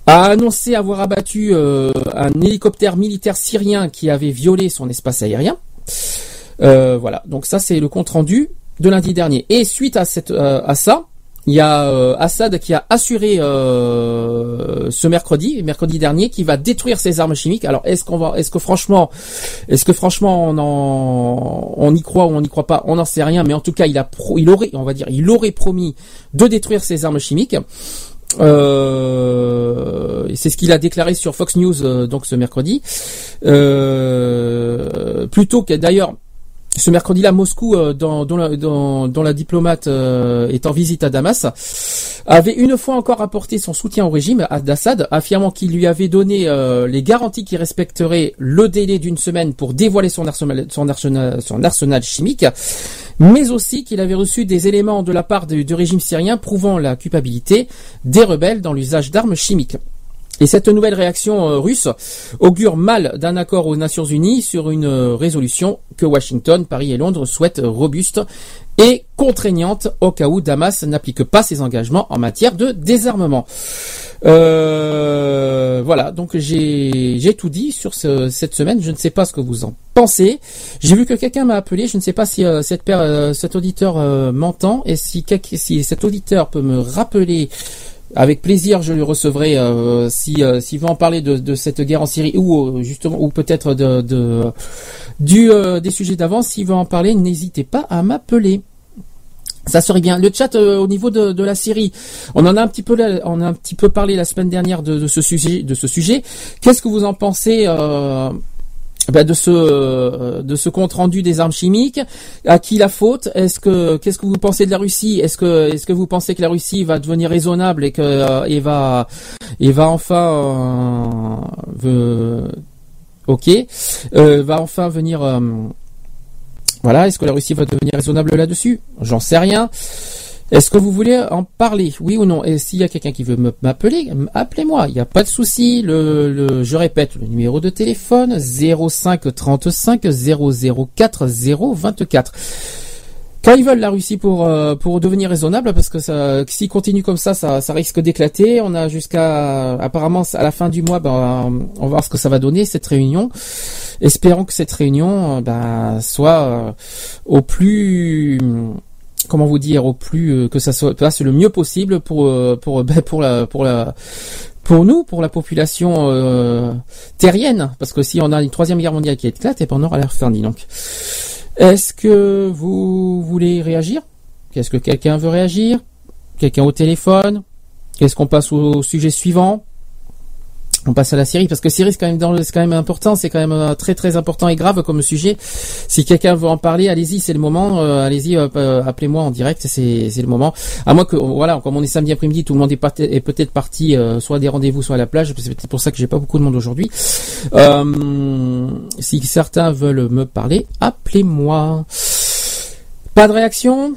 a annoncé avoir abattu euh, un hélicoptère militaire syrien qui avait violé son espace aérien. Euh, voilà, donc ça c'est le compte rendu de lundi dernier. Et suite à cette euh, à ça, il y a euh, Assad qui a assuré euh, ce mercredi, mercredi dernier, qui va détruire ses armes chimiques. Alors est-ce qu'on va, est-ce que franchement, est-ce que franchement on en, on y croit ou on n'y croit pas, on n'en sait rien. Mais en tout cas, il a, pro, il aurait, on va dire, il aurait promis de détruire ses armes chimiques. Euh, c'est ce qu'il a déclaré sur Fox News euh, donc ce mercredi. Euh, plutôt que d'ailleurs ce mercredi-là, Moscou, euh, dont, la, dans- dont la diplomate euh, est en visite à Damas, avait une fois encore apporté son soutien au régime à d'Assad, affirmant qu'il lui avait donné euh, les garanties qu'il respecterait le délai d'une semaine pour dévoiler son arsenal, chimique, mais aussi qu'il avait reçu des éléments de la part du régime syrien prouvant la culpabilité des rebelles dans l'usage d'armes chimiques. Et cette nouvelle réaction euh, russe augure mal d'un accord aux Nations Unies sur une euh, résolution que Washington, Paris et Londres souhaitent robuste et contraignante au cas où Damas n'applique pas ses engagements en matière de désarmement. Euh, voilà, donc j'ai tout dit sur ce- cette semaine. Je ne sais pas ce que vous en pensez. J'ai vu que quelqu'un m'a appelé. Je ne sais pas si cet auditeur m'entend et si, si cet auditeur peut me rappeler avec plaisir, je le recevrai euh, si euh, s'il veut en parler de, de cette guerre en Syrie ou euh, justement ou peut-être de, de du euh, des sujets d'avant. S'il veut en parler, n'hésitez pas à m'appeler. Ça serait bien. Le chat euh, au niveau de, de la Syrie, on en a un petit peu, on a un petit peu parlé la semaine dernière de, de ce sujet, de ce sujet. Qu'est-ce que vous en pensez euh, ben, de ce euh, de ce compte rendu des armes chimiques À qui la faute? Est-ce que qu'est-ce que vous pensez de la Russie? Est-ce que est-ce que vous pensez que la Russie va devenir raisonnable et que euh, et va et va enfin euh, ok va enfin venir voilà, est-ce que la Russie va devenir raisonnable là-dessus? J'en sais rien. Est-ce que vous voulez en parler Oui ou non? Et s'il y a quelqu'un qui veut m'appeler, appelez-moi, il n'y a pas de souci. Le, le, je répète, le numéro de téléphone 05 35 004 024. Quand ils veulent la Russie pour euh, pour devenir raisonnable, parce que ça, s'ils continuent comme ça, ça, ça risque d'éclater. On a jusqu'à apparemment à la fin du mois, ben, on va voir ce que ça va donner cette réunion. Espérons que cette réunion, euh, ben, soit euh, au plus comment vous dire au plus euh, que ça soit passe le mieux possible pour euh, pour ben, pour la pour la pour nous, pour la population euh, terrienne, parce que si on a une troisième guerre mondiale qui éclate, et ben on aura l'air dis donc. Est-ce que vous voulez réagir? Qu'est-ce que quelqu'un veut réagir? Quelqu'un au téléphone? Qu'est-ce qu'on passe au sujet suivant? On passe à la Syrie parce que Syrie c'est quand même dans c'est quand même important, c'est quand même euh, très très important et grave comme sujet. Si quelqu'un veut en parler, allez-y, c'est le moment. euh, allez-y, euh, appelez-moi en direct, c'est le moment. À moins que voilà, comme on est samedi après-midi, tout le monde est, peut-être parti soit à des rendez-vous, soit à la plage. C'est peut-être pour ça que j'ai pas beaucoup de monde aujourd'hui. Si certains veulent me parler, appelez-moi. Pas de réaction?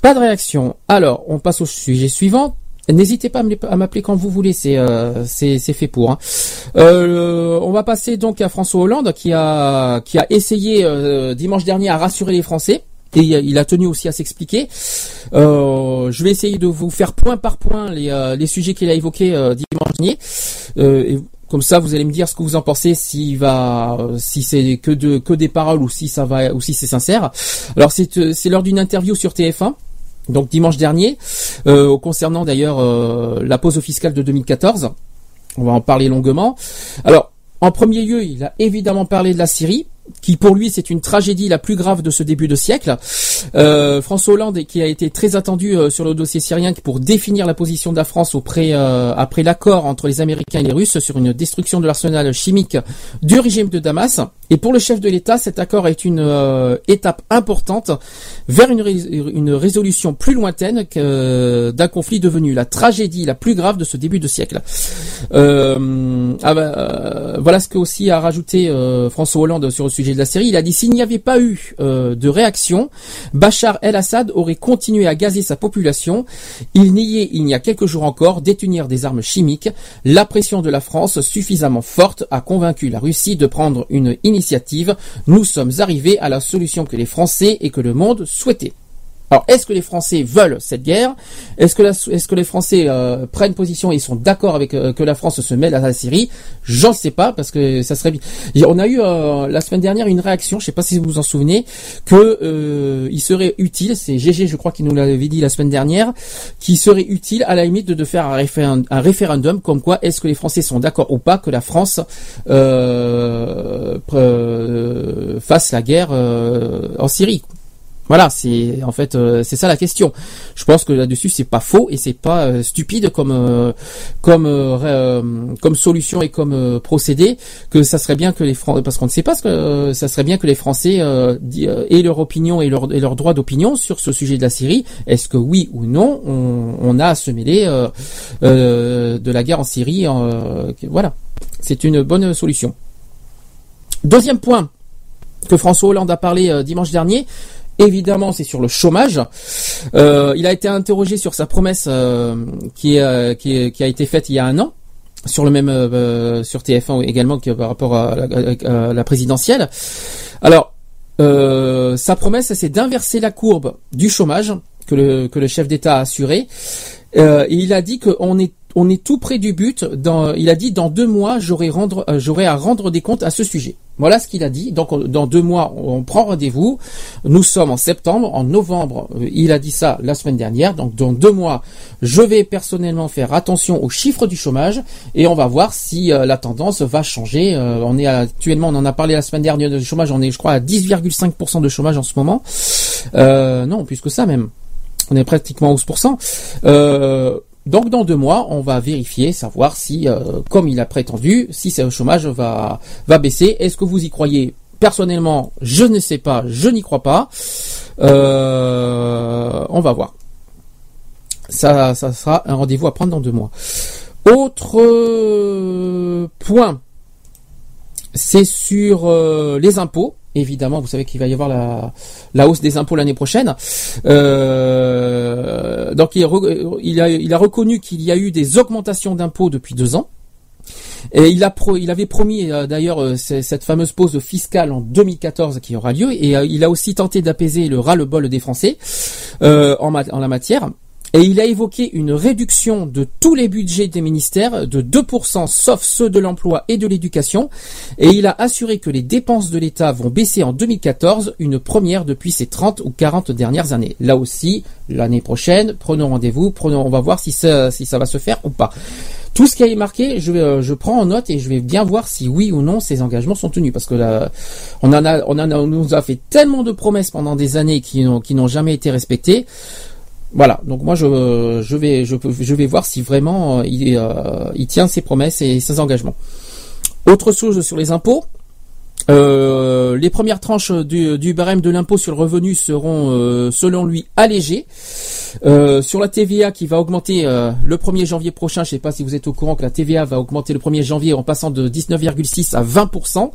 Pas de réaction. Alors, on passe au sujet suivant. N'hésitez pas à m'appeler quand vous voulez, c'est euh, fait pour. hein. Euh, on va passer donc à François Hollande qui a qui a essayé euh, dimanche dernier à rassurer les Français. Et il a tenu aussi à s'expliquer. Euh, je vais essayer de vous faire point par point les, les sujets qu'il a évoqués dimanche dernier. Et comme ça, vous allez me dire ce que vous en pensez, s'il va, si c'est que de que des paroles ou si ça va, ou si c'est sincère. Alors c'est lors d'une interview sur TF1 donc dimanche dernier, euh, concernant d'ailleurs euh, la pause fiscale de 2014. On va en parler longuement. Alors, en premier lieu, il a évidemment parlé de la Syrie. Qui pour lui c'est une tragédie la plus grave de ce début de siècle. Euh, François Hollande qui a été très attendu euh, sur le dossier syrien pour définir la position de la France euh, après l'accord entre les Américains et les Russes sur une destruction de l'arsenal chimique du régime de Damas. Et pour le chef de l'État, cet accord est une étape importante vers une, une résolution plus lointaine d'un conflit devenu la tragédie la plus grave de ce début de siècle. Ah euh, voilà ce que aussi a rajouté François Hollande sur le sujet de la Syrie. Il a dit s'il n'y avait pas eu euh, de réaction, Bachar el-Assad aurait continué à gazer sa population. Il niait il y a quelques jours encore détenir des armes chimiques. La pression de la France suffisamment forte a convaincu la Russie de prendre une initiative. Nous sommes arrivés à la solution que les Français et que le monde souhaitaient. Alors, est-ce que les Français veulent cette guerre? Est-ce que, la- est-ce que les Français euh, prennent position et sont d'accord avec euh, que la France se mêle à la Syrie? J'en sais pas parce que ça serait. bi- Et On a eu euh, la semaine dernière une réaction, je sais pas si vous vous en souvenez, que euh, il serait utile, c'est GG, je crois qu'il nous l'avait dit la semaine dernière, qu'il serait utile à la limite de, faire un, référendum, un référendum comme quoi est-ce que les Français sont d'accord ou pas que la France euh, euh, fasse la guerre en Syrie. Voilà, c'est en fait euh, c'est ça la question. Je pense que là-dessus c'est pas faux et c'est pas euh, stupide comme euh, comme solution et comme procédé que ça serait bien que les Français parce qu'on ne sait pas ce que ça serait bien que les Français aient leur opinion et leur et leur droit d'opinion sur ce sujet de la Syrie. Est-ce que oui ou non on, on a à se mêler de la guerre en Syrie Voilà, c'est une bonne solution. Deuxième point que François Hollande a parlé dimanche dernier. Évidemment, c'est sur le chômage. Euh, il a été interrogé sur sa promesse euh, euh, qui, a été faite il y a un an sur le même sur TF1 également par rapport à la, présidentielle. Alors, sa promesse, c'est d'inverser la courbe du chômage que le, chef d'État a assuré. Et il a dit qu'on est on est tout près du but. Dans, il a dit dans deux mois, j'aurai à rendre des comptes à ce sujet. Voilà ce qu'il a dit. Donc on- dans deux mois, on prend rendez-vous. Nous sommes en septembre, en novembre. euh, Il a dit ça la semaine dernière. Donc dans deux mois, je vais personnellement faire attention aux chiffres du chômage et on va voir si euh, la tendance va changer. Euh, on est actuellement, on en a parlé la semaine dernière du chômage. On est, je crois, à 10,5% de chômage en ce moment. Non, plus que ça même. On est pratiquement à 11%. Euh, donc dans deux mois, on va vérifier, savoir si, euh, comme il a prétendu, si ce chômage va va baisser. Est-ce que vous y croyez Personnellement, je ne sais pas, je n'y crois pas. Euh, on va voir. Ça, ça sera un rendez-vous à prendre dans deux mois. Autre euh, point, c'est sur euh, les impôts. Évidemment, vous savez qu'il va y avoir la, hausse des impôts l'année prochaine. Euh, donc il, a, reconnu qu'il y a eu des augmentations d'impôts depuis deux ans. Et il, avait promis euh, d'ailleurs euh, cette fameuse pause fiscale en 2014 qui aura lieu. Et euh, il a aussi tenté d'apaiser le ras-le-bol des Français en la matière. Et il a évoqué une réduction de tous les budgets des ministères de 2%, sauf ceux de l'emploi et de l'éducation. Et il a assuré que les dépenses de l'État vont baisser en 2014, une première depuis ces 30 ou 40 dernières années. Là aussi, l'année prochaine, prenons rendez-vous, prenons, on va voir si ça, va se faire ou pas. Tout ce qui est marqué, euh, je prends en note et je vais bien voir si oui ou non ces engagements sont tenus. Parce que là, on en on nous a fait tellement de promesses pendant des années qui n'ont jamais été respectées. Voilà, donc moi je, je vais je, je vais voir si vraiment euh, il, euh, il tient ses promesses et ses engagements. Autre chose sur les impôts, euh, les premières tranches du, du barème de l'impôt sur le revenu seront euh, selon lui allégées. Euh, sur la TVA qui va augmenter euh, le 1er janvier prochain, je ne sais pas si vous êtes au courant que la TVA va augmenter le 1er janvier en passant de 19,6 à 20%.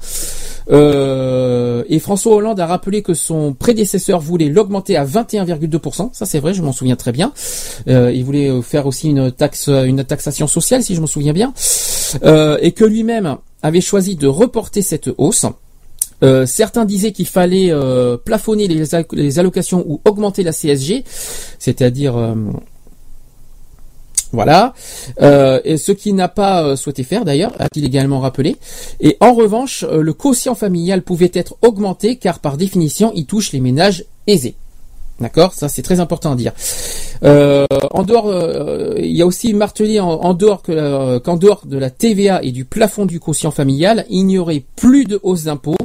Euh, et François Hollande a rappelé que son prédécesseur voulait l'augmenter à 21,2%. Ça c'est vrai, je m'en souviens très bien. Il voulait faire aussi une taxe, une taxation sociale, si je me souviens bien, et que lui-même avait choisi de reporter cette hausse. Euh, certains disaient qu'il fallait euh, plafonner les, al- les allocations ou augmenter la CSG, c'est-à-dire euh, voilà, et ce qu'il n'a pas souhaité faire d'ailleurs, a-t-il également rappelé. Et en revanche, le quotient familial pouvait être augmenté car par définition, il touche les ménages aisés. D'accord? Ça, c'est très important à dire. Euh, en dehors, euh, il y a aussi martelé en, dehors que euh, qu'en dehors de la TVA et du plafond du quotient familial, il n'y aurait plus de hausse d'impôts.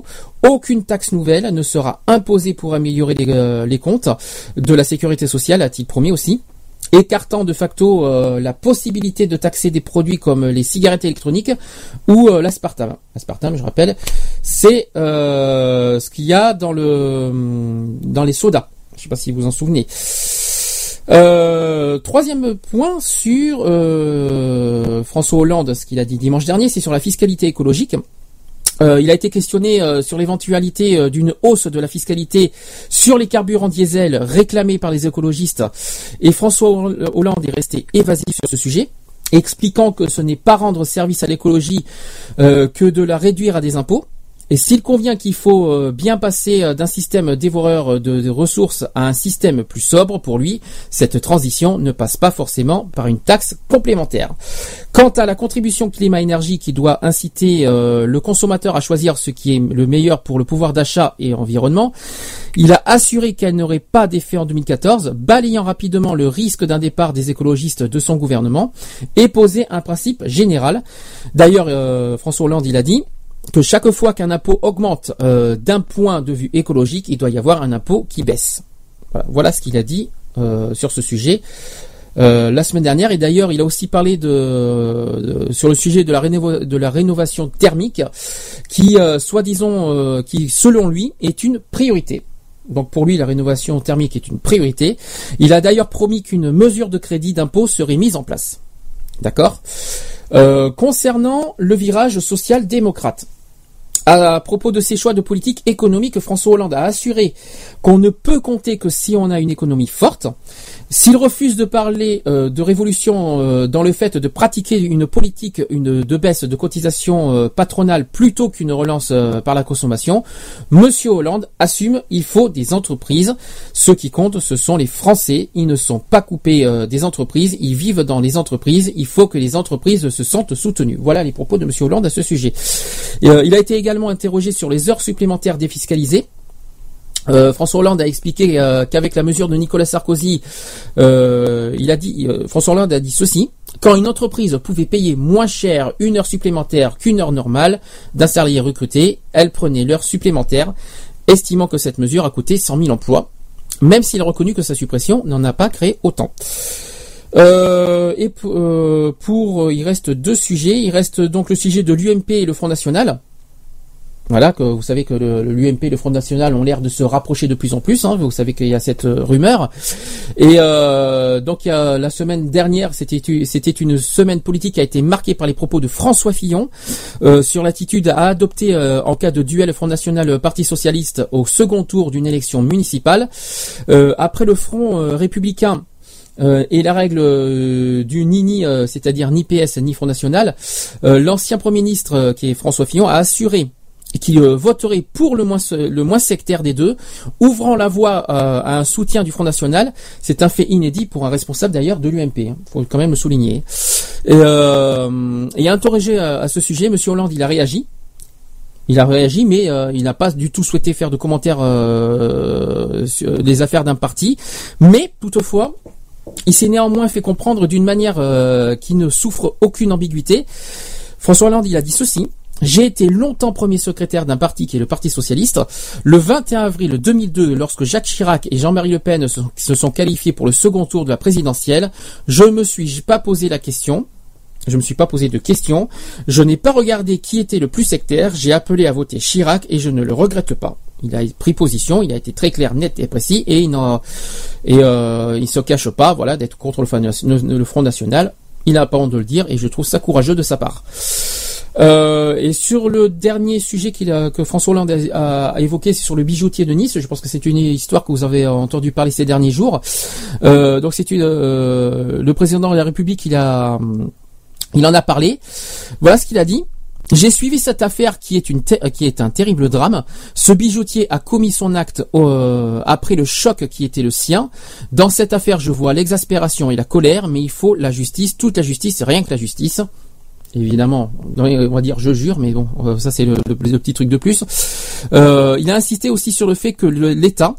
Aucune taxe nouvelle ne sera imposée pour améliorer les, euh, les comptes de la sécurité sociale, a-t-il promis aussi écartant de facto euh, la possibilité de taxer des produits comme les cigarettes électroniques ou euh, l'aspartame. L'aspartame, je rappelle, c'est euh, ce qu'il y a dans le dans les sodas. Je sais pas si vous en souvenez. Euh, troisième point sur euh, François Hollande, ce qu'il a dit dimanche dernier, c'est sur la fiscalité écologique. Euh, il a été questionné sur l'éventualité d'une hausse de la fiscalité sur les carburants diesel réclamés par les écologistes. Et François Hollande est resté évasif sur ce sujet, expliquant que ce n'est pas rendre service à l'écologie que de la réduire à des impôts. Et s'il convient qu'il faut euh, bien passer euh, d'un système dévoreur de, de ressources à un système plus sobre pour lui, cette transition ne passe pas forcément par une taxe complémentaire. Quant à la contribution climat-énergie qui doit inciter euh, le consommateur à choisir ce qui est le meilleur pour le pouvoir d'achat et environnement, il a assuré qu'elle n'aurait pas d'effet en 2014, balayant rapidement le risque d'un départ des écologistes de son gouvernement et posé un principe général. D'ailleurs, euh, François Hollande, il a dit que chaque fois qu'un impôt augmente euh, d'un point de vue écologique, il doit y avoir un impôt qui baisse. Voilà, ce qu'il a dit euh, sur ce sujet. Euh, la semaine dernière et d'ailleurs il a aussi parlé de, sur le sujet de la, de la rénovation thermique qui soi-disant qui selon lui est une priorité. Donc pour lui la rénovation thermique est une priorité. Il a d'ailleurs promis qu'une mesure de crédit d'impôt serait mise en place. D'accord? Concernant le virage social-démocrate, à propos de ses choix de politique économique, François Hollande a assuré qu'on ne peut compter que si on a une économie forte. S'il refuse de parler euh, de révolution euh, dans le fait de pratiquer une politique de baisse de cotisation euh, patronale plutôt qu'une relance par la consommation, Monsieur Hollande assume il faut des entreprises. Ce qui compte, ce sont les Français. Ils ne sont pas coupés des entreprises, ils vivent dans les entreprises. Il faut que les entreprises se sentent soutenues. Voilà les propos de Monsieur Hollande à ce sujet. Et, il a été également interrogé sur les heures supplémentaires défiscalisées. Euh, François Hollande a expliqué euh, qu'avec la mesure de Nicolas Sarkozy, euh, il a dit, François Hollande a dit ceci quand une entreprise pouvait payer moins cher une heure supplémentaire qu'une heure normale d'un salarié recruté, elle prenait l'heure supplémentaire, estimant que cette mesure a coûté 100 000 emplois, même s'il a reconnu que sa suppression n'en a pas créé autant. Et pour, il reste deux sujets. Il reste donc le sujet de l'UMP et le Front National. Voilà, que vous savez que l'UMP et le Front National ont l'air de se rapprocher de plus en plus. hein. vous savez qu'il y a cette euh, rumeur. Et euh, donc il y a, la semaine dernière, c'était une semaine politique qui a été marquée par les propos de François Fillon euh, sur l'attitude à adopter en cas de duel Front National euh, Parti Socialiste au second tour d'une élection municipale. Après le Front républicain. Et la règle du ni-ni, euh, c'est-à-dire ni PS ni Front National, l'ancien Premier ministre, qui est François Fillon, a assuré qu'il euh, voterait pour le moins, le moins sectaire des deux, ouvrant la voie euh, à un soutien du Front National. C'est un fait inédit pour un responsable d'ailleurs de l'UMP, il faut quand même le souligner. Et, euh, et interrogé à, à ce sujet, Monsieur Hollande, il a réagi. Il a réagi, mais euh, il n'a pas du tout souhaité faire de commentaires euh, sur les affaires d'un parti. Mais toutefois, il s'est néanmoins fait comprendre d'une manière euh, qui ne souffre aucune ambiguïté. François Hollande, il a dit ceci. J'ai été longtemps premier secrétaire d'un parti qui est le Parti Socialiste. Le 21 avril 2002, lorsque Jacques Chirac et Jean-Marie Le Pen se, sont qualifiés pour le second tour de la présidentielle, je me suis pas posé la question. Je me suis pas posé de questions. Je n'ai pas regardé qui était le plus sectaire. J'ai appelé à voter Chirac et je ne le regrette pas. Il a pris position, il a été très clair, net et précis et il et euh, se cache pas, voilà, d'être contre le Front National. Il n'a pas honte de le dire et je trouve ça courageux de sa part. Euh, et sur le dernier sujet qu'il a, que François Hollande a, a évoqué, c'est sur le bijoutier de Nice. Je pense que c'est une histoire que vous avez entendu parler ces derniers jours. Euh, donc c'est euh, le président de la République, il a, il en a parlé. Voilà ce qu'il a dit. J'ai suivi cette affaire qui est, une qui est un terrible drame. Ce bijoutier a commis son acte euh, après le choc qui était le sien. Dans cette affaire, je vois l'exaspération et la colère, mais il faut la justice, toute la justice, rien que la justice. Évidemment, on va dire je jure, mais bon, euh, ça c'est le, petit truc de plus. Euh, il a insisté aussi sur le fait que l'État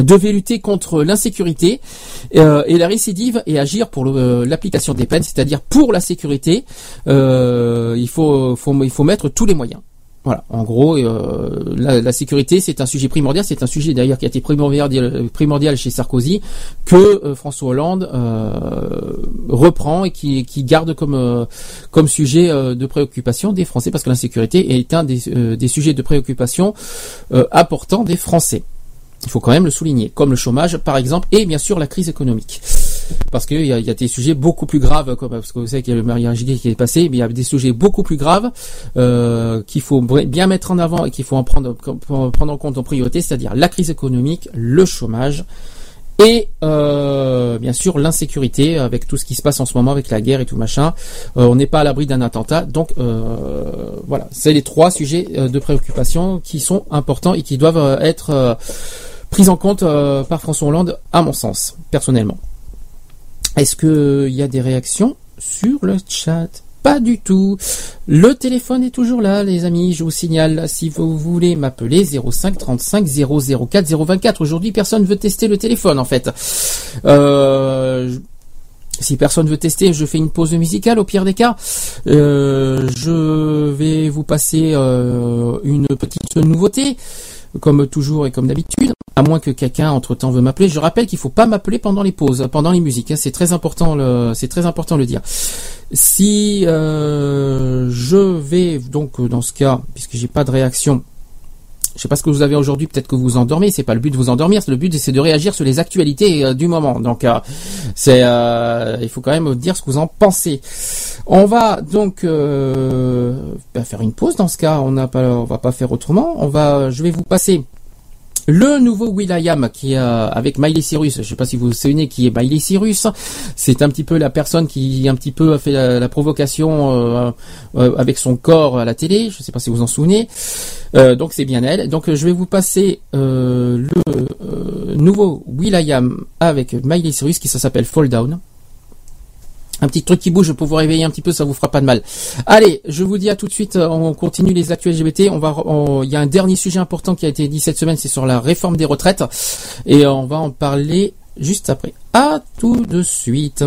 devait lutter contre l'insécurité euh, et la récidive et agir pour l'application des peines, c'est-à-dire pour la sécurité, il faut mettre tous les moyens. Voilà, en gros, euh, la, sécurité c'est un sujet primordial, c'est un sujet d'ailleurs qui a été primordial, chez Sarkozy que euh, François Hollande euh, reprend et qui, garde comme sujet de préoccupation des Français parce que l'insécurité est un des, des sujets de préoccupation importants des Français. Il faut quand même le souligner, comme le chômage par exemple, et bien sûr la crise économique. Parce qu'il y a, y a des sujets beaucoup plus graves, comme, parce que vous savez qu'il y a le mariage gay qui est passé, mais il y a des sujets beaucoup plus graves euh, qu'il faut bien mettre en avant et qu'il faut en prendre, prendre en compte en priorité, c'est-à-dire la crise économique, le chômage, et euh, bien sûr l'insécurité avec tout ce qui se passe en ce moment avec la guerre et tout machin. Euh, on n'est pas à l'abri d'un attentat, donc euh, voilà, c'est les trois sujets euh, de préoccupation qui sont importants et qui doivent euh, être euh, pris en compte par François Hollande, à mon sens, personnellement. Est-ce que il y a des réactions sur le chat? Pas du tout. Le téléphone est toujours là, les amis. Je vous signale, si vous voulez m'appeler 05 35 004 024. Aujourd'hui, personne veut tester le téléphone, en fait. Euh, si personne veut tester, je fais une pause musicale au pire des cas. Euh, je vais vous passer euh, une petite nouveauté, comme toujours et comme d'habitude. À moins que quelqu'un entre temps veut m'appeler. Je rappelle qu'il faut pas m'appeler pendant les pauses, pendant les musiques. hein. C'est très important. Le, c'est très important de le dire. Si euh, je vais donc dans ce cas, puisque j'ai pas de réaction. Je sais pas ce que vous avez aujourd'hui, peut-être que vous vous endormez, c'est pas le but de vous endormir, le but c'est de réagir sur les actualités euh, du moment. Donc euh, c'est euh, il faut quand même dire ce que vous en pensez. On va donc euh, bah, faire une pause dans ce cas, on n'a pas on va pas faire autrement. On va je vais vous passer le nouveau Will.i.am qui euh, avec Miley Cyrus, je sais pas si vous vous souvenez qui est Miley Cyrus, c'est un petit peu la personne qui un petit peu a fait la, provocation euh, euh, avec son corps à la télé, je sais pas si vous en souvenez. Euh, donc c'est bien elle. Donc je vais vous passer le nouveau Will.i.am avec Miley Cyrus qui s'appelle Fall Down. Un petit truc qui bouge pour vous réveiller un petit peu, ça vous fera pas de mal. Allez, je vous dis à tout de suite, euh, on continue les actuels LGBT. On va, il y a un dernier sujet important qui a été dit cette semaine, c'est sur la réforme des retraites. Et on va en parler juste après. À tout de suite.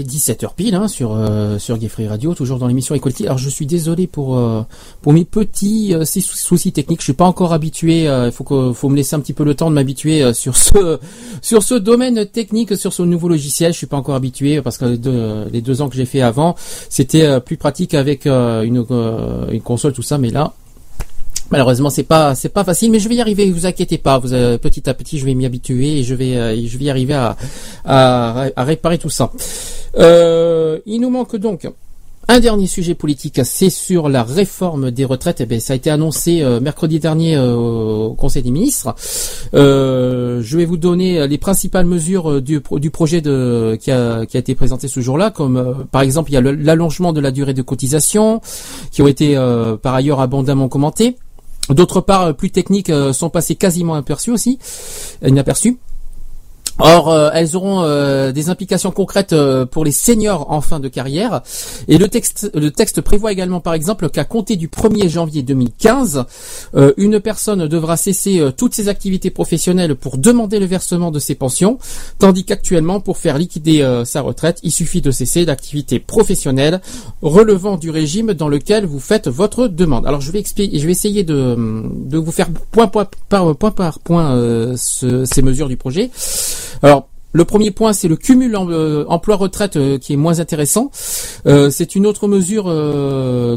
Est 17h pile hein, sur euh, sur Gay Free Radio, toujours dans l'émission Equality. Alors je suis désolé pour euh, pour mes petits euh, sou- soucis techniques. Je suis pas encore habitué. euh, Il faut que faut me laisser un petit peu le temps de m'habituer sur ce sur ce domaine technique, sur ce nouveau logiciel. Je suis pas encore habitué parce que les deux, ans que j'ai fait avant, c'était plus pratique avec une une console tout ça. Mais là, Malheureusement, c'est pas c'est pas facile, mais je vais y arriver. Vous inquiétez pas. Vous euh, petit à petit, je vais m'y habituer et je vais euh, je vais y arriver à à, réparer tout ça. Euh, il nous manque donc un dernier sujet politique, c'est sur la réforme des retraites. Eh bien, ça a été annoncé euh, mercredi dernier au Conseil des ministres. Je vais vous donner les principales mesures du, du projet qui, a, qui a été présenté ce jour-là, comme par exemple il y a l'allongement de la durée de cotisation, qui ont été par ailleurs abondamment commentés. D'autre part, euh, plus techniques euh, sont passées quasiment aperçues aussi, inaperçues. Or, euh, elles auront euh, des implications concrètes euh, pour les seniors en fin de carrière. Et le texte, le texte prévoit également, par exemple, qu'à compter du 1er janvier 2015, euh, une personne devra cesser euh, toutes ses activités professionnelles pour demander le versement de ses pensions, tandis qu'actuellement, pour faire liquider euh, sa retraite, il suffit de cesser l'activité professionnelle relevant du régime dans lequel vous faites votre demande. Alors, je vais expliquer, je vais essayer de, de vous faire point, point par point ce- ces mesures du projet. Alors, le premier point, c'est le cumul euh, emploi-retraite euh, qui est moins intéressant. Euh, c'est une autre mesure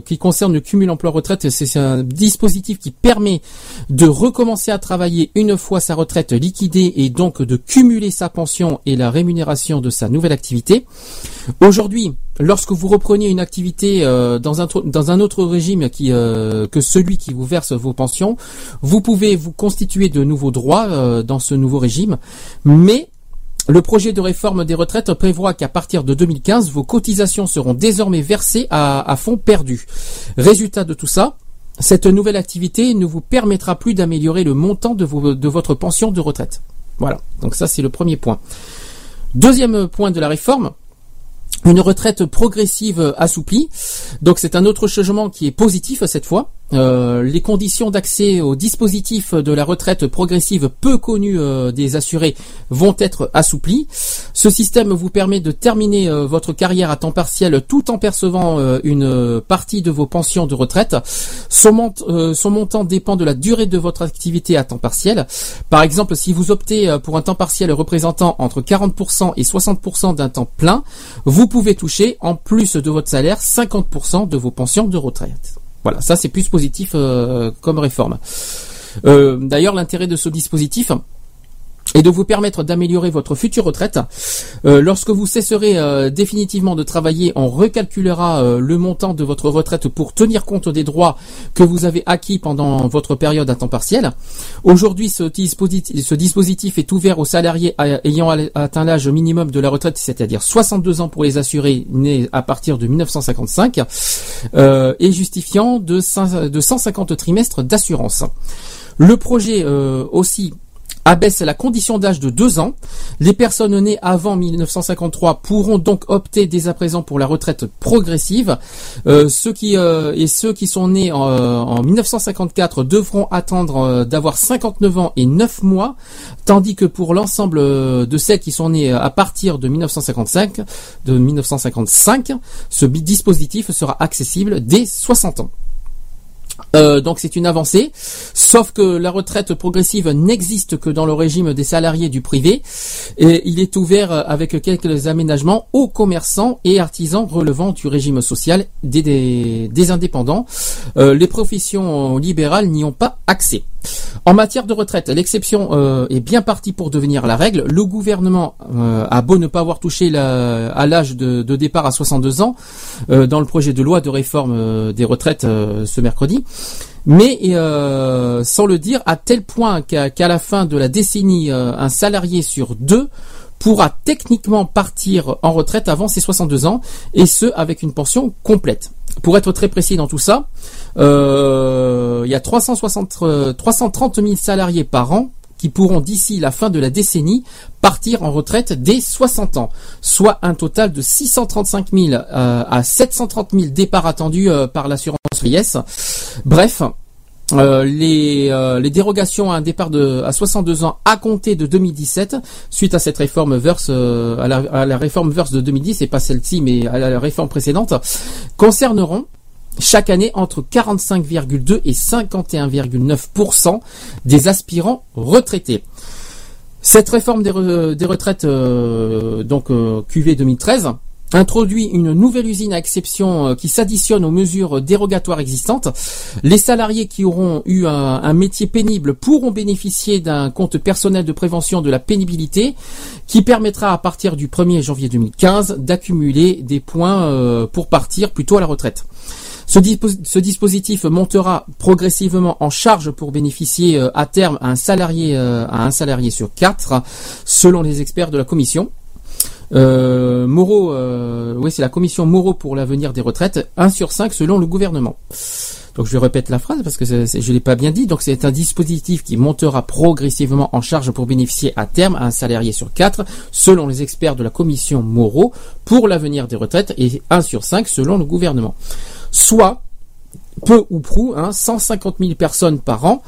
qui concerne le cumul emploi-retraite. C'est un dispositif qui permet de recommencer à travailler une fois sa retraite liquidée et donc de cumuler sa pension et la rémunération de sa nouvelle activité. Aujourd'hui, lorsque vous reprenez une activité dans, un, dans un autre régime que celui qui vous verse vos pensions, vous pouvez vous constituer de nouveaux droits dans ce nouveau régime, mais le projet de réforme des retraites prévoit qu'à partir de 2015, vos cotisations seront désormais versées à, fonds perdus. Résultat de tout ça, cette nouvelle activité ne vous permettra plus d'améliorer le montant de, de votre pension de retraite. Voilà, donc ça c'est le premier point. Deuxième point de la réforme, une retraite progressive assouplie. Donc c'est un autre changement qui est positif cette fois. Euh, les conditions d'accès au dispositif de la retraite progressive peu connu euh, des assurés vont être assouplies. Ce système vous permet de terminer euh, votre carrière à temps partiel tout en percevant une partie de vos pensions de retraite. Son, mont- son montant dépend de la durée de votre activité à temps partiel. Par exemple, si vous optez pour un temps partiel représentant entre 40% et 60% d'un temps plein, vous pouvez toucher, en plus de votre salaire, 50% de vos pensions de retraite. Voilà, ça c'est plus positif euh, comme réforme. Euh, D'ailleurs, l'intérêt de ce dispositif est de vous permettre d'améliorer votre future retraite. Euh, lorsque vous cesserez euh, définitivement de travailler, on recalculera euh, le montant de votre retraite pour tenir compte des droits que vous avez acquis pendant votre période à temps partiel. Aujourd'hui, ce dispositif, est ouvert aux salariés ayant atteint l'âge minimum de la retraite, c'est-à-dire 62 ans pour les assurés nés à partir de 1955, euh, et justifiant de, de 150 trimestres d'assurance. Le projet euh, aussi abaisse la condition d'âge de deux ans. Les personnes nées avant 1953 pourront donc opter dès à présent pour la retraite progressive. Euh, ceux qui euh, et ceux qui sont nés en, euh, en 1954 devront attendre d'avoir 59 ans et 9 mois, tandis que pour l'ensemble de celles qui sont nées à partir de 1955, de 1955, ce dispositif sera accessible dès 60 ans. Euh, donc c'est une avancée, sauf que la retraite progressive n'existe que dans le régime des salariés du privé et il est ouvert avec quelques aménagements aux commerçants et artisans relevant du régime social des indépendants. Euh, les professions libérales n'y ont pas accès. En matière de retraite, l'exception euh, est bien partie pour devenir la règle. Le gouvernement euh, a beau ne pas avoir touché à l'âge de, départ à 62 ans euh, dans le projet de loi de réforme des retraites ce mercredi, mais sans le dire à tel point qu'à la fin de la décennie, un salarié sur deux pourra techniquement partir en retraite avant ses 62 ans, et ce avec une pension complète. Pour être très précis dans tout ça, euh, il y a 360, euh, 330 000 salariés par an qui pourront d'ici la fin de la décennie partir en retraite dès 60 ans, soit un total de 635 000 euh, à 730 000 départs attendus euh, par l'assurance vieillesse. Bref, euh, les, euh, les dérogations à un départ de, à 62 ans à compter de 2017, suite à cette réforme verse, euh, à, la, réforme verse de 2010, et pas celle-ci, mais à la réforme précédente, concerneront chaque année entre 45,2 et 51,9% des aspirants retraités. Cette réforme des, des retraites, donc QV 2013, introduit une nouvelle usine à exception euh, qui s'additionne aux mesures dérogatoires existantes. Les salariés qui auront eu un, métier pénible pourront bénéficier d'un compte personnel de prévention de la pénibilité qui permettra à partir du 1er janvier 2015 d'accumuler des points euh, pour partir plutôt à la retraite. Ce, dispo- ce dispositif montera progressivement en charge pour bénéficier euh, à terme un salarié à un salarié sur quatre, selon les experts de la commission. Euh, Moreau, euh, oui, c'est la commission Moreau pour l'avenir des retraites, 1 sur 5 selon le gouvernement. Donc je répète la phrase parce que je l'ai pas bien dit. Donc c'est un dispositif qui montera progressivement en charge pour bénéficier à terme à un salarié sur 4 selon les experts de la commission Moreau pour l'avenir des retraites et 1 sur 5 selon le gouvernement. Soit peu ou prou, hein, 150 000 personnes par an,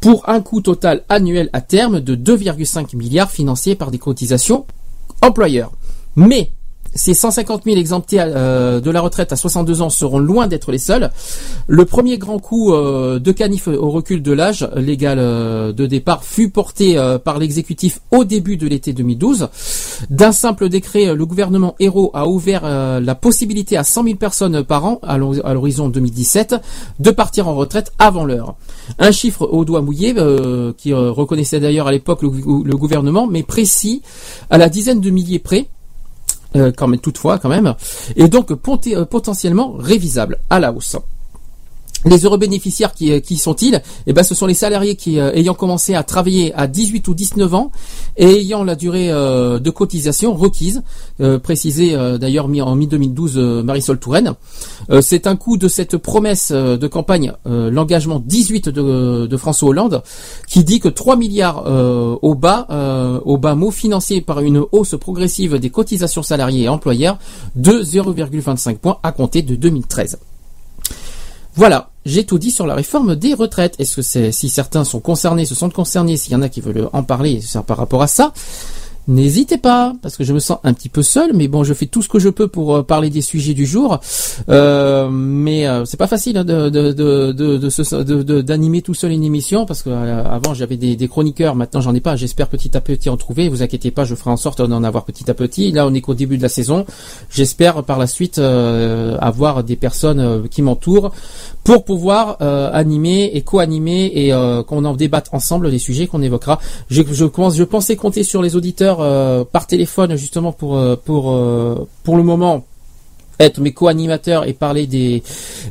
pour un coût total annuel à terme de 2,5 milliards financés par des cotisations employeurs. Mais ces 150 000 exemptés de la retraite à 62 ans seront loin d'être les seuls. Le premier grand coup euh, de canif au recul de l'âge légal euh, de départ fut porté euh, par l'exécutif au début de l'été 2012. D'un simple décret, le gouvernement Hérault a ouvert la possibilité à 100 000 personnes par an à l'hor- à l'horizon 2017 de partir en retraite avant l'heure. Un chiffre au doigt mouillé qui reconnaissait d'ailleurs à l'époque le gouvernement, mais précis à la dizaine de milliers près. Euh, quand même, toutefois, quand même, et donc euh, potentiellement révisable à la hausse. Les heureux bénéficiaires qui, euh, qui sont-ils Eh ben, ce sont les salariés qui, euh, ayant commencé à travailler à 18 ou 19 ans et ayant la durée euh, de cotisation requise, euh, précisé euh, d'ailleurs en mi-2012 euh, Marisol Touraine. C'est un coup de cette promesse de campagne, l'engagement 18 de, François Hollande, qui dit que 3 milliards au bas, au bas mot financés par une hausse progressive des cotisations salariés et employeurs de 0,25 points à compter de 2013. Voilà, j'ai tout dit sur la réforme des retraites. Est-ce que c'est si certains sont concernés, se sont concernés, s'il y en a qui veulent en parler par rapport à ça, n'hésitez pas, parce que je me sens un petit peu seul, mais bon, je fais tout ce que je peux pour euh, parler des sujets du jour. Euh, mais euh, c'est pas facile hein, de de de d'animer tout seul une émission, parce que euh, avant j'avais des, chroniqueurs, maintenant j'en ai pas. J'espère petit à petit en trouver. Vous inquiétez pas, je ferai en sorte d'en avoir petit à petit. Là, on est qu'au début de la saison. J'espère par la suite euh, avoir des personnes qui m'entourent pour pouvoir euh, animer et co-animer et euh, qu'on en débatte ensemble des sujets qu'on évoquera. Je, pensais compter sur les auditeurs euh, par téléphone justement pour pour pour le moment être mes co-animateurs et parler des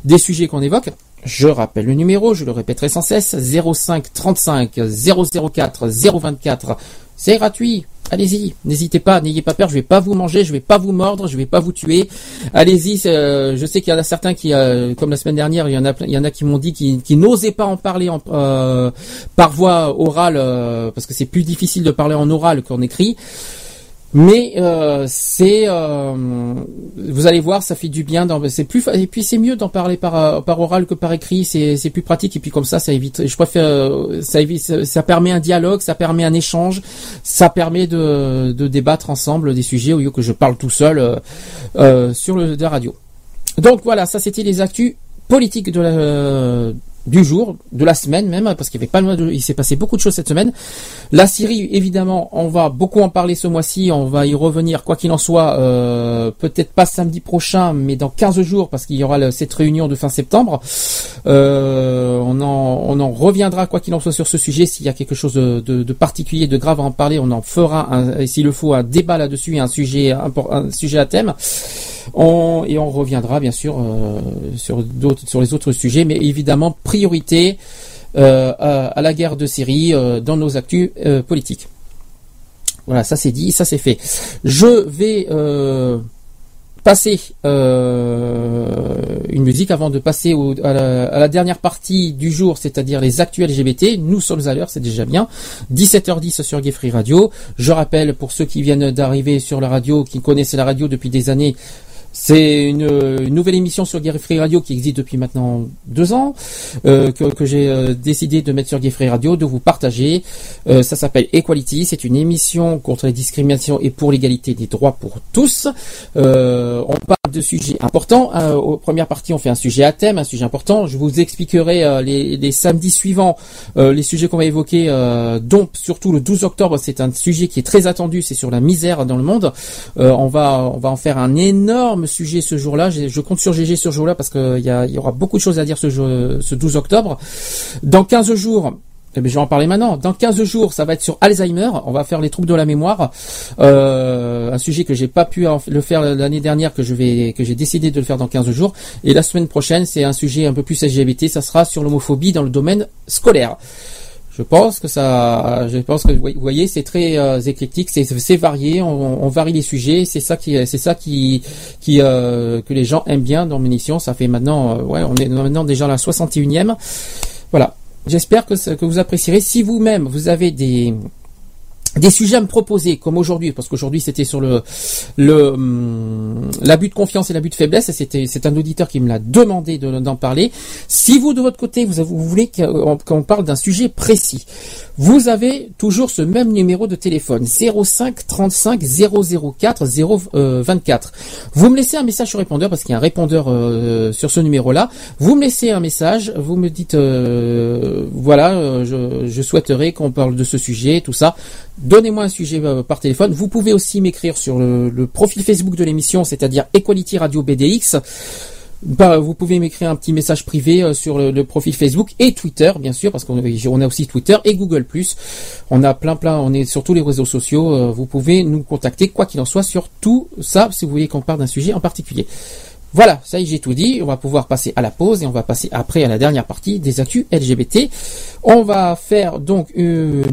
des sujets qu'on évoque. Je rappelle le numéro, je le répéterai sans cesse 05 35 004 024. C'est gratuit. Allez-y, n'hésitez pas, n'ayez pas peur, je vais pas vous manger, je vais pas vous mordre, je vais pas vous tuer. Allez-y, euh, je sais qu'il y en a certains qui, euh, comme la semaine dernière, il y en a, il y en a qui m'ont dit qu'ils qui n'osaient pas en parler en, euh, par voie orale parce que c'est plus difficile de parler en oral qu'en écrit. Mais euh, c'est, euh, vous allez voir, ça fait du bien. C'est plus, et puis c'est mieux d'en parler par euh, par oral que par écrit. C'est plus pratique et puis comme ça, ça évite. Je préfère, euh, ça évite, ça, ça permet un dialogue, ça permet un échange, ça permet de de débattre ensemble des sujets au lieu que je parle tout seul euh, euh, sur le de la radio. Donc voilà, ça c'était les actus politique de la, du jour, de la semaine même, parce qu'il y avait pas de, il s'est passé beaucoup de choses cette semaine. La Syrie, évidemment, on va beaucoup en parler ce mois-ci, on va y revenir, quoi qu'il en soit, euh, peut-être pas samedi prochain, mais dans 15 jours, parce qu'il y aura cette réunion de fin septembre. Euh, on, en, on en reviendra, quoi qu'il en soit, sur ce sujet. S'il y a quelque chose de, de- particulier, de grave à en parler, on en fera, s'il le faut, un débat là-dessus, un sujet, un sujet à thème. Et on reviendra bien sûr euh, sur les autres sujets, mais évidemment priorité euh, à, la guerre de Syrie euh, dans nos actus politiques. Voilà, ça c'est dit, ça c'est fait. Je vais passer une musique avant de passer à, la, dernière partie du jour, c'est-à-dire les actuels LGBT. Nous sommes à l'heure, c'est déjà bien. 17h10 sur Gay Radio. Je rappelle pour ceux qui viennent d'arriver sur la radio, qui connaissent la radio depuis des années, c'est une, nouvelle émission sur Gay Free Radio qui existe depuis maintenant deux ans, euh, que, j'ai euh, décidé de mettre sur Gay Free Radio, de vous partager. Euh, ça s'appelle Equality, c'est une émission contre les discriminations et pour l'égalité des droits pour tous. On parle de sujets importants. Aux premières parties, on fait un sujet à thème, un sujet important. Je vous expliquerai les, samedis suivants les sujets qu'on va évoquer, dont surtout le 12 octobre, c'est un sujet qui est très attendu, c'est sur la misère dans le monde. On va on va en faire un énorme sujet ce jour-là. Je, compte sur GG ce jour-là parce qu'il y, a- il y aura beaucoup de choses à dire ce, jour- ce 12 octobre. Dans 15 jours, eh bien, je vais en parler maintenant. Dans 15 jours, ça va être sur Alzheimer. On va faire les troubles de la mémoire. Euh, un sujet que j'ai pas pu le faire l'année dernière, que je vais, que j'ai décidé de le faire dans 15 jours. Et la semaine prochaine, c'est un sujet un peu plus LGBT. Ça sera sur l'homophobie dans le domaine scolaire. Je pense que ça, je pense que vous voyez, c'est très euh, éclectique, c'est varié, on, on varie les sujets, c'est ça qui, c'est ça qui, qui euh, que les gens aiment bien dans l'émission. Ça fait maintenant, euh, ouais, on est maintenant déjà à la 61e. Voilà. J'espère que, que vous apprécierez. Si vous-même vous avez des des sujets à me proposer, comme aujourd'hui, parce qu'aujourd'hui c'était sur le le hum, l'abus de confiance et l'abus de faiblesse, et c'était c'est un auditeur qui me l'a demandé de- d'en parler. Si vous de votre côté vous, vous voulez qu'on qu'on parle d'un sujet précis, vous avez toujours ce même numéro de téléphone 05 35 004 024. Vous me laissez un message sur répondeur parce qu'il y a un répondeur euh, sur ce numéro-là. Vous me laissez un message, vous me dites euh, voilà, euh, je souhaiterais qu'on parle de ce sujet, tout ça. Donnez-moi un sujet euh, par téléphone. Vous pouvez aussi m'écrire sur le, profil Facebook de l'émission, c'est-à-dire Equality Radio BDX. Bah, vous pouvez m'écrire un petit message privé euh, sur le, profil Facebook et Twitter, bien sûr, parce qu'on on a aussi Twitter et Google+. On a plein plein, on est sur tous les réseaux sociaux. euh, vous pouvez nous contacter, quoi qu'il en soit, sur tout ça, si vous voulez qu'on parle d'un sujet en particulier. Voilà, ça y est, j'ai tout dit. On va pouvoir passer à la pause et on va passer après à la dernière partie des actus LGBT. On va faire donc une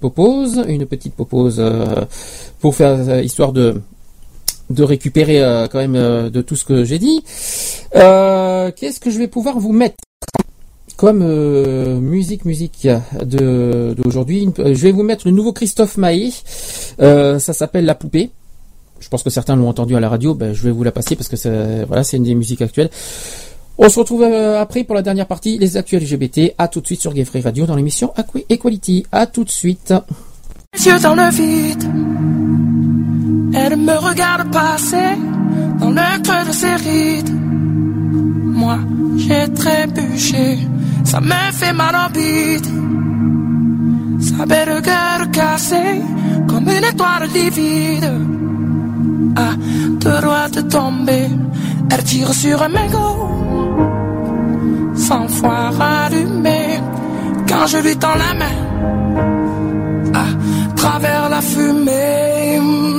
pause, une petite pause euh, pour faire euh, histoire de de récupérer euh, quand même de tout ce que j'ai dit. Euh, Qu'est-ce que je vais pouvoir vous mettre comme musique musique d'aujourd'hui? Je vais vous mettre le nouveau Christophe Maé. Ça s'appelle La Poupée. Je pense que certains l'ont entendu à la radio. Ben, je vais vous la passer parce que c'est voilà, c'est une des musiques actuelles. On se retrouve euh, après pour la dernière partie, les actuels LGBT. À tout de suite sur Gay Free Radio dans l'émission Equality. À tout de suite. Les yeux dans le vide. Elle me regarde passer dans le creux de ses rides. Moi, j'ai trébuché, ça me fait mal en bide. Sa belle gueule cassée, comme une étoile livide. À deux doigts de tomber, elle tire sur un mégot. Sans fois rallumé, quand je lui tends la main à travers la fumée.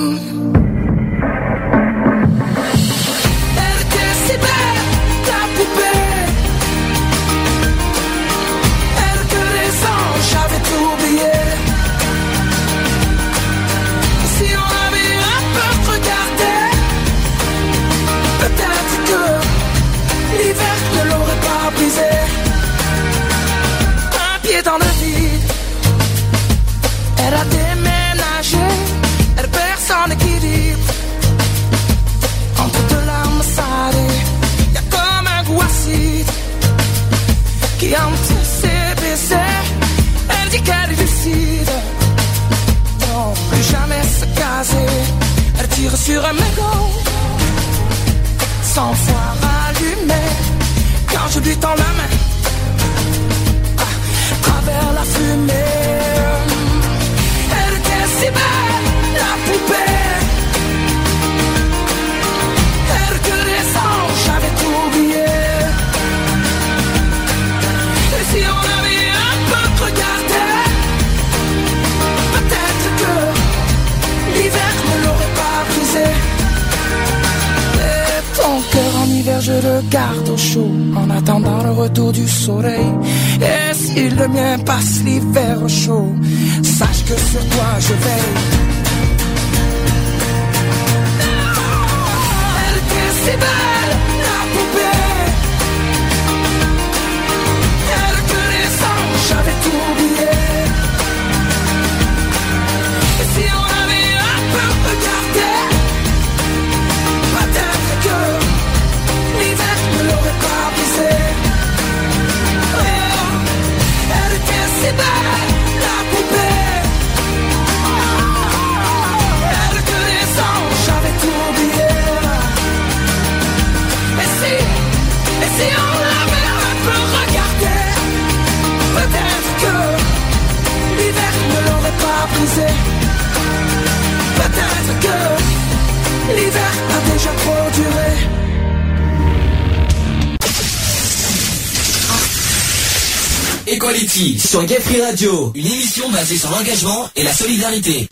Elle a déménagé, elle perd son équilibre. Entre deux larmes salées, y a comme un goût acide qui hante ses baisers. Elle dit qu'elle est lucide, non, plus jamais se caser. Elle tire sur un mégot, sans fois allumé. quand je lui tends la main. À travers la fumée. Au chaud en attendant le retour du soleil. Et si le mien passe l'hiver au chaud, sache que sur toi je veille. Sur Gay Free Radio, une émission basée sur l'engagement et la solidarité.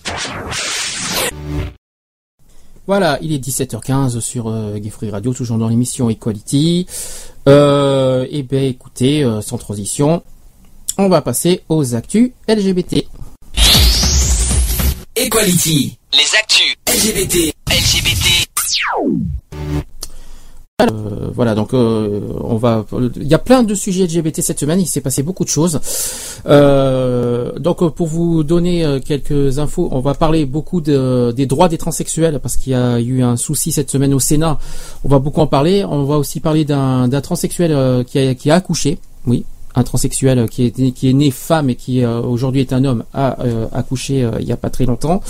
Voilà, il est 17h15 sur euh, Gay Free Radio, toujours dans l'émission Equality. Euh, et ben écoutez, euh, sans transition, on va passer aux actus LGBT. Equality, Les actus. LGBT, LGBT. Euh, voilà, donc euh, on va. Il y a plein de sujets LGBT cette semaine. Il s'est passé beaucoup de choses. Euh, donc pour vous donner quelques infos, on va parler beaucoup de- des droits des transsexuels parce qu'il y a eu un souci cette semaine au Sénat. On va beaucoup en parler. On va aussi parler d'un transsexuel qui a accouché. Oui. Un transsexuel qui est, né- femme et qui euh, aujourd'hui est un homme a euh, accouché euh, il y a pas très longtemps.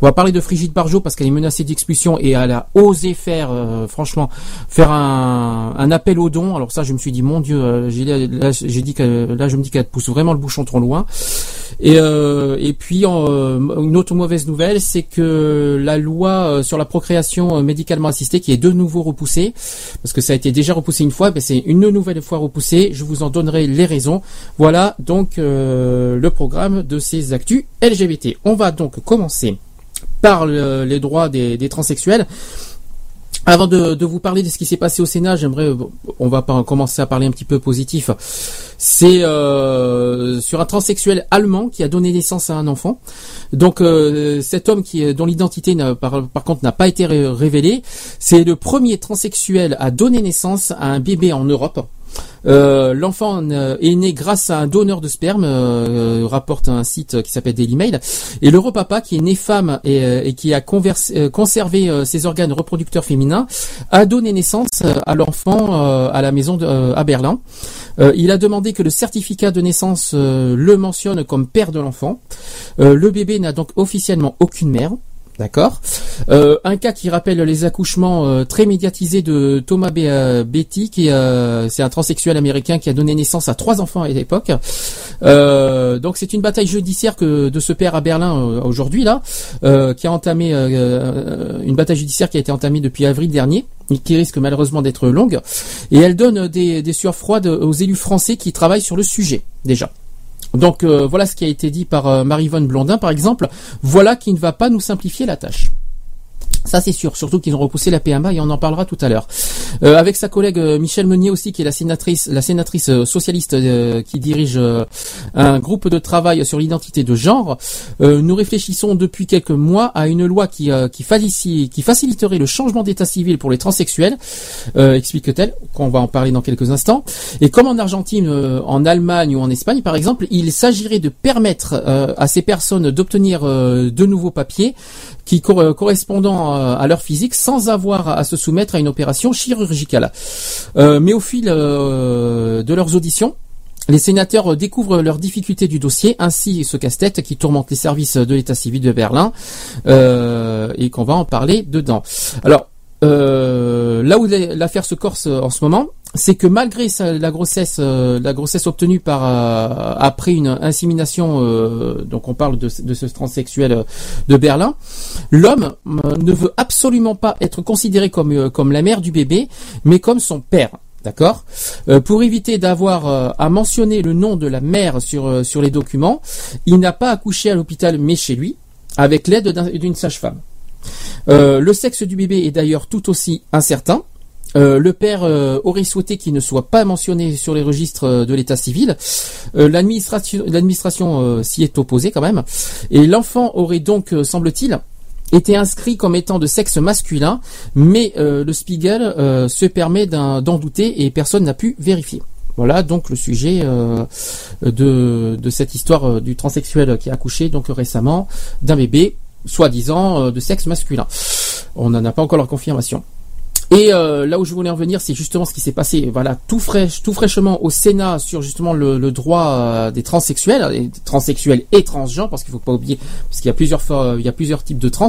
On va parler de Brigitte Barjot parce qu'elle est menacée d'expulsion et elle a osé faire, euh, franchement, faire un, un appel aux dons. Alors ça, je me suis dit, mon Dieu, j'ai dit que là, je me dis qu'elle pousse vraiment le bouchon trop loin. Et, euh, et puis euh, une autre mauvaise nouvelle, c'est que la loi euh, sur la procréation médicalement assistée, qui est de nouveau repoussée, parce que ça a été déjà repoussé une fois, ben c'est une nouvelle fois repoussée. Je vous en donnerai les raisons. Voilà donc le programme de ces actus LGBT. On va donc commencer par le- les droits des, des transsexuels. Avant de, de vous parler de ce qui s'est passé au Sénat, j'aimerais, on va commencer à parler un petit peu positif. C'est euh, sur un transsexuel allemand qui a donné naissance à un enfant. Donc euh, cet homme qui, dont l'identité par, par contre n'a pas été ré- révélée, c'est le premier transsexuel à donner naissance à un bébé en Europe. Euh, L'enfant euh, est né grâce à un donneur de sperme, euh, rapporte un site qui s'appelle Daily Mail. Et le repapa, qui est né femme et, euh, qui a conservé ses organes reproducteurs féminins, a donné naissance à l'enfant à la maison de, à Berlin. Il a demandé que le certificat de naissance le mentionne comme père de l'enfant. Le bébé n'a donc officiellement aucune mère. D'accord. Euh, un cas qui rappelle les accouchements euh, très médiatisés de Thomas euh, Betty, qui euh, c'est un transsexuel américain qui a donné naissance à trois enfants à l'époque. Donc c'est une bataille judiciaire que de ce père à Berlin aujourd'hui là, qui a entamé une bataille judiciaire qui a été entamée depuis avril dernier et qui risque malheureusement d'être longue. Et elle donne des sueurs froides aux élus français qui travaillent sur le sujet déjà. Donc euh, voilà ce qui a été dit par euh, Marie-Vonne Blondin par exemple. Voilà qui ne va pas nous simplifier la tâche. Ça c'est sûr, surtout qu'ils ont repoussé la PMA et on en parlera tout à l'heure. Euh, avec sa collègue euh, Michel Meunier aussi, qui est la sénatrice, la sénatrice euh, socialiste euh, qui dirige un groupe de travail sur l'identité de genre, nous réfléchissons depuis quelques mois à une loi qui, qui, faciliterait le changement d'état civil pour les transsexuels, explique-t-elle, qu'on va en parler dans quelques instants. Et comme en Argentine, en Allemagne ou en Espagne par exemple, il s'agirait de permettre à ces personnes d'obtenir de nouveaux papiers qui cor- correspondant euh, à leur physique sans avoir à se soumettre à une opération chirurgicale. Euh, mais au fil euh, de leurs auditions, les sénateurs découvrent leurs difficultés du dossier, ainsi ce casse-tête qui tourmente les services de l'état civil de Berlin, euh, et qu'on va en parler dedans. Alors, euh, là où l'affaire se corse en ce moment, c'est que malgré sa- la grossesse, euh, obtenue euh, après une insémination, euh, donc on parle de, de ce transsexuel euh, de Berlin, l'homme ne veut absolument pas être considéré comme comme la mère du bébé, mais comme son père. D'accord? Pour éviter d'avoir à mentionner le nom de la mère sur sur les documents, il n'a pas accouché à l'hôpital, mais chez lui, avec l'aide d'un- d'une sage-femme. Le sexe du bébé est d'ailleurs tout aussi incertain. Euh, le père euh, aurait souhaité qu'il ne soit pas mentionné sur les registres euh, de l'état civil. L'administration, s'y est opposée quand même. Et l'enfant aurait donc, semble-t-il, été inscrit comme étant de sexe masculin, mais le Spiegel se permet d'en douter et personne n'a pu vérifier. Voilà donc le sujet de, cette histoire du transsexuel qui a accouché donc récemment d'un bébé soi-disant de sexe masculin. On n'en a pas encore la confirmation. Et euh, là où je voulais en venir, c'est justement ce qui s'est passé, voilà, tout fraîche, tout fraîchement au Sénat sur justement le, le droit euh, des transsexuels, et des transsexuels et transgenres, parce qu'il faut pas oublier, parce qu'il y a plusieurs fois, il y a plusieurs types de trans.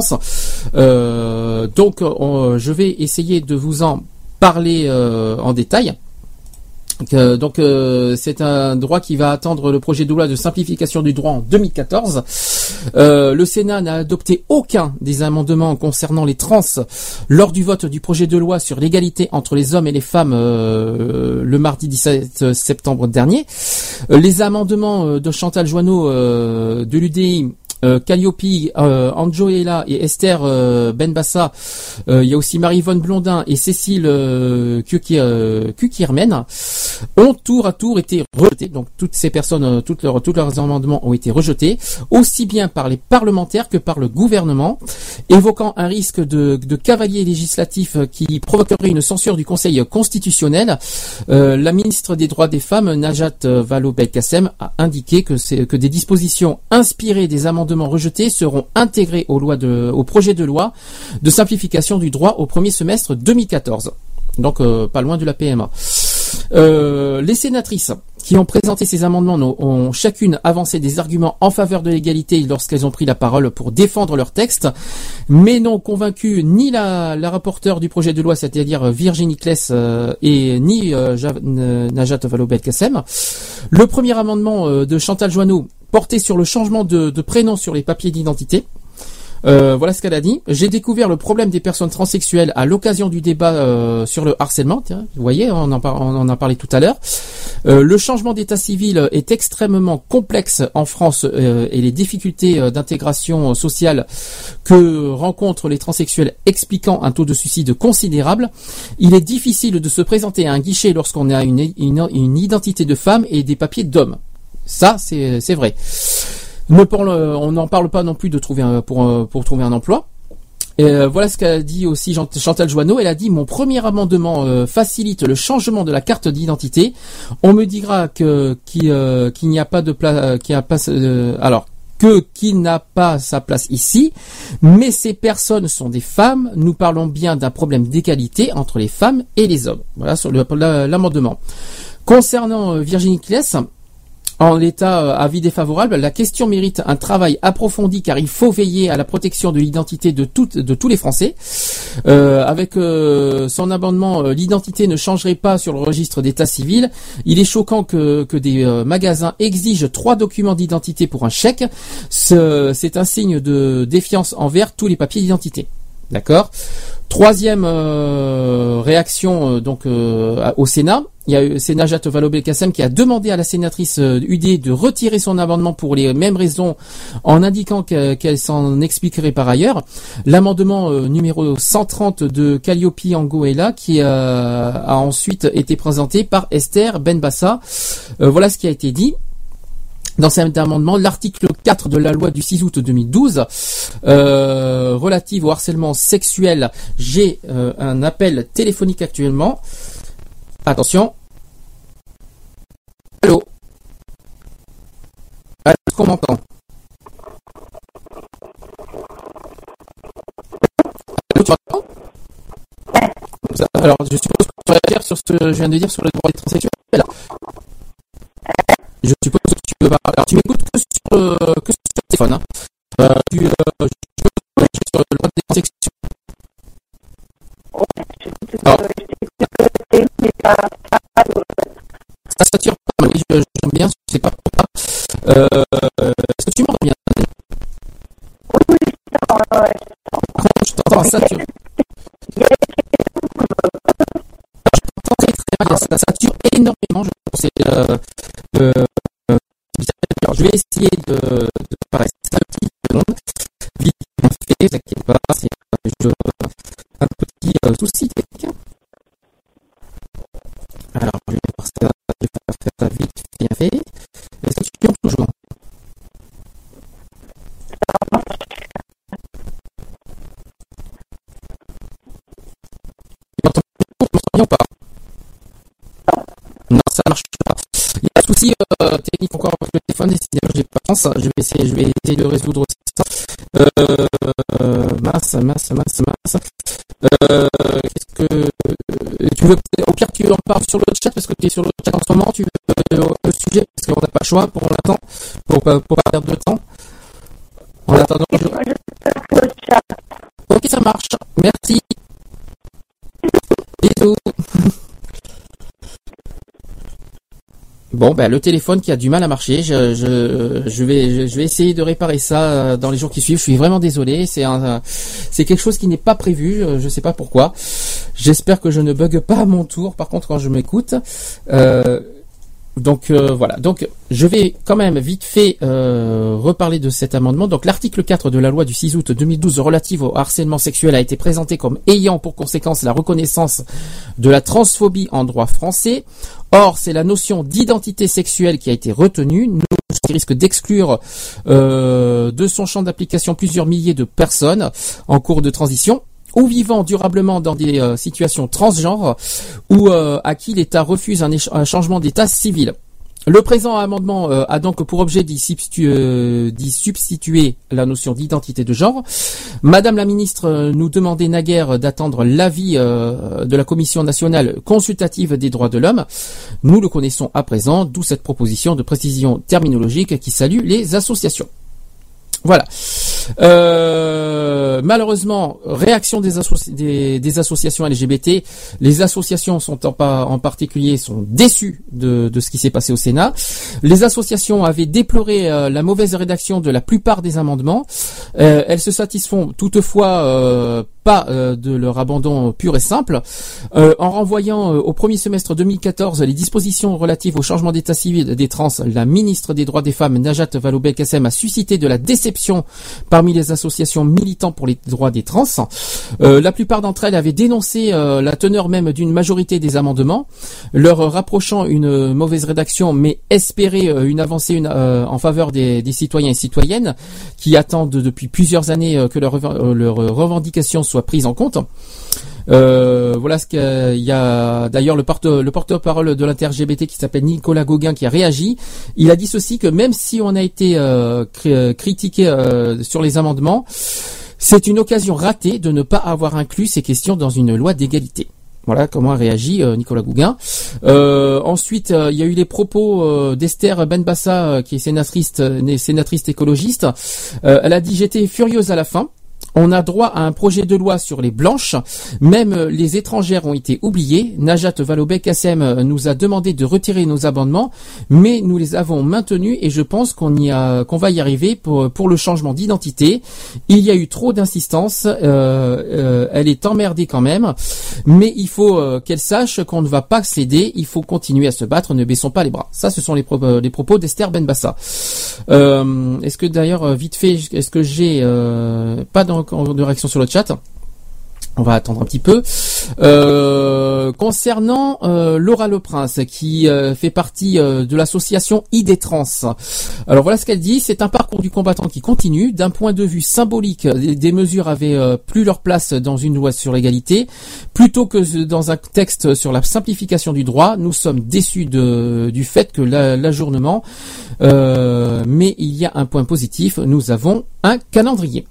Euh, donc, on- je vais essayer de vous en parler euh, en détail. Donc euh, c'est un droit qui va attendre le projet de loi de simplification du droit en 2014. Euh, le Sénat n'a adopté aucun des amendements concernant les trans lors du vote du projet de loi sur l'égalité entre les hommes et les femmes euh, le mardi 17 septembre dernier. Euh, les amendements de Chantal Joanneau de l'UDI Calliope, euh, Anjoela et Esther euh, Benbassa. Euh, il y a aussi Marie-Yvonne Blondin et Cécile euh, Kuki- euh, Kukiermen ont tour à tour été rejetés. Donc toutes ces personnes, euh, tous leurs amendements ont été rejetés, aussi bien par les parlementaires que par le gouvernement, évoquant un risque de, de cavalier législatif euh, qui provoquerait une censure du Conseil constitutionnel. Euh, la ministre des droits des femmes, Najat Vallaud-Belkacem, a indiqué que, que des dispositions inspirées des amendements rejetés seront de, au projet de loi de simplification du droit au premier semestre 2014. Donc euh, pas loin de la PMA. Euh, les sénatrices qui ont présenté ces amendements ont chacune avancé des arguments en faveur de l'égalité lorsqu'elles ont pris la parole pour défendre leur texte, mais n'ont convaincu ni la, rapporteure du projet de loi, c'est-à-dire Virginie Kless, euh, et ni euh, Najat Vallaud-Belkacem. Le premier amendement euh, de Chantal Joanneau portait sur le changement de, prénom sur les papiers d'identité. Euh, voilà ce qu'elle a dit. J'ai découvert le problème des personnes transsexuelles à l'occasion du débat euh, sur le harcèlement. Tiens, vous voyez, on en, par- on en a parlé tout à l'heure. Euh, le changement d'état civil est extrêmement complexe en France euh, et les difficultés euh, d'intégration sociale que rencontrent les transsexuels expliquant un taux de suicide considérable. Il est difficile de se présenter à un guichet lorsqu'on a une, une, une identité de femme et des papiers d'homme. Ça, c'est vrai. Ne parle- on n'en parle pas non plus de trouver un, pour, euh, pour trouver un emploi. Et euh, voilà ce qu'a dit aussi Chantal Joanneau. Elle a dit mon premier amendement euh, facilite le changement de la carte d'identité. On me dira que qu'il euh, qu'il n'y a pas de place, qu'il n'y a pas euh, alors que qui n'a pas sa place ici, mais ces personnes sont des femmes. Nous parlons bien d'un problème d'égalité entre les femmes et les hommes. Voilà sur l'amendement. Concernant euh, Virginie Kless, en l'état euh, avis défavorable, la question mérite un travail approfondi car il faut veiller à la protection de l'identité de, toutes- de tous les Français. Euh, avec euh, son amendement, euh, l'identité ne changerait pas sur le registre d'état civil. Il est choquant que, que des euh, magasins exigent trois documents d'identité pour un chèque. Ce- C'est un signe de défiance envers tous les papiers d'identité. D'accord? Troisième euh, réaction donc euh, au Sénat, il y a eu Najat Vallaud-Belkacem qui a demandé à la sénatrice euh, UD de retirer son amendement pour les mêmes raisons en indiquant que- qu'elle s'en expliquerait par ailleurs. L'amendement euh, numéro 130 de Calliope Angoela qui euh, a ensuite été présenté par Esther Benbassa. Voilà ce qui a été dit. Dans cet amendement, l'article 4 de la loi du 6 août 2012 euh, relative au harcèlement sexuel, j'ai un appel téléphonique actuellement. Attention. Allô Est-ce qu'on m'entend? Allô, tu m'entends? Alors, je suppose que tu vas dire sur ce que je viens de dire sur le droit des transsexuels. Je suppose que tu peux parler. Alors, tu m'écoutes que sur, euh, que sur le téléphone. Hein. Euh, tu, euh, je suppose que tu es sur le droit des transsexuels. Alors, ça sature pas, oui, j'aime bien, c'est pas pour ça. Euh, Est-ce que tu m'entends bien Oui, oui, je t'entends, ouais. Je t'entends à sature. Je très bien, ça sature énormément, je pense. Euh, euh, alors, je vais essayer de, de paraître ça une seconde. Vite, fait, ne vous inquiétez pas, c'est un petit souci technique. Alors, je vais voir ça, je vais faire ça vite, bien fait. Est-ce que tu m'entends toujours Tu ou pas Non, ça marche pas. Il y a un souci euh, technique encore avec le téléphone, décidément, j'ai pas de chance. Je vais essayer, je vais essayer de résoudre ça. Euh, mince, mince, mince. Euh, qu'est-ce que tu veux au pire tu en parles sur le chat parce que tu es sur le chat en ce moment, tu veux euh, le sujet parce qu'on n'a pas le choix pour l'instant, pour pas pas perdre de temps. En attendant, je... Ok, ça marche. Merci. Bisous. Bon, ben le téléphone qui a du mal à marcher, je, je, je vais je, vais essayer de réparer ça euh, dans les jours qui suivent. Je suis vraiment désolé, c'est quelque chose qui n'est pas prévu, euh, je sais pas pourquoi. J'espère que je ne bug pas à mon tour. Par contre, quand je m'écoute, euh, donc euh, voilà. Donc je vais quand même vite fait euh, reparler de cet amendement. Donc l'article 4 de la loi du 6 août 2012 relative au harcèlement sexuel a été présenté comme ayant pour conséquence la reconnaissance de la transphobie en droit français. Or, c'est la notion d'identité sexuelle qui a été retenue, nous- qui risque d'exclure euh, de son champ d'application plusieurs milliers de personnes en cours de transition ou vivant durablement dans des euh, situations transgenres ou euh, à qui l'État refuse un, un changement d'état civil. Le présent amendement euh, a donc pour objet d'y substitu- d'y substituer la notion d'identité de genre. Madame la ministre nous demandait naguère d'attendre l'avis de la Commission nationale consultative des droits de l'homme. Nous le connaissons à présent, d'où cette proposition de précision terminologique qui salue les associations. Voilà. Euh, malheureusement, réaction des, des, associations LGBT. Les associations sont en, pa- en particulier sont déçues de, de ce qui s'est passé au Sénat. Les associations avaient déploré euh, la mauvaise rédaction de la plupart des amendements. Euh, elles se satisfont toutefois euh, pas euh, de leur abandon pur et simple, Euh, en renvoyant euh, au premier semestre 2014 les dispositions relatives au changement d'état civil des trans. La ministre des droits des femmes, Najat Vallaud-Belkacem, a suscité de la déception parmi les associations militant pour les droits des trans. La plupart d'entre elles avaient dénoncé la teneur même d'une majorité des amendements, leur rapprochant une mauvaise rédaction, mais espérer une avancée en faveur des, citoyens et citoyennes qui attendent depuis plusieurs années que leurs leurs revendications soient prises en compte. Euh, voilà ce qu'il y a d'ailleurs le porte le porte-parole de l'inter-LGBT qui s'appelle Nicolas Gauguin qui a réagi. Il a dit ceci que même si on a été euh, cri- critiqué euh, sur les amendements, c'est une occasion ratée de ne pas avoir inclus ces questions dans une loi d'égalité. Voilà comment a réagi euh, Nicolas Gouguin. Euh, ensuite, euh, il y a eu les propos euh, d'Esther Benbassa, euh, qui est sénatrice, euh, écologiste. Euh, elle a dit j'étais furieuse à la fin. On a droit à un projet de loi sur les blanches. Même euh, les étrangères ont été oubliées. Najat Vallaud-Belkacem euh, nous a demandé de retirer nos amendements, mais nous les avons maintenus et je pense qu'on y a, qu'on va y arriver pour, pour le changement d'identité. Il y a eu trop d'insistance. euh, elle est emmerdée quand même, mais il faut qu'elle sache qu'on ne va pas céder. Il faut continuer à se battre. Ne baissons pas les bras. Ça, ce sont les, pro- les propos d'Esther Benbassa. Est-ce que d'ailleurs, vite fait, est-ce que j'ai pas de, de réaction sur le chat on va attendre un petit peu. Euh, concernant euh, Laura Le Prince, qui euh, fait partie de l'association ID Trans. Alors voilà ce qu'elle dit. C'est un parcours du combattant qui continue. D'un point de vue symbolique, des, mesures avaient plus leur place dans une loi sur l'égalité, plutôt que dans un texte sur la simplification du droit. Nous sommes déçus du fait que la- l'ajournement. mais il y a un point positif. Nous avons un calendrier.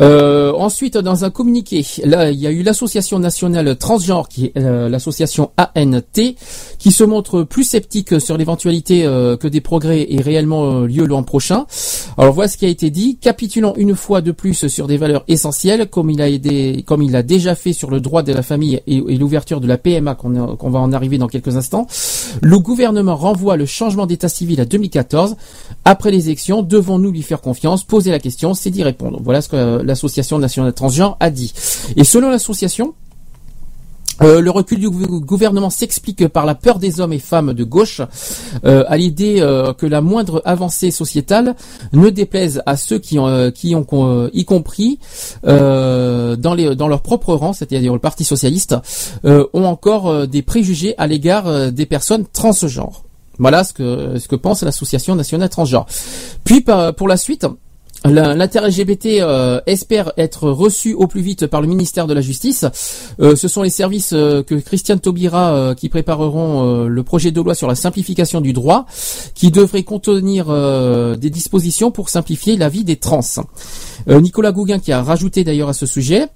Euh, ensuite, dans un communiqué, là, il y a eu l'association nationale transgenre, qui est euh, l'association ANT, qui se montre plus sceptique sur l'éventualité euh, que des progrès aient réellement euh, lieu l'an prochain. Alors voilà ce qui a été dit. Capitulons une fois de plus sur des valeurs essentielles, comme il a aidé, comme il a déjà fait sur le droit de la famille et, l'ouverture de la PMA, qu'on qu'on va en arriver dans quelques instants. Le gouvernement renvoie le changement d'état civil à 2014. Après les élections, devons-nous lui faire confiance? Poser la question, c'est d'y répondre. Voilà ce que euh, l'association nationale transgenre a dit. Et selon l'association, euh, le recul du gou- gouvernement s'explique par la peur des hommes et femmes de gauche, euh, à l'idée euh, que la moindre avancée sociétale ne déplaise à ceux qui ont, euh, qui ont euh, y compris euh, dans, les, dans leur propre rang, c'est-à-dire le Parti socialiste, ont encore des préjugés à l'égard des personnes transgenres. Voilà ce que, ce que pense l'association nationale transgenre. Puis pour la suite, L'inter-LGBT euh, espère être reçu au plus vite par le ministère de la Justice. Euh, ce sont les services euh, que Christiane Taubira qui prépareront le projet de loi sur la simplification du droit, qui devrait contenir des dispositions pour simplifier la vie des trans. Nicolas Gouguin qui a rajouté d'ailleurs à ce sujet.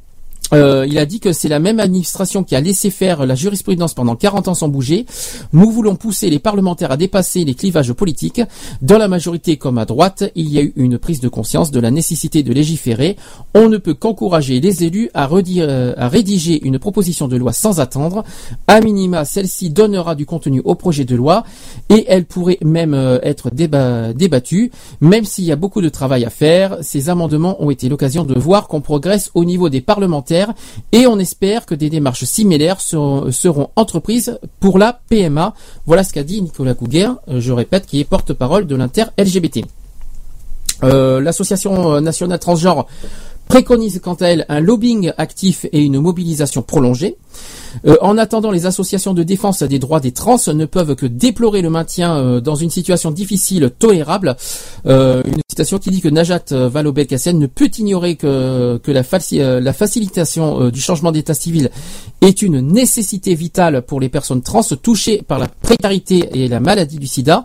Euh, il a dit que c'est la même administration qui a laissé faire la jurisprudence pendant 40 ans sans bouger. Nous voulons pousser les parlementaires à dépasser les clivages politiques. Dans la majorité comme à droite, il y a eu une prise de conscience de la nécessité de légiférer. On ne peut qu'encourager les élus à, euh, rédiger une proposition de loi sans attendre. À minima, celle-ci donnera du contenu au projet de loi et elle pourrait même euh, être déba- débattue. Même s'il y a beaucoup de travail à faire, ces amendements ont été l'occasion de voir qu'on progresse au niveau des parlementaires et on espère que des démarches similaires seront, entreprises pour la PMA. Voilà ce qu'a dit Nicolas Couguer, euh, je répète, qui est porte-parole de l'inter-LGBT. Euh, L'association nationale transgenre préconise quant à elle un lobbying actif et une mobilisation prolongée. Euh, en attendant, les associations de défense des droits des trans ne peuvent que déplorer le maintien euh, dans une situation difficile tolérable. Euh, une citation qui dit que Najat Vallaud-Belkacem ne peut ignorer que, la, faci- la facilitation du changement d'état civil est une nécessité vitale pour les personnes trans touchées par la précarité et la maladie du sida,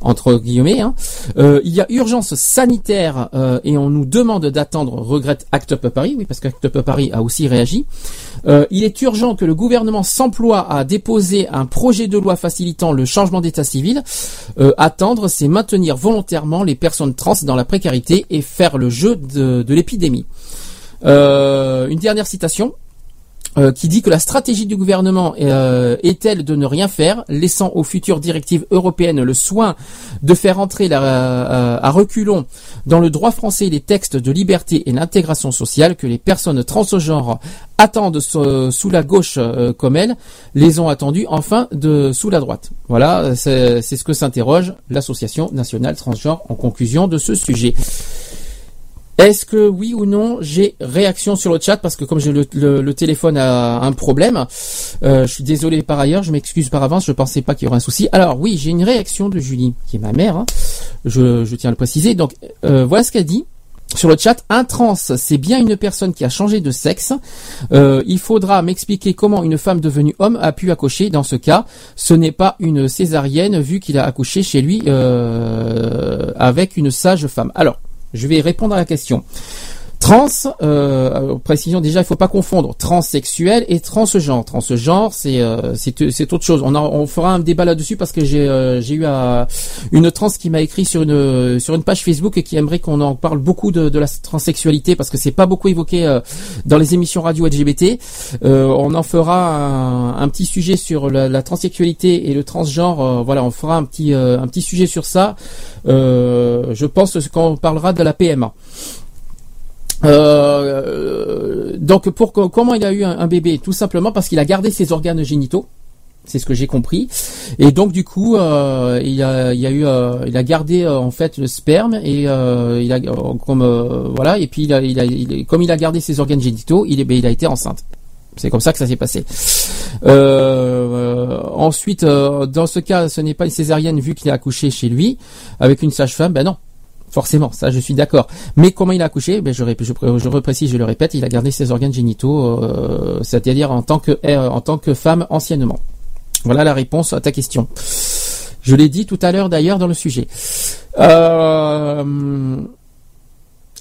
entre guillemets. hein. Il y a urgence sanitaire et on nous demande d'attendre, regrette Act Up Paris, oui, parce qu'Act Up Paris a aussi réagi. Euh, il est urgent que le gouvernement s'emploie à déposer un projet de loi facilitant le changement d'état civil. Euh, attendre, c'est maintenir volontairement les personnes trans dans la précarité et faire le jeu de, l'épidémie. Euh, une dernière citation. Euh, qui dit que la stratégie du gouvernement euh, est-elle de ne rien faire, laissant aux futures directives européennes le soin de faire entrer la, euh, à reculons dans le droit français les textes de liberté et l'intégration sociale que les personnes transgenres attendent so- sous la gauche euh, comme elles, les ont attendus enfin de sous la droite. Voilà, c'est ce que s'interroge l'association nationale transgenre en conclusion de ce sujet. Est-ce que oui ou non j'ai réaction sur le chat parce que comme j'ai le, téléphone a un problème, euh, je suis désolé par ailleurs, je m'excuse par avance, je pensais pas qu'il y aurait un souci. Alors oui, j'ai une réaction de Julie qui est ma mère, hein. je, je tiens à le préciser. Donc euh, voilà ce qu'elle dit. Sur le chat, un trans, c'est bien une personne qui a changé de sexe. Euh, il faudra m'expliquer comment une femme devenue homme a pu accoucher. Dans ce cas, ce n'est pas une césarienne vu qu'il a accouché chez lui euh, avec une sage femme. Alors, je vais répondre à la question. Trans, euh, précision déjà, il faut pas confondre transsexuel et transgenre. Transgenre, c'est euh, c'est autre chose. On, en- on fera un débat là-dessus parce que j'ai euh, j'ai eu euh, une trans qui m'a écrit sur une sur une page Facebook et qui aimerait qu'on en parle beaucoup de, de la transsexualité parce que c'est pas beaucoup évoqué euh, dans les émissions radio LGBT. Euh, on en fera un, petit sujet sur la, la transsexualité et le transgenre. Euh, voilà, on fera un petit euh, un petit sujet sur ça. Je pense quand on parlera de la PMA. Euh, donc pour co- comment il a eu un, bébé? Tout simplement parce qu'il a gardé ses organes génitaux. C'est ce que j'ai compris. Et donc du coup, euh, il a, euh, gardé euh, en fait le sperme et euh, il a euh, comme euh, voilà. Et puis il a, comme il a gardé ses organes génitaux, ben, il a été enceinte. C'est comme ça que ça s'est passé. Euh, ensuite, euh, dans ce cas, ce n'est pas une césarienne vu qu'il a accouché chez lui avec une sage-femme. Ben non, Forcément, ça je suis d'accord. Mais comment il a accouché? Ben, je, je, je reprécise, je le répète, il a gardé ses organes génitaux, euh, c'est-à-dire en tant que euh, en tant que femme anciennement. Voilà la réponse à ta question. Je l'ai dit tout à l'heure d'ailleurs dans le sujet. Euh,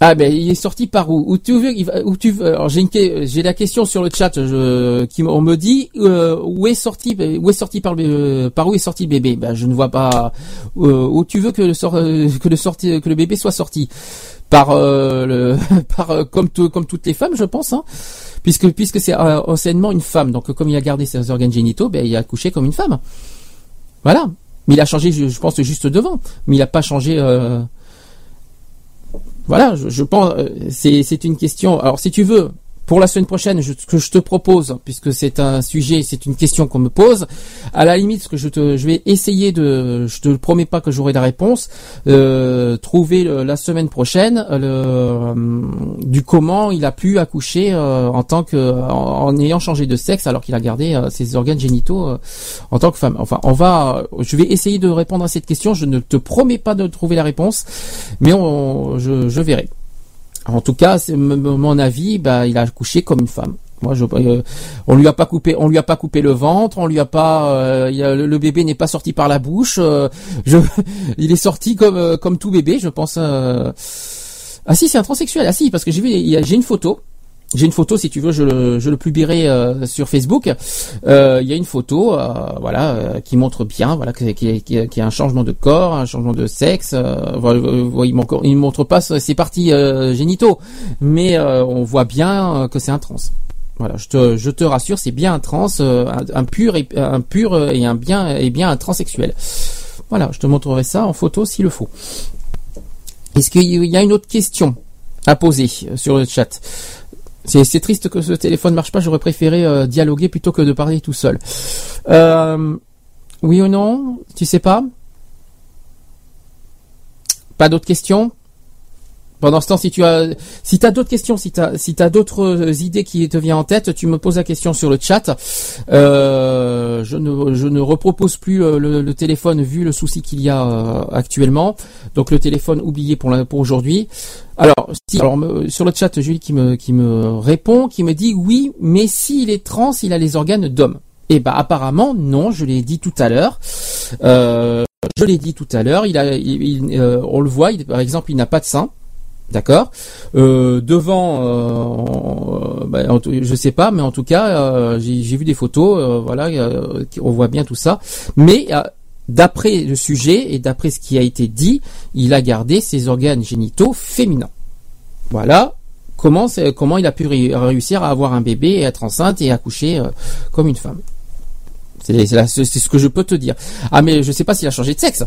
Ah ben il est sorti par où? Où tu veux Où tu veux? Alors j'ai j'ai la question sur le chat je, qui on me dit euh, où est sorti où est sorti par euh, par où est sorti le bébé? Ben je ne vois pas euh, où tu veux que le sort euh, que le sorti que le bébé soit sorti. Par euh, le par euh, comme tout- comme toutes les femmes je pense hein. Puisque puisque c'est anciennement une femme. Donc comme il a gardé ses organes génitaux ben il a accouché comme une femme. Voilà. Mais il a changé je, je pense juste devant. Mais il a pas changé voilà, je, je pense euh, c'est c'est une question. Alors si tu veux pour la semaine prochaine, ce que je te propose, puisque c'est un sujet, c'est une question qu'on me pose. À la limite, ce que je te, je vais essayer de, je te promets pas que j'aurai la réponse. euh, trouver le- la semaine prochaine le, euh, du comment il a pu accoucher euh, en tant que, en, en ayant changé de sexe alors qu'il a gardé euh, ses organes génitaux euh, en tant que femme. Enfin, on va, je vais essayer de répondre à cette question. Je ne te promets pas de trouver la réponse, mais on, je, je verrai. En tout cas, c'est mon avis, bah, il a accouché comme une femme. Moi, je, euh, on lui a pas coupé, on lui a pas coupé le ventre, on lui a pas, euh, le, bébé n'est pas sorti par la bouche. euh, il est sorti comme euh, comme tout bébé, je pense. euh. Ah si, c'est un transsexuel. Ah si, parce que j'ai vu, j'ai une photo. J'ai une photo, si tu veux, je le, je le publierai euh, sur Facebook. Euh, Il y a une photo, euh, voilà, euh, qui montre bien, voilà, qu'il y, a- qu'il y a- un changement de corps, un changement de sexe. Euh, il, montre, il montre pas ses parties génitaux, mais on voit bien que c'est un trans. Voilà, je te, je te rassure, c'est bien un trans, un, un pur et un pur et un bien et bien un transsexuel. Voilà, je te montrerai ça en photo s'il le faut. Est-ce qu'il y a une autre question à poser sur le chat? C'est, triste que ce téléphone marche pas. J'aurais préféré euh, dialoguer plutôt que de parler tout seul. Euh, oui ou non? Tu sais pas? Pas d'autres questions? Pendant ce temps, si tu as, si d'autres questions, si t'as, si d'autres euh, idées qui te viennent en tête, tu me poses la question sur le chat. Euh, je ne, je ne repropose plus euh, le, le téléphone vu le souci qu'il y a euh, actuellement. Donc le téléphone oublié pour pour aujourd'hui. Alors, si, alors sur le chat, Julie qui me, qui me répond, qui me dit oui, mais s'il est trans, il a les organes d'homme. Eh ben apparemment non, je l'ai dit tout à l'heure. Euh, je l'ai dit tout à l'heure. Il il- euh, on le voit. par exemple, il n'a pas de sein. D'accord. Euh, devant, euh, bah, en tout- je sais pas, mais en tout cas, euh, j'ai vu des photos. euh, voilà, euh, on voit bien tout ça. Mais euh, d'après le sujet et d'après ce qui a été dit, il a gardé ses organes génitaux féminins. Voilà. Comment, comment il a pu ré- réussir à avoir un bébé et être enceinte et accoucher euh, comme une femme. C'est ce que je peux te dire. Ah mais je sais pas s'il a changé de sexe.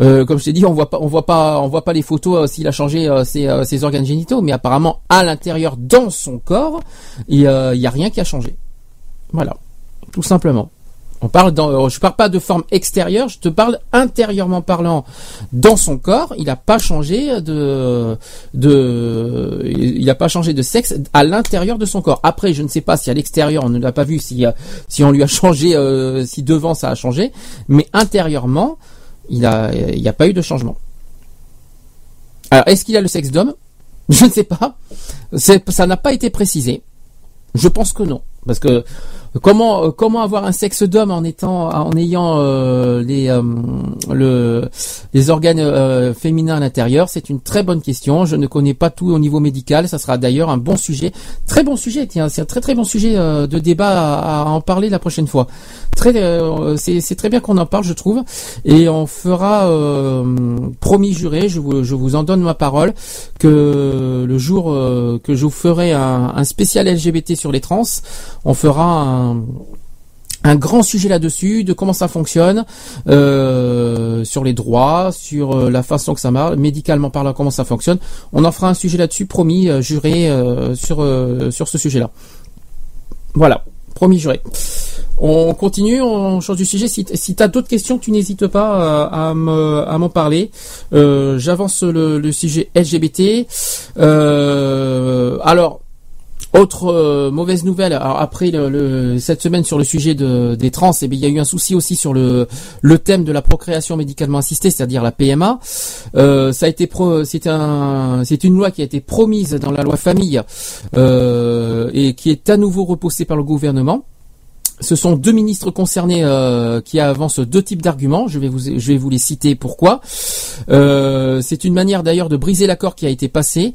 Euh, comme je t'ai dit, on voit pas, on voit pas, on voit pas les photos euh, s'il a changé euh, ses, ses organes génitaux, mais apparemment à l'intérieur, dans son corps, il y a rien qui a changé. Voilà, tout simplement. On parle dans, euh, je parle pas de forme extérieure, je te parle intérieurement parlant dans son corps. Il n'a pas changé de, de, il n'a pas changé de sexe à l'intérieur de son corps. Après, je ne sais pas si à l'extérieur on ne l'a pas vu, si, euh, si on lui a changé, euh, si devant ça a changé, mais intérieurement, il a, il n'y a pas eu de changement. Alors, est-ce qu'il a le sexe d'homme? Je ne sais pas. Ça n'a pas été précisé. Je pense que non, parce que comment comment avoir un sexe d'homme en étant en ayant euh, les euh, le les organes euh, féminins à l'intérieur, c'est une très bonne question. Je ne connais pas tout au niveau médical. Ça sera d'ailleurs un bon sujet, très bon sujet. Tiens, c'est un très très bon sujet euh, de débat à, à en parler la prochaine fois. Très euh, c'est très bien qu'on en parle, je trouve, et on fera euh, promis juré. Je vous je vous en donne ma parole que le jour que je vous ferai un, un spécial LGBT sur les trans, on fera un, grand sujet là-dessus, de comment ça fonctionne, euh, sur les droits, sur euh, la façon que ça marche, médicalement parlant, comment ça fonctionne. On en fera un sujet là-dessus, promis, euh, juré, sur, sur ce sujet-là. Voilà, promis, juré. On continue, on change du sujet. Si, si tu as d'autres questions, tu n'hésites pas à, à m'en parler. J'avance le, sujet LGBT. Alors, autre euh, mauvaise nouvelle. Alors après le, le- cette semaine sur le sujet de, des trans, eh bien, il y a eu un souci aussi sur le, le thème de la procréation médicalement assistée, c'est-à-dire la PMA. Euh, ça a été c'est un, une loi qui a été promise dans la loi famille euh, et qui est à nouveau repoussée par le gouvernement. ce sont deux ministres concernés euh, qui avancent deux types d'arguments. Je vais vous, je vais vous les citer. Pourquoi Euh, C'est une manière d'ailleurs de briser l'accord qui a été passé.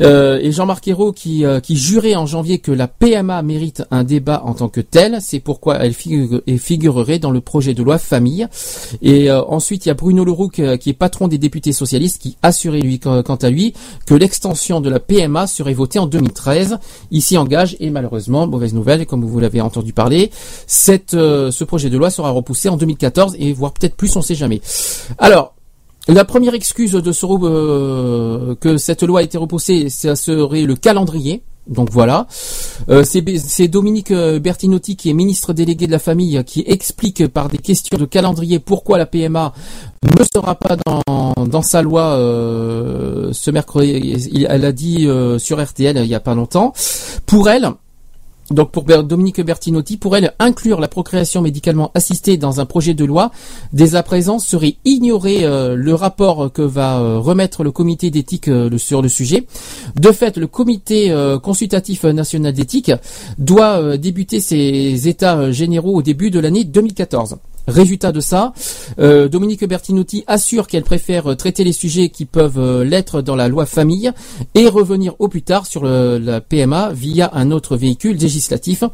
Euh, et Jean-Marc Ayrault qui, euh, qui jurait en janvier que la PMA mérite un débat en tant que tel, c'est pourquoi elle figure, elle figurerait dans le projet de loi famille. Et euh, ensuite il y a Bruno Leroux qui, qui est patron des députés socialistes qui assurait lui quant à lui que l'extension de la PMA serait votée en 2013. Ici engage et malheureusement mauvaise nouvelle comme vous l'avez entendu parler, euh, ce projet de loi sera repoussé en 2014 et voire peut-être plus on sait jamais. Alors la première excuse de ce euh, que cette loi a été repoussée, ça serait le calendrier. Donc voilà, Euh, c'est Dominique euh, Bertinotti qui est ministre délégué de la famille qui explique par des questions de calendrier pourquoi la PMA ne sera pas dans, dans sa loi euh, ce mercredi. Elle a dit euh, sur RTL il y a pas longtemps. Pour elle, donc pour Dominique Bertinotti, pour elle, inclure la procréation médicalement assistée dans un projet de loi dès à présent serait ignorer euh, le rapport que va euh, remettre le comité d'éthique euh, sur le sujet. De fait, le comité consultatif national d'éthique doit débuter ses états généraux au début de l'année 2014. Résultat de ça, euh, Dominique Bertinotti assure qu'elle préfère traiter les sujets qui peuvent euh, l'être dans la loi famille et revenir au plus tard sur la PMA via un autre véhicule législatif.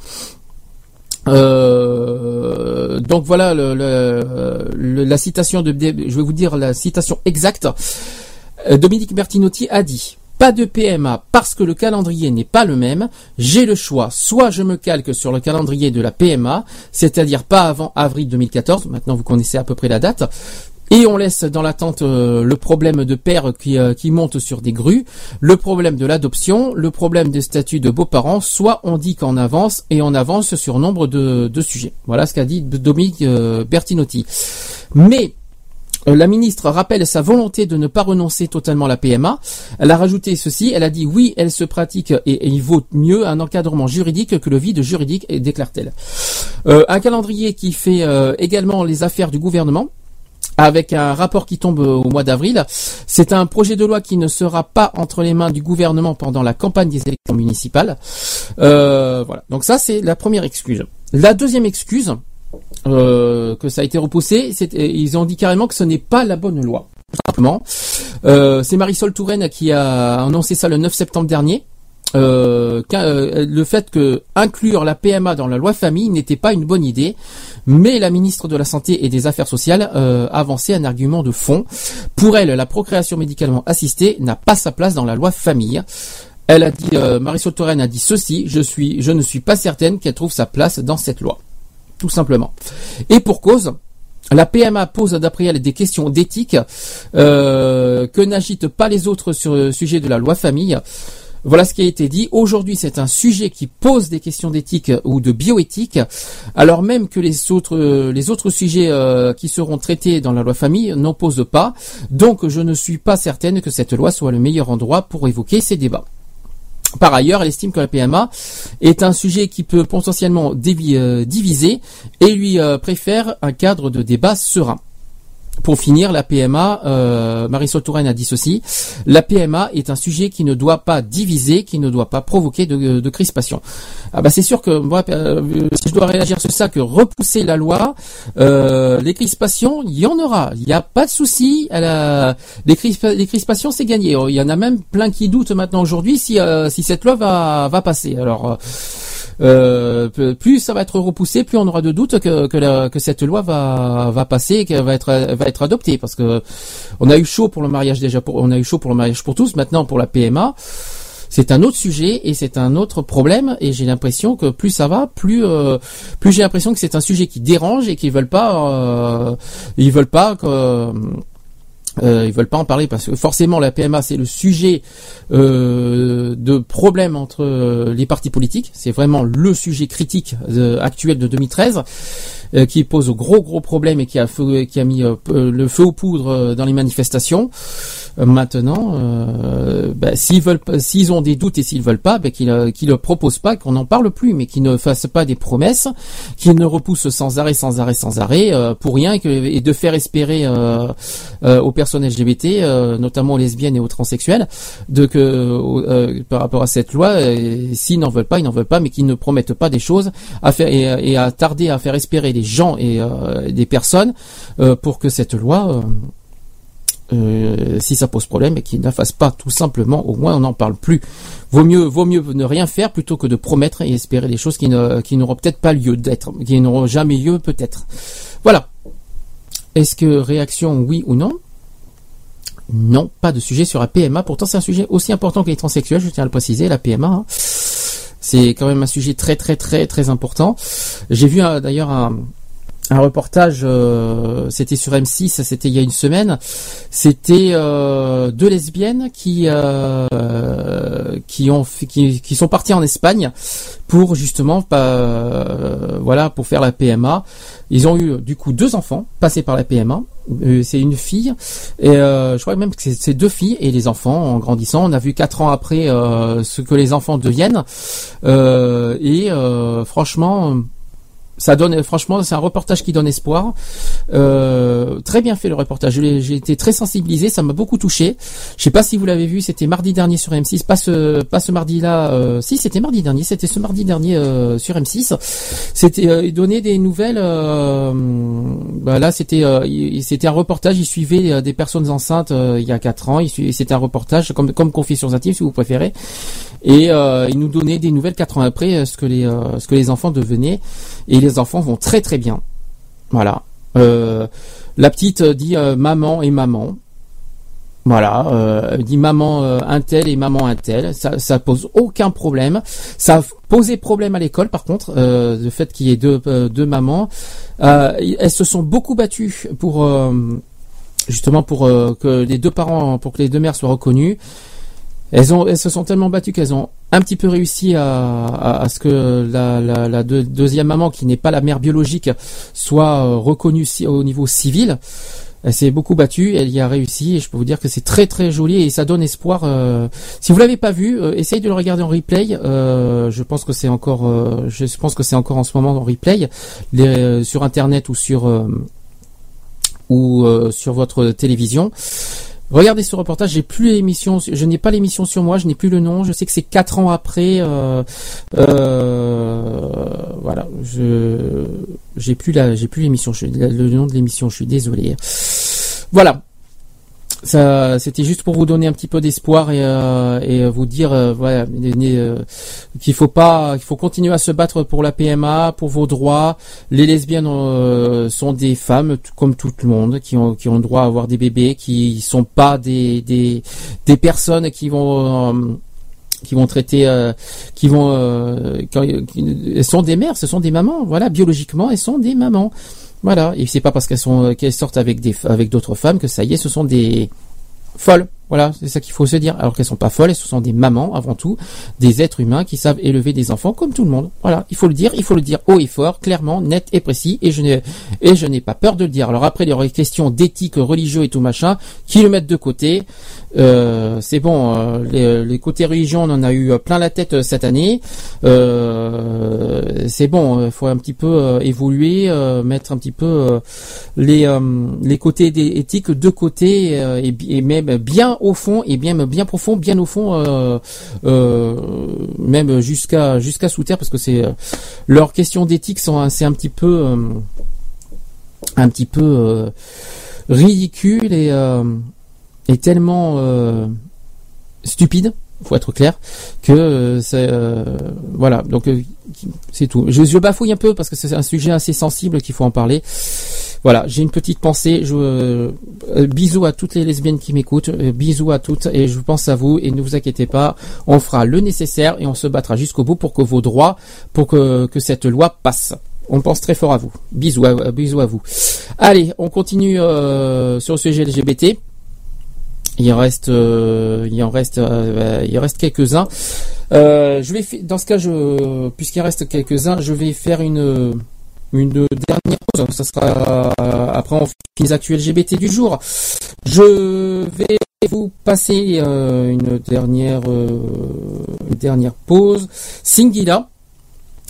Euh, donc voilà la citation de, je vais vous dire la citation exacte. Dominique Bertinotti a dit pas de PMA parce que le calendrier n'est pas le même. J'ai le choix, soit je me calque sur le calendrier de la PMA, c'est-à-dire pas avant avril 2014. Maintenant vous connaissez à peu près la date. Et on laisse dans l'attente euh, le problème de père qui, euh, qui monte sur des grues, le problème de l'adoption, le problème des statuts de beaux-parents, soit on dit qu'on avance et on avance sur nombre de, sujets. Voilà ce qu'a dit Dominique euh, Bertinotti. Mais la ministre rappelle sa volonté de ne pas renoncer totalement à la PMA. Elle a rajouté ceci, elle a dit oui, elle se pratique et, il vaut mieux un encadrement juridique que le vide juridique, et déclare-t-elle. Euh, un calendrier qui fait euh, également les affaires du gouvernement avec un rapport qui tombe au mois d'avril. C'est un projet de loi qui ne sera pas entre les mains du gouvernement pendant la campagne des élections municipales. Euh, voilà. Donc ça, c'est la première excuse. La deuxième excuse, euh, que ça a été repoussé, ils ont dit carrément que ce n'est pas la bonne loi. Simplement. Euh, c'est Marisol Touraine qui a annoncé ça le 9 septembre dernier. Euh, euh, le fait que inclure la PMA dans la loi famille n'était pas une bonne idée, mais la ministre de la Santé et des Affaires sociales euh, avançait un argument de fond. Pour elle, la procréation médicalement assistée n'a pas sa place dans la loi famille. Elle a dit, euh, Marisol Touraine a dit ceci, je suis, je ne suis pas certaine qu'elle trouve sa place dans cette loi. Tout simplement. Et pour cause, la PMA pose d'après elle des questions d'éthique euh, que n'agitent pas les autres sur le sujet de la loi famille. Voilà ce qui a été dit. Aujourd'hui, c'est un sujet qui pose des questions d'éthique ou de bioéthique, alors même que les autres, euh, les autres sujets euh, qui seront traités dans la loi famille n'en posent pas. Donc, je ne suis pas certaine que cette loi soit le meilleur endroit pour évoquer ces débats. Par ailleurs, elle estime que la PMA est un sujet qui peut potentiellement euh, diviser et lui euh, préfère un cadre de débat serein. Pour finir, la PMA, euh, Marisol Touraine a dit ceci, la PMA est un sujet qui ne doit pas diviser, qui ne doit pas provoquer de, de crispation. Ah bah c'est sûr que moi, euh, si je dois réagir sur ça, que repousser la loi, euh, les crispations, il y en aura, il n'y a pas de souci. Elle a- Les, crispa- les crispations, c'est gagné. Il y en a même plein qui doutent maintenant aujourd'hui si, euh, si cette loi va, va passer. Alors. Euh, plus ça va être repoussé, plus on aura de doutes que, que, la- que cette loi va, va passer et qu'elle va être, va être adoptée. Parce que on a eu chaud pour le mariage déjà, pour, on a eu chaud pour le mariage pour tous. Maintenant pour la PMA, c'est un autre sujet et c'est un autre problème. Et j'ai l'impression que plus ça va, plus euh, plus j'ai l'impression que c'est un sujet qui dérange et qu'ils veulent pas, euh, ils veulent pas que euh, ils veulent pas en parler parce que forcément la PMA c'est le sujet euh, de problème entre euh, les partis politiques. C'est vraiment le sujet critique euh, actuel de 2013 euh, qui pose gros gros problèmes et qui a, mis le feu aux poudres dans les manifestations. Euh, Maintenant, euh, bah, s'ils veulent, s'ils ont des doutes et s'ils veulent pas, bah, qu'ils euh, qu'ils ne proposent pas, qu'on n'en parle plus, mais qu'ils ne fassent pas des promesses, qu'ils ne repoussent sans arrêt, sans arrêt, sans arrêt, euh, pour rien, et, que, et de faire espérer euh, aux personnes LGBT, notamment aux lesbiennes et aux transsexuels, de que par rapport à cette loi, s'ils n'en veulent pas, ils n'en veulent pas, mais qu'ils ne promettent pas des choses à faire et, et à tarder à faire espérer les gens et des personnes pour que cette loi euh, si ça pose problème et qu'il ne la fasse pas tout simplement, au moins on n'en parle plus. Vaut mieux, vaut mieux ne rien faire plutôt que de promettre et espérer des choses qui n'auront peut-être pas lieu d'être, qui n'auront jamais lieu peut-être. Voilà. Est-ce que réaction oui ou non? Non, pas de sujet sur la PMA. Pourtant c'est un sujet aussi important que les transsexuels, je tiens à le préciser, la PMA. hein. C'est quand même un sujet très très très très important. J'ai vu euh, d'ailleurs un, un reportage, euh, c'était sur M6, c'était il y a une semaine. C'était euh, deux lesbiennes qui euh, qui sont parties en Espagne pour justement voilà pour faire la PMA. Ils ont eu du coup deux enfants passés par la PMA. C'est une fille et je crois même que c'est deux filles et les enfants en grandissant. On a vu quatre ans après ce que les enfants deviennent et franchement ça donne franchement c'est un reportage qui donne espoir. Euh, très bien fait le reportage. J'ai été très sensibilisé ça m'a beaucoup touché. Je sais pas si vous l'avez vu c'était mardi dernier sur M6 pas ce pas ce mardi là si c'était mardi dernier. C'était ce mardi dernier euh, sur M6 c'était euh, donnait des nouvelles euh, bah là c'était euh, c'était un reportage. Il suivait euh, des personnes enceintes euh, il y a quatre ans. Il suivait- c'était un reportage comme comme Confessions intimes si vous préférez et euh, il nous donnait des nouvelles quatre ans après euh, ce que les euh, ce que les enfants devenaient et les enfants vont très très bien voilà Euh, la petite euh, dit euh, maman et maman voilà, euh, dit maman euh, un tel et maman un tel, ça, ça pose aucun problème. Ça a posé problème à l'école par contre, euh, le fait qu'il y ait deux, deux mamans. Elles se sont beaucoup battues pour justement pour que les deux parents, pour que les deux mères soient reconnues. Elles, ont, elles se sont tellement battues qu'elles ont un petit peu réussi à, à, à ce que la, la, la deux- deuxième maman, qui n'est pas la mère biologique, soit euh, reconnue au niveau civil. Elle s'est beaucoup battue, elle y a réussi, et je peux vous dire que c'est très très joli et ça donne espoir. euh, si vous l'avez pas vu, euh, essayez de le regarder en replay. euh, je pense que c'est encore, je pense que c'est encore en ce moment en replay, sur internet ou sur ou sur votre télévision. Regardez ce reportage, j'ai plus l'émission, je n'ai pas l'émission sur moi, je n'ai plus le nom, je sais que c'est quatre ans après, euh, euh, voilà, je j'ai plus la, j'ai plus l'émission, le nom de l'émission, je suis désolé. Voilà, ça, c'était juste pour vous donner un petit peu d'espoir et, euh, et vous dire, euh, voilà, euh, qu'il faut pas, qu'il faut continuer à se battre pour la PMA, pour vos droits. Les lesbiennes euh, sont des femmes comme tout le monde qui ont qui ont le droit à avoir des bébés, qui sont pas des des des personnes qui vont qui vont traiter, euh, qui vont, euh, elles sont des mères, ce sont des mamans, voilà, biologiquement, elles sont des mamans, voilà. Et c'est pas parce qu'elles sont, qu'elles sortent avec des, avec d'autres femmes que ça y est, ce sont des folles, voilà, c'est ça qu'il faut se dire. Alors qu'elles sont pas folles, ce sont des mamans avant tout, des êtres humains qui savent élever des enfants comme tout le monde. Voilà, il faut le dire, il faut le dire haut et fort, clairement, net et précis, et je n'ai, et je n'ai pas peur de le dire. Alors après, il y aura des questions d'éthique, religieux et tout machin, qui le mettent de côté. Euh, c'est bon, euh, les, les côtés religion, on en a eu euh, plein la tête euh, cette année. C'est bon, il faut un petit peu évoluer, mettre un petit peu les les côtés des éthiques de côté et même bien au fond et bien bien profond, bien au fond, euh, euh, même jusqu'à jusqu'à sous terre parce que c'est euh, leurs questions d'éthique sont c'est un petit peu un petit peu ridicule et est tellement euh, stupide, faut être clair, que c'est voilà. Donc c'est tout. Je bafouille un peu parce que c'est un sujet assez sensible qu'il faut en parler. Voilà, j'ai une petite pensée. Je, euh, euh, bisous à toutes les lesbiennes qui m'écoutent. euh, bisous à toutes et je pense à vous. Et ne vous inquiétez pas, on fera le nécessaire et on se battra jusqu'au bout pour que vos droits, pour que, que cette loi passe. On pense très fort à vous. Bisous à, bisous à vous. Allez, on continue sur le sujet LGBT. Il en reste, il en reste, il en reste quelques-uns. Je vais, dans ce cas, je, puisqu'il reste quelques-uns, je vais faire une, une dernière pause. Ça sera après on finit les actuels LGBT du jour. Je vais vous passer euh, une dernière euh, une dernière pause. Singila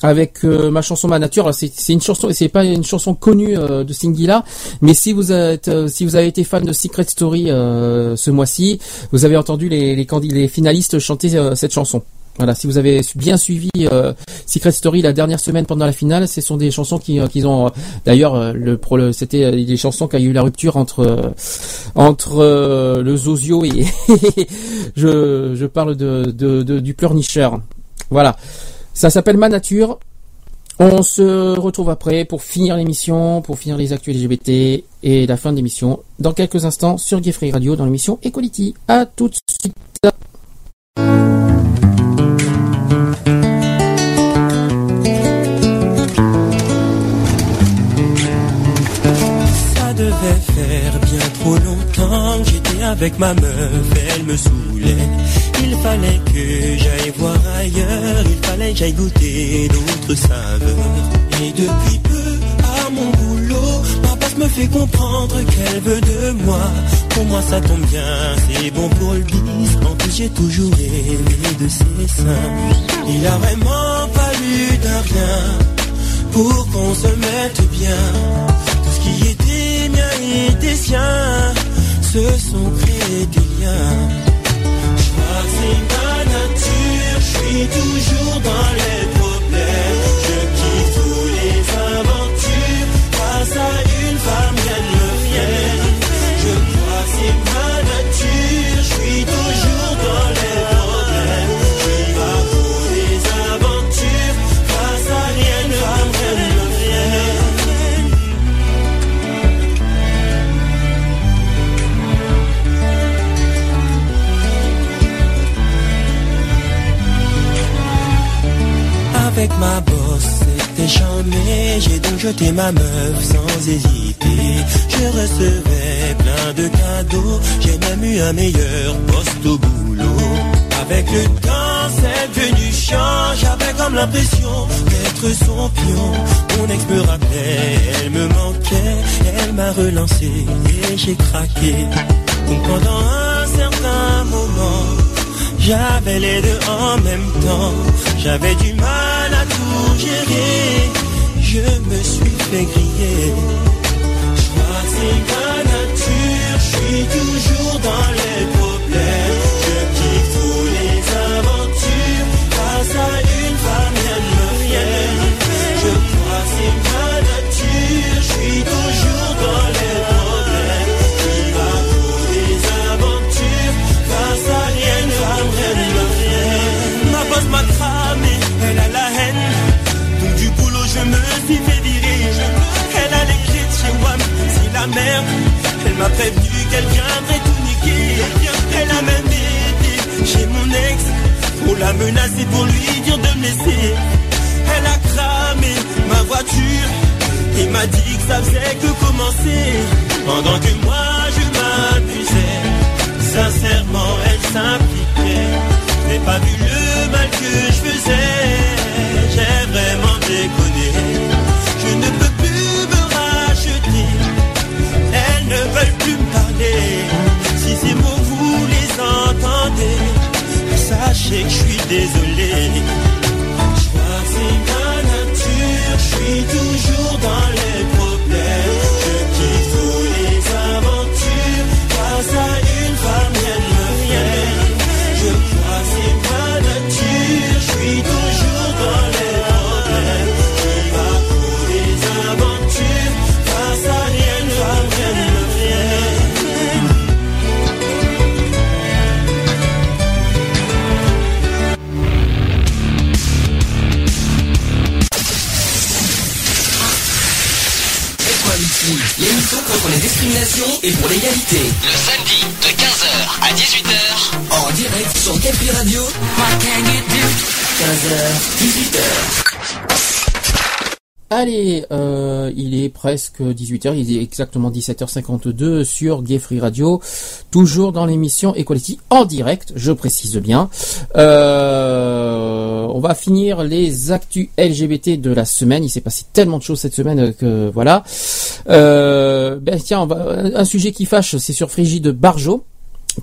avec euh, ma chanson Ma Nature. C'est une chanson, c'est pas une chanson connue euh, de Singila, mais si vous êtes, euh, si vous avez été fan de Secret Story euh, ce mois-ci, vous avez entendu les les, les finalistes chanter euh, cette chanson. Voilà, si vous avez bien suivi euh, Secret Story la dernière semaine pendant la finale, ce sont des chansons qui, euh, qu'ils ont. euh, D'ailleurs, le, le- c'était des chansons qui a eu la rupture entre entre le Zozio et je, je parle de, de, du pleurnicheur. Voilà, ça s'appelle Ma Nature. On se retrouve après pour finir l'émission, pour finir les actus LGBT et la fin de l'émission dans quelques instants sur Gay Free Radio dans l'émission Equality. À tout de suite. Avec ma meuf, elle me saoulait. Il fallait que j'aille voir ailleurs, il fallait que j'aille goûter d'autres saveurs. Et depuis peu, à mon boulot, ma boss me fait comprendre qu'elle veut de moi. Pour moi ça tombe bien, c'est bon pour le bis. En plus j'ai toujours rêvé de ses seins. Il a vraiment fallu d'un rien pour qu'on se mette bien. Tout ce qui était mien était sien, se sont créés des liens. Je crois que c'est ma nature, je suis toujours dans les Avec ma bosse, c'était jamais. J'ai donc jeté ma meuf sans hésiter. Je recevais plein de cadeaux. J'ai même eu un meilleur poste au boulot. Avec le temps, c'est devenu chiant. J'avais comme l'impression d'être son pion. Mon ex me rappelait, elle me manquait. Elle m'a relancé et j'ai craqué. Donc pendant un certain moment, j'avais les deux en même temps. J'avais du mal à tout gérer. Je me suis fait griller. Je crois ma nature. Je suis toujours dans les Elle m'a prévenu qu'elle viendrait tout niquer. Elle a même été chez mon ex pour la menacer, pour lui dire de me laisser. Elle a cramé ma voiture et m'a dit que ça faisait que commencer. Pendant que moi je m'amusais, sincèrement elle s'impliquait. J'ai pas vu le mal que je faisais, j'ai vraiment déconné. Je ne peux ne veulent plus me parler. Si ces mots vous les entendez, sachez que je suis désolé. Je crois c'est ma nature, je suis toujours dans les et pour l'égalité. Le samedi de 15h à 18h. En direct sur Capri Radio. 15h, 18h. Allez, euh, il est presque 18h, il est exactement 17h52 sur Gay Free Radio, toujours dans l'émission Equality en direct, je précise bien. Euh, on va finir les actus LGBT de la semaine, il s'est passé tellement de choses cette semaine que voilà. Euh, ben tiens, on va- un sujet qui fâche, c'est sur Frigide Barjot.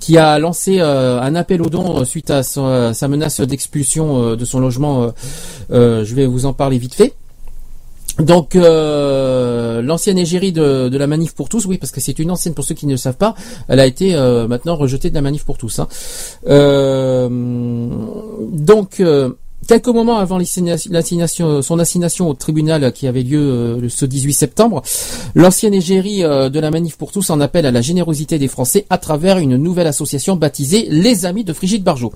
qui a lancé euh, un appel aux dons suite à sa, menace d'expulsion euh, de son logement. euh, euh, je vais vous en parler vite fait. Donc euh, l'ancienne égérie de, la manif pour tous, oui parce que c'est une ancienne pour ceux qui ne le savent pas, elle a été euh, maintenant rejetée de la manif pour tous. hein. Euh, donc quelques moments avant son assignation au tribunal qui avait lieu ce 18 septembre, l'ancienne égérie de la manif pour tous en appelle à la générosité des Français à travers une nouvelle association baptisée Les Amis de Frigide Barjot.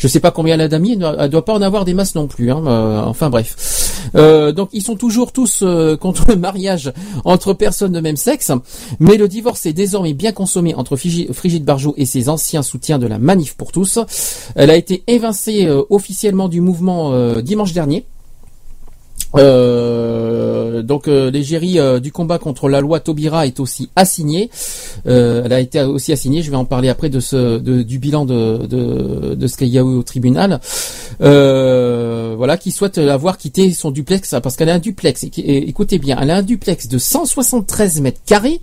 Je sais pas combien elle a d'amis, elle elle doit pas en avoir des masses non plus. Hein, euh, enfin bref. Euh, donc ils sont toujours tous euh, contre le mariage entre personnes de même sexe, mais le divorce est désormais bien consommé entre Frigi- Frigide Barjot et ses anciens soutiens de la Manif pour tous. Elle a été évincée officiellement du mouvement dimanche dernier. Euh, donc euh, l'égérie euh, du combat contre la loi Taubira est aussi assignée. Euh, elle a été aussi assignée. Je vais en parler après de ce de- du bilan de, de, de ce qu'il y a eu au tribunal. Voilà, qui souhaite avoir quitté son duplex parce qu'elle a un duplex. Écoutez bien, elle a un duplex de 173 mètres carrés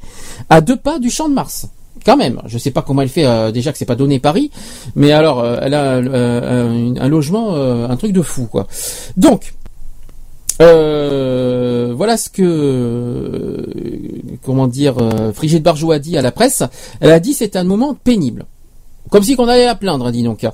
à deux pas du Champ de Mars. Quand même, je sais pas comment elle fait. euh, déjà que c'est pas donné Paris, mais alors elle a un, un logement, un truc de fou quoi. Donc euh, voilà ce que euh, comment dire euh, Frigide Barjot a dit à la presse. Elle a dit c'est un moment pénible. Comme si qu'on allait la plaindre, dis donc.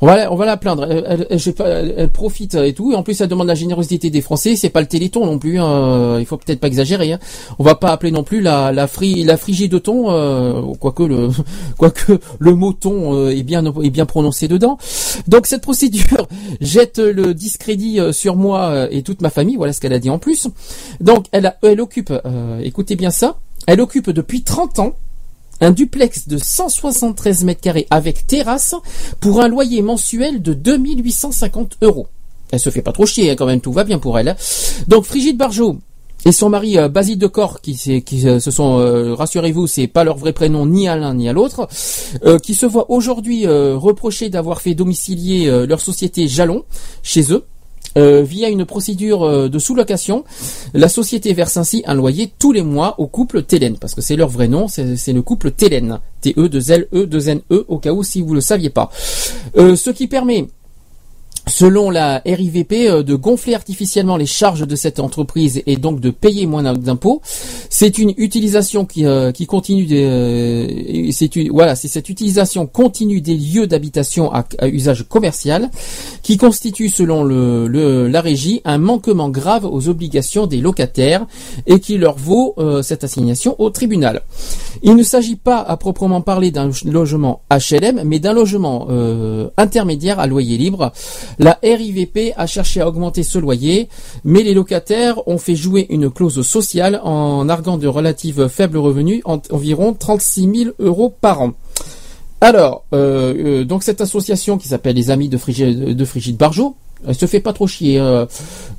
On va, la- on va la plaindre. Elle, profite et tout. Et en plus, elle demande la générosité des Français. C'est pas le Téléthon non plus. hein. Il faut peut-être pas exagérer. Hein. On va pas appeler non plus la la, fri, la frigide de thon, euh, quoique le quoique le mot thon euh, est bien est bien prononcé dedans. Donc cette procédure jette le discrédit euh, sur moi euh, et toute ma famille. Voilà ce qu'elle a dit en plus. Donc elle elle occupe. euh, écoutez bien ça. Elle occupe depuis 30 ans un duplex de 173 mètres carrés avec terrasse pour un loyer mensuel de 2850 euros. Elle se fait pas trop chier hein, quand même, tout va bien pour elle. hein. Donc Frigide Barjot et son mari euh, Basile Decor, qui, euh, se sont, euh, rassurez-vous, c'est pas leur vrai prénom ni à l'un ni à l'autre, qui se voient aujourd'hui reprocher d'avoir fait domicilier leur société Jalon chez eux. Euh, via une procédure euh, de sous-location, la société verse ainsi un loyer tous les mois au couple Télène, parce que c'est leur vrai nom, c'est le couple Télène, T-E-2-L-E-2-N-E, E, au cas où si vous le saviez pas. Euh, ce qui permet selon la RIVP, euh, de gonfler artificiellement les charges de cette entreprise et donc de payer moins d'impôts. C'est une utilisation qui, euh, qui continue des, euh, c'est voilà, c'est cette utilisation continue des lieux d'habitation à, à usage commercial qui constitue, selon le, le- la régie, un manquement grave aux obligations des locataires et qui leur vaut euh, cette assignation au tribunal. Il ne s'agit pas à proprement parler d'un logement HLM, mais d'un logement euh, intermédiaire à loyer libre. La RIVP a cherché à augmenter ce loyer, mais les locataires ont fait jouer une clause sociale en arguant de relative faibles revenus, en- environ 36 000 euros par an. Alors, euh, euh, donc cette association qui s'appelle les Amis de Frigide, de elle se fait pas trop chier. euh,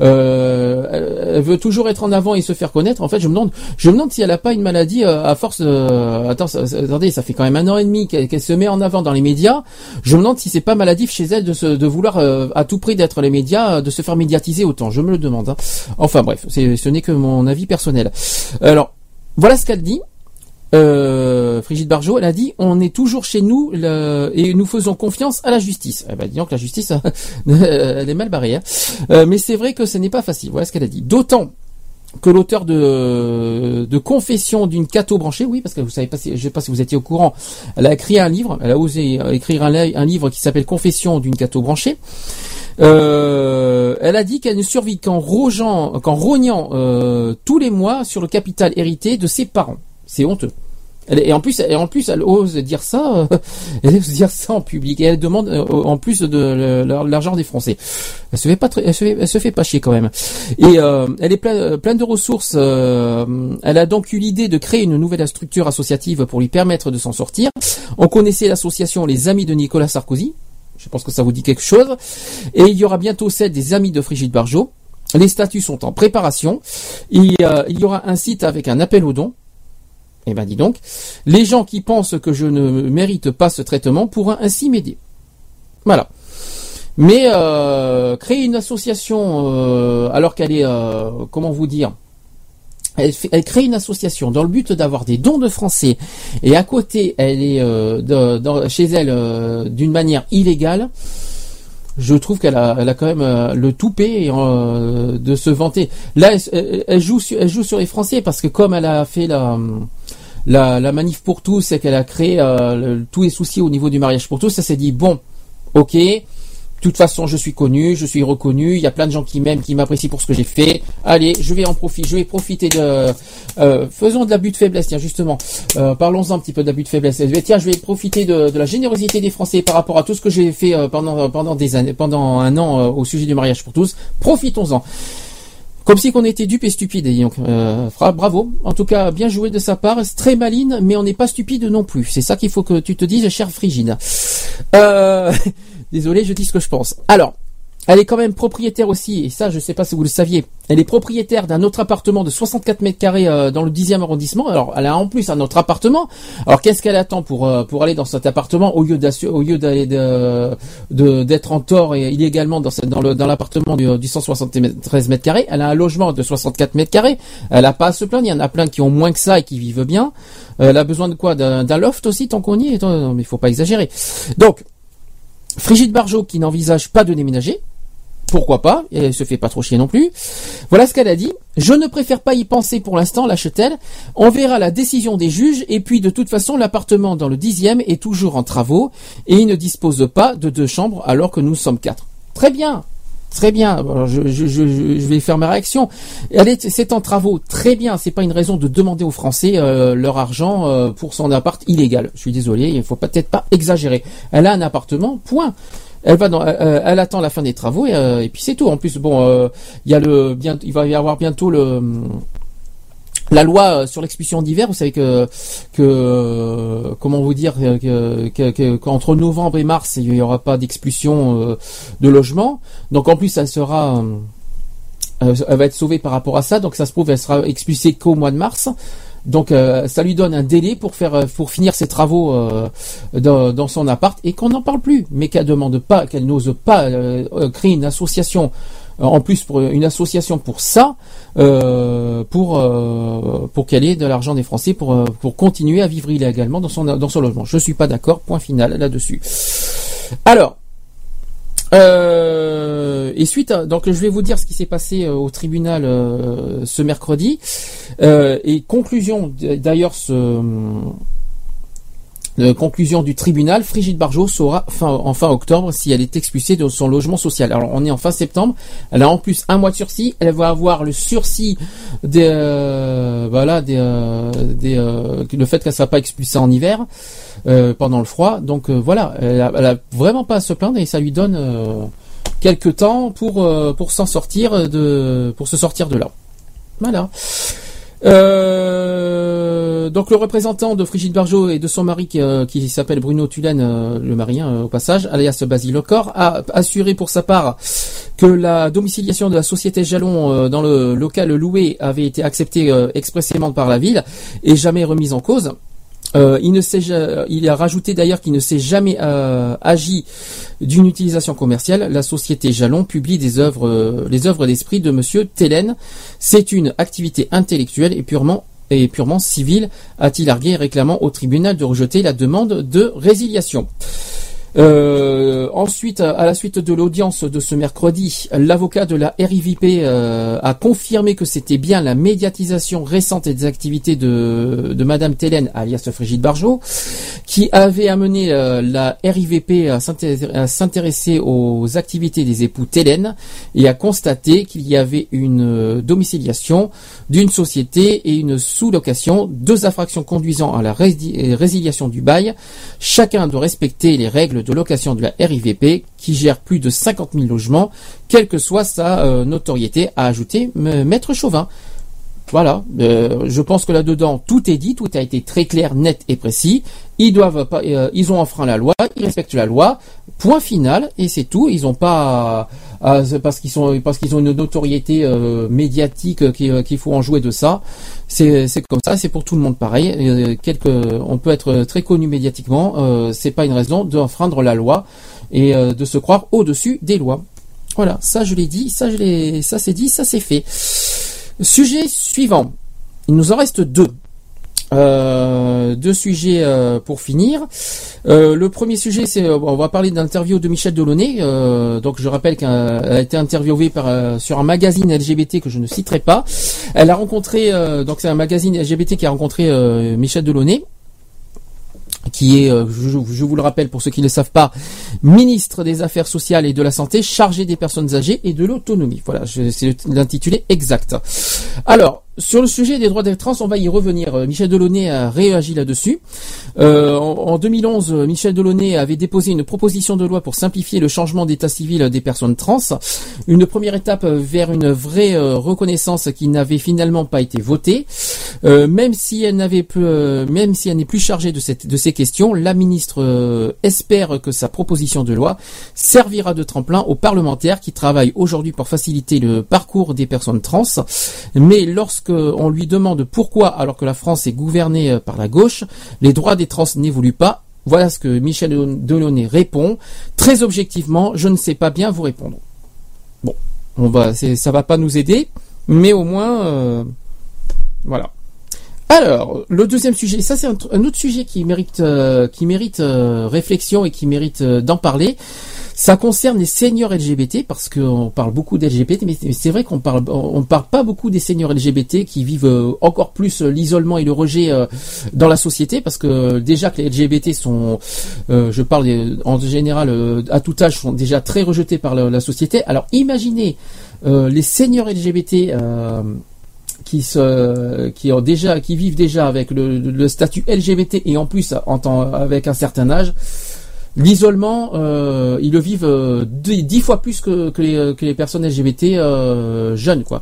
euh, elle, veut toujours être en avant et se faire connaître. En fait, je me demande, je me demande si elle a pas une maladie euh, à force. euh, attendez, ça fait quand même un an et demi qu'elle se met en avant dans les médias. Je me demande si c'est pas maladif chez elle de, vouloir euh, à tout prix d'être les médias, de se faire médiatiser autant. Je me le demande. hein. Enfin bref, ce n'est que mon avis personnel. Alors, voilà ce qu'elle dit. Euh, Frigide Barjot, elle a dit on est toujours chez nous et nous faisons confiance à la justice. Eh ben, disons que la justice, elle est mal barrée. hein. Euh, mais c'est vrai que ce n'est pas facile. Voilà ce qu'elle a dit. D'autant que l'auteur de, de Confession d'une cato branchée, oui, parce que vous savez pas, si, je sais pas si vous étiez au courant, elle a écrit un livre, elle a osé écrire un, li- un livre qui s'appelle Confession d'une cato branchée. Euh, elle a dit qu'elle ne survit qu'en rognant euh, tous les mois sur le capital hérité de ses parents. C'est honteux. Et en plus, et en plus, elle ose dire ça, euh, elle ose dire ça en public et elle demande euh, en plus de l'argent des Français. Elle se fait pas, elle se fait, elle se fait pas chier quand même. Et euh, elle est pleine, de ressources. elle a donc eu l'idée de créer une nouvelle structure associative pour lui permettre de s'en sortir. On connaissait l'association Les Amis de Nicolas Sarkozy. Je pense que ça vous dit quelque chose. Et il y aura bientôt celle des Amis de Frigide Barjot. Les statuts sont en préparation. Il y aura un site avec un appel aux dons. Eh ben dis donc, les gens qui pensent que je ne mérite pas ce traitement pourront ainsi m'aider. Voilà. Mais euh, créer une association euh, alors qu'elle est, euh, comment vous dire, Elle, crée une association dans le but d'avoir des dons de Français et à côté elle est chez elle d'une manière illégale. Je trouve qu'elle a, elle quand même euh, le toupet euh, de se vanter. Là, elle, joue sur, les Français parce que comme elle a fait la manif pour tous et qu'elle a créé euh, tous les soucis au niveau du mariage pour tous, ça s'est dit bon, ok. De toute façon, je suis connu, je suis reconnu. Il y a plein de gens qui m'aiment, qui m'apprécient pour ce que j'ai fait. Allez, je vais en profiter. Je vais profiter de. euh, faisons de l'abus de faiblesse, tiens justement. Euh, Parlons-en un petit peu d'abus de faiblesse. Eh Tiens, je vais profiter de, de la générosité des Français par rapport à tout ce que j'ai fait euh, pendant pendant des années, pendant un an euh, au sujet du mariage pour tous. Profitons-en. Comme si qu'on était dupes et stupides. Et donc, euh, bravo. En tout cas, bien joué de sa part. Très maline, mais on n'est pas stupide non plus. C'est ça qu'il faut que tu te dises, cher Frigide. Euh, désolé, je dis ce que je pense. Alors, elle est quand même propriétaire aussi, et ça, je sais pas si vous le saviez. Elle est propriétaire d'un autre appartement de 64 mètres carrés euh, dans le 10e arrondissement. Alors, elle a en plus un autre appartement. Alors, qu'est-ce qu'elle attend pour euh, pour aller dans cet appartement au lieu d'aller d'être en tort et illégalement dans ce- dans le dans l'appartement du, du 173 mètres carrés? Elle a un logement de 64 mètres carrés. Elle a pas à se plaindre. Il y en a plein qui ont moins que ça et qui vivent bien. Euh, elle a besoin de quoi? D'un d'un loft aussi, tant qu'on y est? Non, mais il faut pas exagérer. Donc, Frigide Barjot qui n'envisage pas de déménager. Pourquoi pas Et Elle se fait pas trop chier non plus. Voilà ce qu'elle a dit. Je ne préfère pas y penser pour l'instant, lâche-t-elle. On verra la décision des juges. Et puis, de toute façon, l'appartement dans le dixième est toujours en travaux et il ne dispose pas de deux chambres alors que nous sommes quatre. Très bien. Très bien. Je, je, je, je vais faire ma réaction. Elle est, c'est en travaux. Très bien. C'est pas une raison de demander aux Français euh, leur argent euh, pour son appart illégal. Je suis désolé. Il faut peut-être pas exagérer. Elle a un appartement. Point. Elle va dans, euh, elle attend la fin des travaux et, euh, et puis c'est tout. En plus, bon, euh, il y a le, bien, il va y avoir bientôt le, la loi euh, sur l'expulsion d'hiver. Vous savez que, que, euh, comment vous dire, euh, que, que- que- qu'entre novembre et mars, il n'y aura pas d'expulsion de logement. Donc en plus, elle sera, elle va être sauvée par rapport à ça. Donc ça se prouve, elle sera expulsée qu'au mois de mars. Donc ça lui donne un délai pour faire pour finir ses travaux dans, son appart et qu'on n'en parle plus, mais qu'elle demande pas, qu'elle n'ose pas créer une association en plus pour une association pour ça, euh, pour euh, pour qu'elle ait de l'argent des Français pour euh, pour continuer à vivre illégalement dans son dans son logement. Je suis pas d'accord. Point final là-dessus. Alors. Euh, et suite, donc je vais vous dire ce qui s'est passé euh, au tribunal euh, ce mercredi. Euh, et conclusion, d'ailleurs, ce, euh, conclusion du tribunal, Frigide Barjot saura en fin octobre si elle est expulsée de son logement social. Alors on est en fin septembre, elle a en plus un mois de sursis, elle va avoir le sursis des, euh, voilà, des, euh, des, euh, le fait qu'elle ne soit pas expulsée en hiver pendant le froid. Donc voilà, elle a, elle a vraiment pas à se plaindre et ça lui donne quelques temps pour pour s'en sortir de pour se sortir de là. Voilà. Euh, donc le représentant de Frigide Barjot et de son mari qui, euh, s'appelle Bruno Tulen, euh, le mari au passage, alias Basile Lecor, a assuré pour sa part que la domiciliation de la société Jalon dans le local loué avait été acceptée expressément par la ville et jamais remise en cause. Euh, il, a rajouté d'ailleurs qu'il ne s'est jamais euh, agi d'une utilisation commerciale. La société Jalon publie des œuvres, euh, les œuvres d'esprit de Monsieur Tellen. C'est une activité intellectuelle et purement et purement civile, a-t-il argué, réclamant au tribunal de rejeter la demande de résiliation. Euh, ensuite, à la suite de l'audience de ce mercredi, l'avocat de la RIVP euh, a confirmé que c'était bien la médiatisation récente des activités de, Madame Télène, alias Frigide Barjot, qui avait amené euh, la RIVP à s'intéresser- aux activités des époux Télène et à constater qu'il y avait une euh, domiciliation d'une société et une sous-location, deux infractions conduisant à la rési- résiliation du bail. Chacun doit respecter les règles de location de la RIVP qui gère plus de 50 000 logements, quelle que soit sa euh, notoriété, a ajouté M- Maître Chauvin. Voilà, euh, je pense que là-dedans tout est dit, tout a été très clair, net et précis. Ils doivent pas, euh, ont enfreint la loi, ils respectent la loi. Point final et c'est tout. Ils ont pas parce qu'ils ont une notoriété euh, médiatique euh, qui- euh, qu'il faut en jouer de ça. C'est comme ça, c'est pour tout le monde pareil. Euh, on peut être très connu médiatiquement, euh, c'est pas une raison d'enfreindre la loi et euh, de se croire au-dessus des lois. Voilà, ça je l'ai dit, ça je l'ai, ça c'est dit, ça c'est fait. Sujet suivant. Il nous en reste deux. Euh, deux sujets euh, pour finir. Euh, le premier sujet, c'est euh, on va parler d'un interview de Michel Delaunay. Euh, donc je rappelle qu'elle a été interviewée par, euh, sur un magazine LGBT que je ne citerai pas. Elle a rencontré donc c'est un magazine LGBT qui a rencontré Michel Delaunay qui est, je, je vous le rappelle pour ceux qui ne le savent pas, ministre des Affaires sociales et de la Santé, chargé des personnes âgées et de l'autonomie. Voilà, c'est l'intitulé exact. Alors, sur le sujet des droits des trans, on va y revenir. Euh, Michel Delaunay a réagi là-dessus. Euh, en, en 2011, euh, Michel Delaunay avait déposé une proposition de loi pour simplifier le changement d'état civil des personnes trans. Une première étape vers une vraie euh, reconnaissance qui n'avait finalement pas été votée. Euh, même si elle n'avait même si elle n'est plus chargée de, de ces questions, la ministre espère que sa proposition de loi servira de tremplin aux parlementaires qui travaillent aujourd'hui pour faciliter le parcours des personnes trans. Mais lorsque on lui demande pourquoi, alors que la France est gouvernée euh, par la gauche, les droits des trans n'évoluent pas, voilà ce que Michel Delaunay répond. Très objectivement, je ne sais pas bien vous répondre. Bon, on va, ça va pas nous aider, mais au moins, euh, voilà. Alors, le deuxième sujet, ça c'est un, autre sujet qui mérite, euh, qui mérite euh, réflexion et qui mérite euh, d'en parler. Ça concerne les seniors LGBT parce qu'on parle beaucoup d'LGBT, mais c'est vrai qu'on parle, on parle pas beaucoup des seniors LGBT qui vivent encore plus l'isolement et le rejet dans la société parce que déjà que les LGBT sont, je parle en général à tout âge, sont déjà très rejetés par la, société. Alors imaginez les seniors LGBT. Qui se, qui ont déjà, qui vivent déjà avec le, le statut LGBT et en plus en tant, avec un certain âge, l'isolement, euh, ils le vivent euh, dix, fois plus que, les, personnes LGBT euh, jeunes, quoi,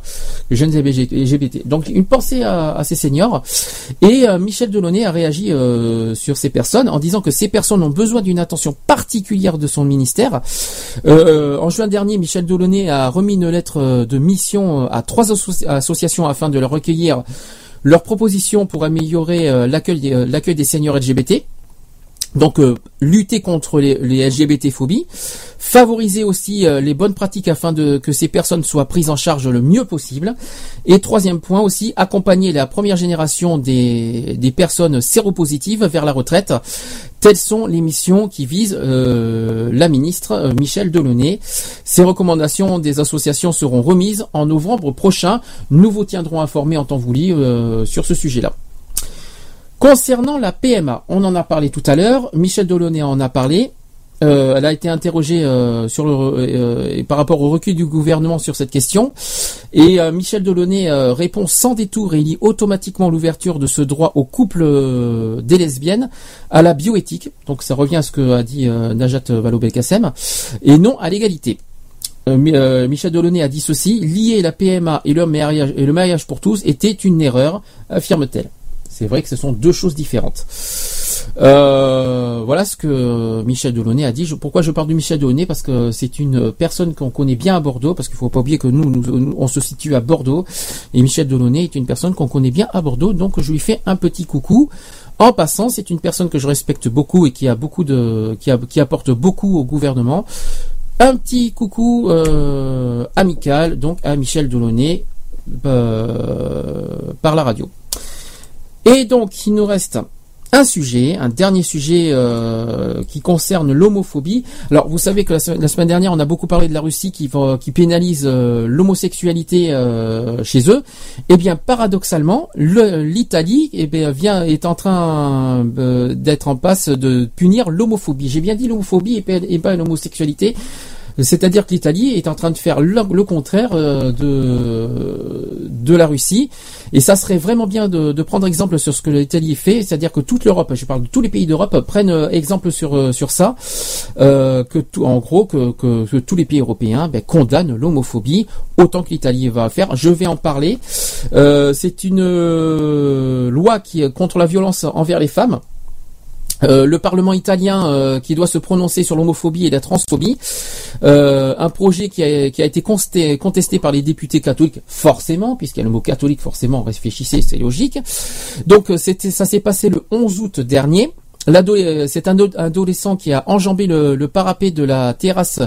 jeunes LGBT. Donc une pensée à, ces seniors. Et Michel Delaunay a réagi sur ces personnes en disant que ces personnes ont besoin d'une attention particulière de son ministère. En juin dernier, Michel Delaunay a remis une lettre de mission à trois asso- associations afin de leur recueillir leurs propositions pour améliorer l'accueil des seniors LGBT. Donc euh, lutter contre les, les LGBT-phobies, favoriser aussi euh, les bonnes pratiques afin que ces personnes soient prises en charge le mieux possible. Et troisième point aussi, accompagner la première génération des, des personnes séropositives vers la retraite. Telles sont les missions qui visent euh, la ministre Michel Delaunay. Ces recommandations des associations seront remises en novembre prochain. Nous vous tiendrons informés en temps voulu sur ce sujet-là. Concernant la PMA, on en a parlé tout à l'heure, Michel Delaunay en a parlé. Euh, elle a été interrogée euh, euh, par rapport au recul du gouvernement sur cette question. Et Michel Delaunay répond sans détour et lie automatiquement l'ouverture de ce droit au couple euh, des lesbiennes à la bioéthique. Donc ça revient à ce que a dit Najat Vallaud-Belkacem. Et non à l'égalité. Mi- Michel Delaunay a dit ceci, lier la PMA et le mariage, et le mariage pour tous était une erreur, affirme-t-elle. C'est vrai que ce sont deux choses différentes. Euh, voilà ce que Michel Delaunay a dit. Pourquoi je parle de Michel Delaunay? Parce que c'est une personne qu'on connaît bien à Bordeaux, parce qu'il faut pas oublier que nous, on se situe à Bordeaux, et Michel Delaunay est une personne qu'on connaît bien à Bordeaux, donc je lui fais un petit coucou. En passant, c'est une personne que je respecte beaucoup et qui a beaucoup de, qui apporte beaucoup au gouvernement. Un petit coucou euh, amical donc à Michel Delaunay euh, par la radio. Et donc, il nous reste un sujet, un dernier sujet euh, qui concerne l'homophobie. Alors, vous savez que la, se- la semaine dernière, on a beaucoup parlé de la Russie qui, pénalise euh, l'homosexualité euh, chez eux. Eh bien, paradoxalement, le- l'Italie eh est en train euh, d'être en passe de punir l'homophobie. J'ai bien dit l'homophobie et et pas l'homosexualité. C'est-à-dire que l'Italie est en train de faire le, contraire euh, de, de la Russie. Et ça serait vraiment bien de, prendre exemple sur ce que l'Italie fait, c'est-à-dire que toute l'Europe, je parle de tous les pays d'Europe, prennent euh, exemple sur, euh, sur ça, que tout, en gros que, que, tous les pays européens ben, condamnent l'homophobie autant que l'Italie va faire. Je vais en parler. C'est une loi qui contre la violence envers les femmes. Euh, le Parlement italien euh, qui doit se prononcer sur l'homophobie et la transphobie, Euh, un projet qui a, été contesté par les députés catholiques, forcément, puisqu'il y a le mot catholique, forcément, réfléchissez, c'est logique. Donc c'était, ça s'est passé le 11 août dernier. C'est un ado- adolescent qui a enjambé le, le parapet de la terrasse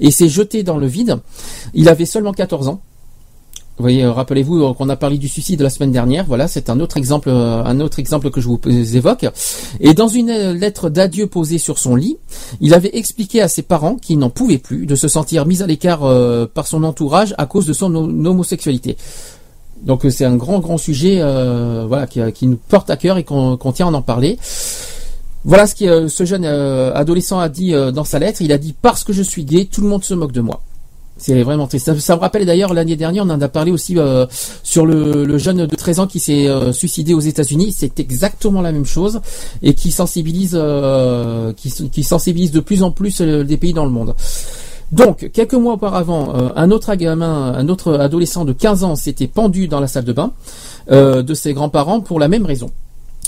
et s'est jeté dans le vide. Il avait seulement 14 ans. Vous voyez, euh, rappelez-vous euh, qu'on a parlé du suicide la semaine dernière. Voilà, c'est un autre exemple, euh, un autre exemple que je vous évoque. Et dans une lettre d'adieu posée sur son lit, il avait expliqué à ses parents qu'il n'en pouvait plus de se sentir mis à l'écart par son entourage à cause de son ho- homosexualité. Donc c'est un grand grand sujet, voilà, qui, nous porte à cœur et qu'on tient à en parler. Voilà ce que ce jeune adolescent a dit dans sa lettre. Il a dit parce que je suis gay, tout le monde se moque de moi. C'est vraiment triste. Ça, me rappelle d'ailleurs l'année dernière, on en a parlé aussi euh, sur le, jeune de 13 ans qui s'est euh, suicidé aux États-Unis. C'est exactement la même chose et qui sensibilise, euh, qui, sensibilise de plus en plus des pays dans le monde. Donc, quelques mois auparavant, un autre gamin, un autre adolescent de 15 ans s'était pendu dans la salle de bain de ses grands-parents pour la même raison.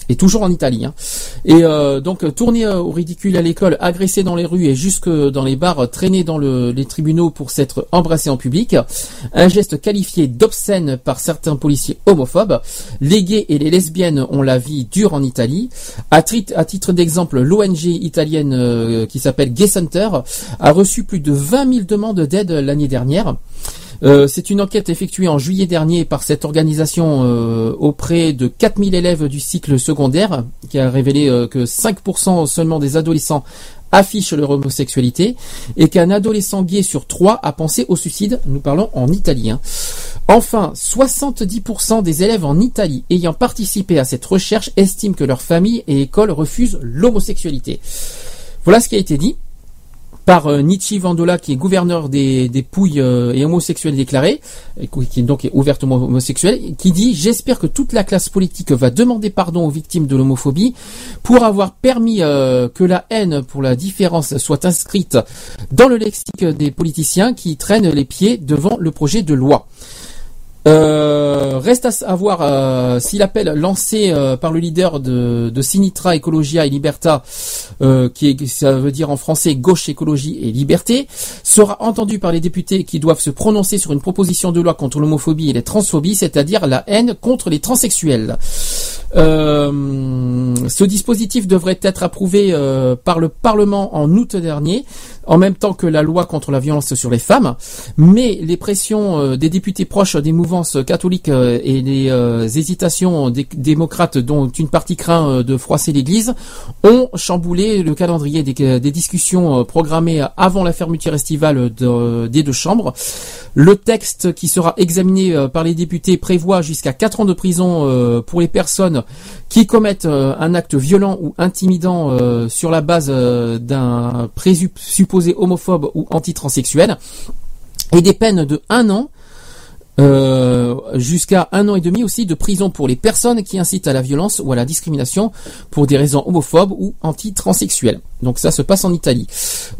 Et toujours en Italie. hein. Et euh, donc tourné euh, au ridicule à l'école, agressé dans les rues et jusque dans les bars, traîné dans le- les tribunaux pour s'être embrassé en public. Un geste qualifié d'obscène par certains policiers homophobes. Les gays et les lesbiennes ont la vie dure en Italie. À titre d'exemple, l'ONG italienne euh, qui s'appelle Gay Center a reçu plus de 20 000 demandes d'aide l'année dernière. Euh, c'est une enquête effectuée en juillet dernier par cette organisation euh, auprès de 4000 élèves du cycle secondaire qui a révélé euh, que 5% seulement des adolescents affichent leur homosexualité et qu'un adolescent gay sur trois a pensé au suicide. Nous parlons en italien. Enfin, 70% des élèves en Italie ayant participé à cette recherche estiment que leur famille et école refusent l'homosexualité. Voilà ce qui a été dit par euh, Nietzsche Vandola, qui est gouverneur des, Pouilles euh, et homosexuels déclarés, et qui qui donc est ouvertement homosexuel, qui dit J'espère que toute la classe politique va demander pardon aux victimes de l'homophobie pour avoir permis euh, que la haine pour la différence soit inscrite dans le lexique des politiciens qui traînent les pieds devant le projet de loi. Euh, reste à savoir euh, si l'appel lancé euh, par le leader de, de Sinitra Ecologia et Liberta, qui est, ça veut dire en français gauche, écologie et liberté, sera entendu par les députés qui doivent se prononcer sur une proposition de loi contre l'homophobie et les transphobies, c'est-à-dire la haine contre les transsexuels. Ce dispositif devrait être approuvé par le Parlement en août dernier, en même temps que la loi contre la violence sur les femmes. Mais les pressions euh, des députés proches des mouvances catholiques euh, et les euh, hésitations des démocrates, dont une partie craint de froisser l'Église, ont chamboulé le calendrier des, discussions programmées avant la fermeture estivale de- des deux chambres. Le texte qui sera examiné par les députés prévoit jusqu'à 4 ans de prison pour les personnes qui commettent un acte violent ou intimidant sur la base d'un présupposé homophobe ou antitranssexuel et des peines de un an euh, jusqu'à un an et demi aussi de prison pour les personnes qui incitent à la violence ou à la discrimination pour des raisons homophobes ou antitranssexuelles. Donc ça se passe en Italie.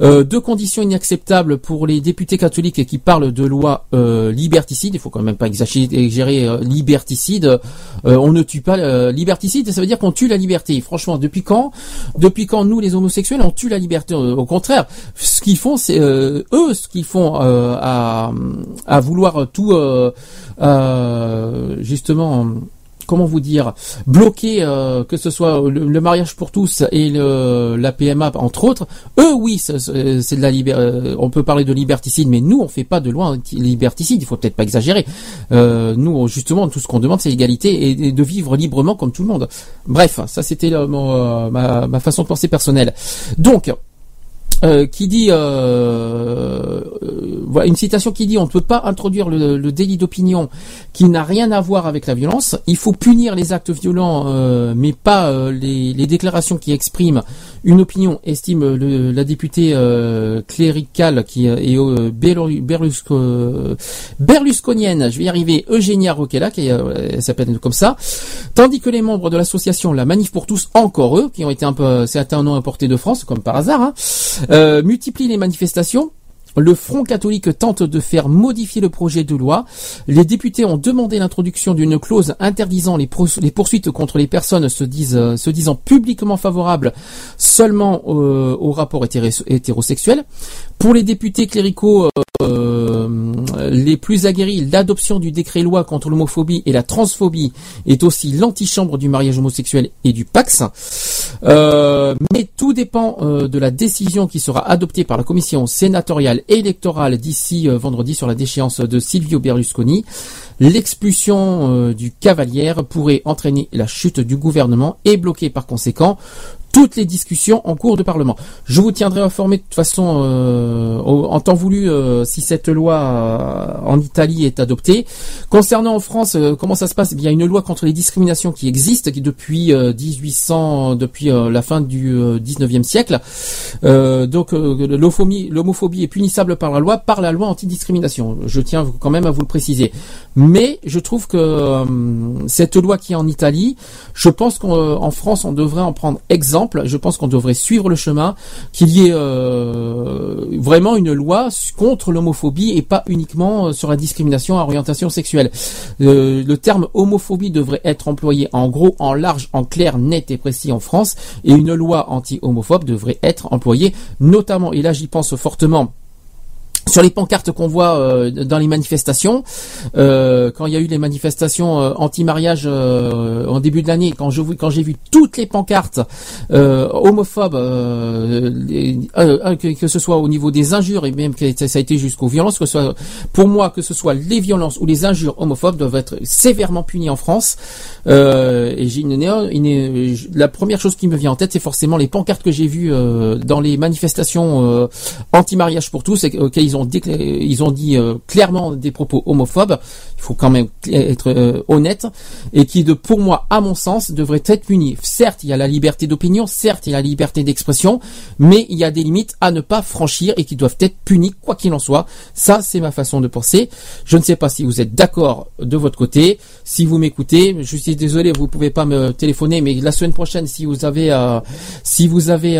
Euh, deux conditions inacceptables pour les députés catholiques qui parlent de loi euh, liberticide. Il faut quand même pas exagérer euh, liberticide. Euh, on ne tue pas euh, liberticide, ça veut dire qu'on tue la liberté. Franchement, depuis quand, depuis quand nous les homosexuels on tue la liberté? Au contraire, ce qu'ils font, c'est eux ce qu'ils font à, à vouloir tout justement comment vous dire bloquer euh, que ce soit le, mariage pour tous et la PMA entre autres. Eux oui c'est de la euh, on peut parler de liberticide mais nous on fait pas de loi anti-liberticide il faut peut-être pas exagérer. Euh, nous justement tout ce qu'on demande c'est l'égalité et, de vivre librement comme tout le monde. Bref ça c'était euh, euh, ma façon de penser personnelle. Donc euh, qui dit euh, euh, une citation qui dit on ne peut pas introduire le, délit d'opinion qui n'a rien à voir avec la violence. Il faut punir les actes violents, mais pas les déclarations qui expriment une opinion. Estime la députée euh, cléricale qui est euh, euh, berlusconienne. Je vais y arriver. Eugenia Roquella, qui euh, elle s'appelle comme ça. Tandis que les membres de l'association La Manif pour tous, encore eux, qui ont été un peu, c'est un nom importé de France, comme par hasard, hein, multiplient les manifestations. Le Front catholique tente de faire modifier le projet de loi. Les députés ont demandé l'introduction d'une clause interdisant les, poursuites contre les personnes se, euh, disant publiquement favorables seulement euh, au rapport hétéro- hétérosexuel. Pour les députés cléricaux euh, les plus aguerris, l'adoption du décret-loi contre l'homophobie et la transphobie est aussi l'antichambre du mariage homosexuel et du Pax. Euh, mais tout dépend euh, de la décision qui sera adoptée par la commission sénatoriale électorale d'ici euh, vendredi sur la déchéance de Silvio Berlusconi. L'expulsion euh, du Cavalière pourrait entraîner la chute du gouvernement et bloquer par conséquent toutes les discussions en cours de Parlement. Je vous tiendrai informé de toute façon euh, en temps voulu euh, si cette loi euh, en Italie est adoptée. Concernant en France, euh, comment ça se passe? Eh Il y a une loi contre les discriminations qui existe qui depuis euh, 1800, depuis euh, la fin du euh, 19e siècle. Donc l'homophobie est punissable par la loi, par la loi antidiscrimination. Je tiens quand même à vous le préciser. Mais je trouve que euh, cette loi qui est en Italie, je pense qu'en France on devrait en prendre exemple. Je pense qu'on devrait suivre le chemin, qu'il y ait euh, vraiment une loi contre l'homophobie et pas uniquement euh, sur la discrimination à orientation sexuelle. Le terme homophobie devrait être employé en gros, en large, en clair, net et précis en France, et une loi anti-homophobe devrait être employée, notamment, et là j'y pense fortement, sur les pancartes qu'on voit euh, dans les manifestations, euh, quand il y a eu les manifestations euh, anti-mariage euh, en début de l'année, quand je quand j'ai vu toutes les pancartes euh, homophobes, euh, les- que, ce soit au niveau des injures et même que ça a été jusqu'aux violences, que ce soit pour moi que ce soit les violences ou les injures homophobes doivent être sévèrement punies en France. Et j'ai une, une- la première chose qui me vient en tête, c'est forcément les pancartes que j'ai vues dans les manifestations anti-mariage pour tous, auxquelles ils ont ils ont dit euh, clairement des propos homophobes. Il faut quand même être euh, honnête et qui, de pour moi, à mon sens, devraient être punis. Certes, il y a la liberté d'opinion, certes, il y a la liberté d'expression, mais il y a des limites à ne pas franchir et qui doivent être punis, quoi qu'il en soit. Ça, c'est ma façon de penser. Je ne sais pas si vous êtes d'accord de votre côté. Si vous m'écoutez, je suis désolé, vous pouvez pas me téléphoner, mais la semaine prochaine, si vous avez, euh, si vous avez,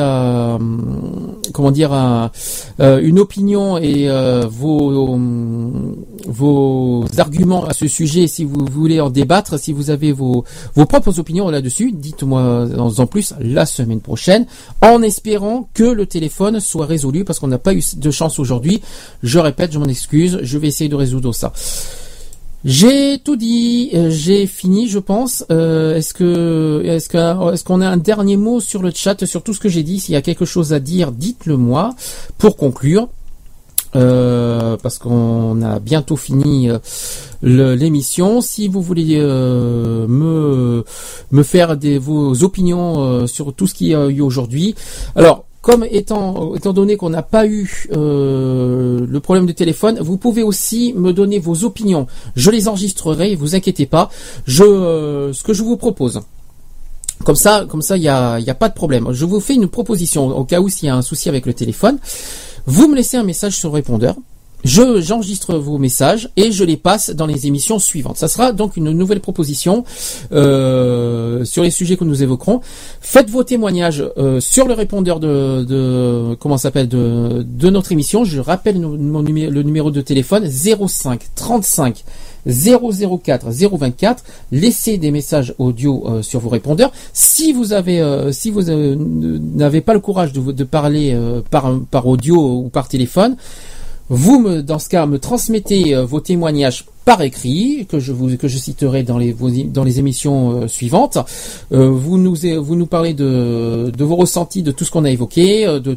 comment dire, un- une opinion et euh, vos vos arguments à ce sujet, si vous voulez en débattre, si vous avez vos vos propres opinions là-dessus, dites-moi en plus la semaine prochaine, en espérant que le téléphone soit résolu parce qu'on n'a pas eu de chance aujourd'hui. Je répète, je m'en excuse, je vais essayer de résoudre ça. J'ai tout dit, euh, j'ai fini, je pense. Euh, est-ce que, est-ce est-ce qu'on a un dernier mot sur le chat sur tout ce que j'ai dit? S'il y a quelque chose à dire, dites-le moi pour conclure. Euh, parce qu'on a bientôt fini euh, l'émission. Si vous voulez euh, me me faire des vos opinions euh, sur tout ce qu'il y a eu aujourd'hui, alors comme étant étant donné qu'on n'a pas eu euh, le problème de téléphone, vous pouvez aussi me donner vos opinions. Je les enregistrerai, vous inquiétez pas. Je euh, ce que je vous propose. Comme ça, comme ça, il y a, y a pas de problème. Je vous fais une proposition au cas où s'il y a un souci avec le téléphone. Vous me laissez un message sur répondeur. Je j'enregistre vos messages et je les passe dans les émissions suivantes. Ça sera donc une nouvelle proposition euh, sur les sujets que nous évoquerons. Faites vos témoignages euh, sur le répondeur de, de comment s'appelle de, de notre émission. Je rappelle mon- le numéro de téléphone 05 35 004 024. Laissez des messages audio euh, sur vos répondeurs. Si vous avez, euh, si vous euh, n'avez pas le courage de, de parler euh, par, par audio ou par téléphone, vous me, dans ce cas, me transmettez euh, vos témoignages par écrit que je vous que je citerai dans les dans les émissions euh, suivantes. Euh, vous nous vous nous parlez de de vos ressentis de tout ce qu'on a évoqué, euh, de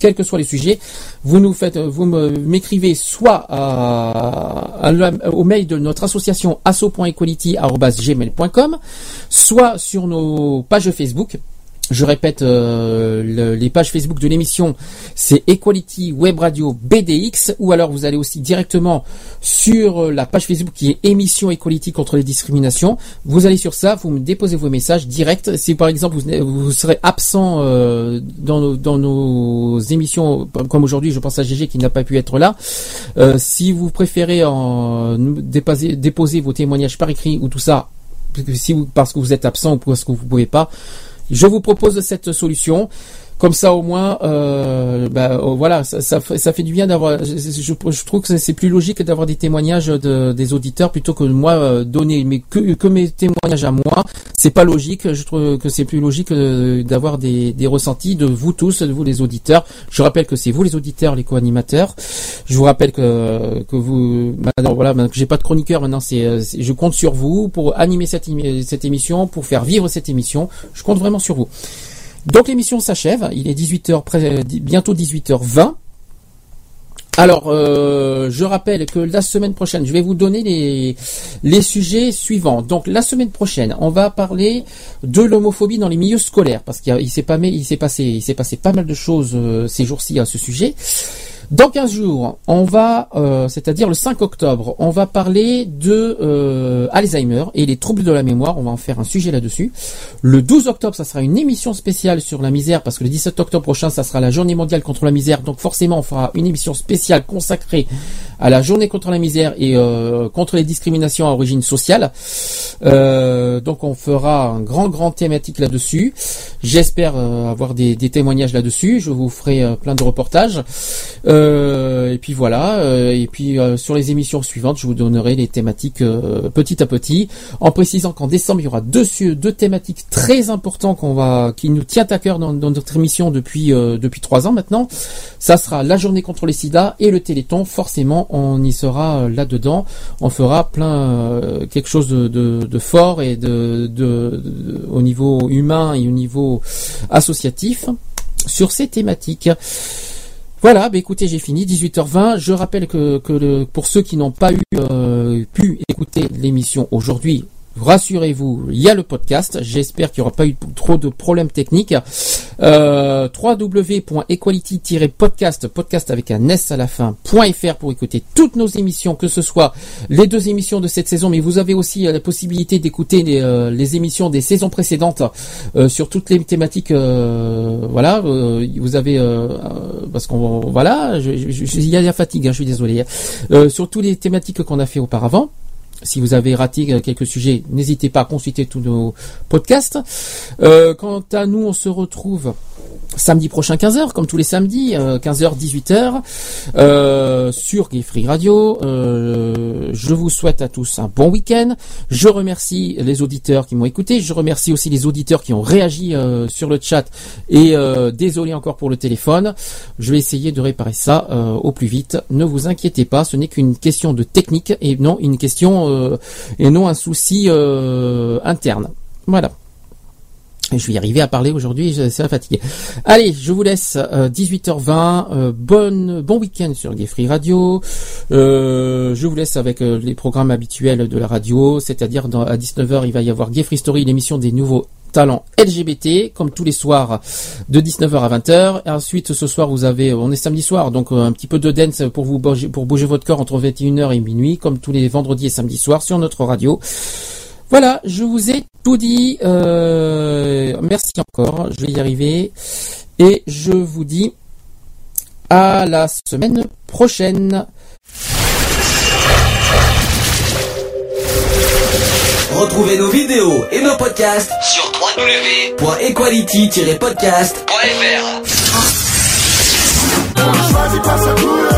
quels que soient les sujets, vous nous faites, vous m'écrivez soit à, au mail de notre association asso.equality@gmail.com, soit sur nos pages Facebook. Je répète, euh, le- les pages Facebook de l'émission, c'est Equality Web Radio BDX, ou alors vous allez aussi directement sur euh, la page Facebook qui est Émission Equality contre les discriminations. Vous allez sur ça, vous me déposez vos messages directs. Si par exemple vous, serez absent euh, dans, nos, dans nos émissions, comme aujourd'hui, je pense à GG qui n'a pas pu être là. euh, si vous préférez en, déposer, déposer vos témoignages par écrit ou tout ça, si vous, parce que vous êtes absent ou parce que vous pouvez pas, je vous propose cette solution. Comme ça, au moins, euh, bah, oh, voilà, ça, ça, fait- ça fait du bien d'avoir. Je, je- je trouve que c'est plus logique d'avoir des témoignages de, des auditeurs plutôt que moi euh, donner mais que, que mes témoignages à moi. C'est pas logique. Je trouve que c'est plus logique euh, d'avoir des, des ressentis de vous tous, de vous les auditeurs. Je rappelle que c'est vous les auditeurs, les co-animateurs. Je vous rappelle que que vous, maintenant voilà, maintenant que j'ai pas de chroniqueur, maintenant c'est, euh, je compte sur vous pour animer cette, cette émission, pour faire vivre cette émission. Je compte vraiment sur vous. Donc l'émission s'achève, il est 18h, près- bientôt 18h20. Alors, euh, je rappelle que la semaine prochaine, je vais vous donner les, les sujets suivants. Donc, la semaine prochaine, on va parler de l'homophobie dans les milieux scolaires, parce qu'il s'est pas, passé, il s'est passé pas mal de choses euh, ces jours-ci à ce sujet. Dans 15 jours, on va, euh, c'est-à-dire le 5 octobre, on va parler de euh, Alzheimer et les troubles de la mémoire. On va en faire un sujet là-dessus. Le 12 octobre, ça sera une émission spéciale sur la misère parce que le 17 octobre prochain, ça sera la journée mondiale contre la misère. Donc forcément, on fera une émission spéciale consacrée à la journée contre la misère et euh, contre les discriminations à origine sociale. Donc on fera un grand, grand thématique là-dessus. J'espère avoir des, témoignages là-dessus. Je vous ferai plein de reportages. Et puis voilà. euh, et puis euh, sur les émissions suivantes, je vous donnerai les thématiques euh, petit à petit, en précisant qu'en décembre il y aura deux, deux thématiques très importantes qu'on va, qui nous tient à cœur dans, notre émission depuis euh, depuis trois ans maintenant. Ça sera la journée contre les SIDA et le Téléthon. Forcément, on y sera euh, là-dedans. On fera plein euh, quelque chose de, de, de fort et de, de- au niveau humain et au niveau associatif sur ces thématiques. Voilà, bah écoutez, j'ai fini, 18h20. Je rappelle que, pour ceux qui n'ont pas eu euh, pu écouter l'émission aujourd'hui, rassurez-vous, il y a le podcast. J'espère qu'il n'y aura pas eu trop de problèmes techniques. Euh, www.equality-podcast, podcast avec un S à la fin, .fr pour écouter toutes nos émissions, que ce soit les deux émissions de cette saison, mais vous avez aussi euh, la possibilité d'écouter les, euh, les émissions des saisons précédentes euh, sur toutes les thématiques. voilà, vous avez parce qu'on voilà, il y a la fatigue, hein, je suis désolé. Euh, sur toutes les thématiques qu'on a fait auparavant. Si vous avez raté euh, quelques sujets, n'hésitez pas à consulter tous nos podcasts. Euh, quant à nous, on se retrouve samedi prochain 15h, comme tous les samedis, euh, 15h, 18h, euh, sur Gay Radio. Euh, je vous souhaite à tous un bon week-end. Je remercie les auditeurs qui m'ont écouté. Je remercie aussi les auditeurs qui ont réagi euh, sur le chat. Et euh, désolé encore pour le téléphone. Je vais essayer de réparer ça euh, au plus vite. Ne vous inquiétez pas, ce n'est qu'une question de technique et non une question euh, et non un souci euh, interne. Voilà. Je vais y arriver à parler aujourd'hui, c'est la fatigue. Allez, je vous laisse euh, 18h20. euh, bonne, bon week-end sur Gay Free Radio. Euh, je vous laisse avec euh, les programmes habituels de la radio, c'est-à-dire à 19h, il va y avoir Gay Free Story, l'émission des nouveaux talents LGBT, comme tous les soirs de 19h à 20h. Et ensuite, ce soir, vous avez, on est samedi soir, donc euh, un petit peu de dance pour vous bouger, pour bouger votre corps entre 21h et minuit, comme tous les vendredis et samedis soirs sur notre radio. Voilà, je vous ai tout dit. Euh, merci encore, je vais y arriver. Et je vous dis à la semaine prochaine. Retrouvez nos vidéos et nos podcasts sur www.equality-podcast.fr.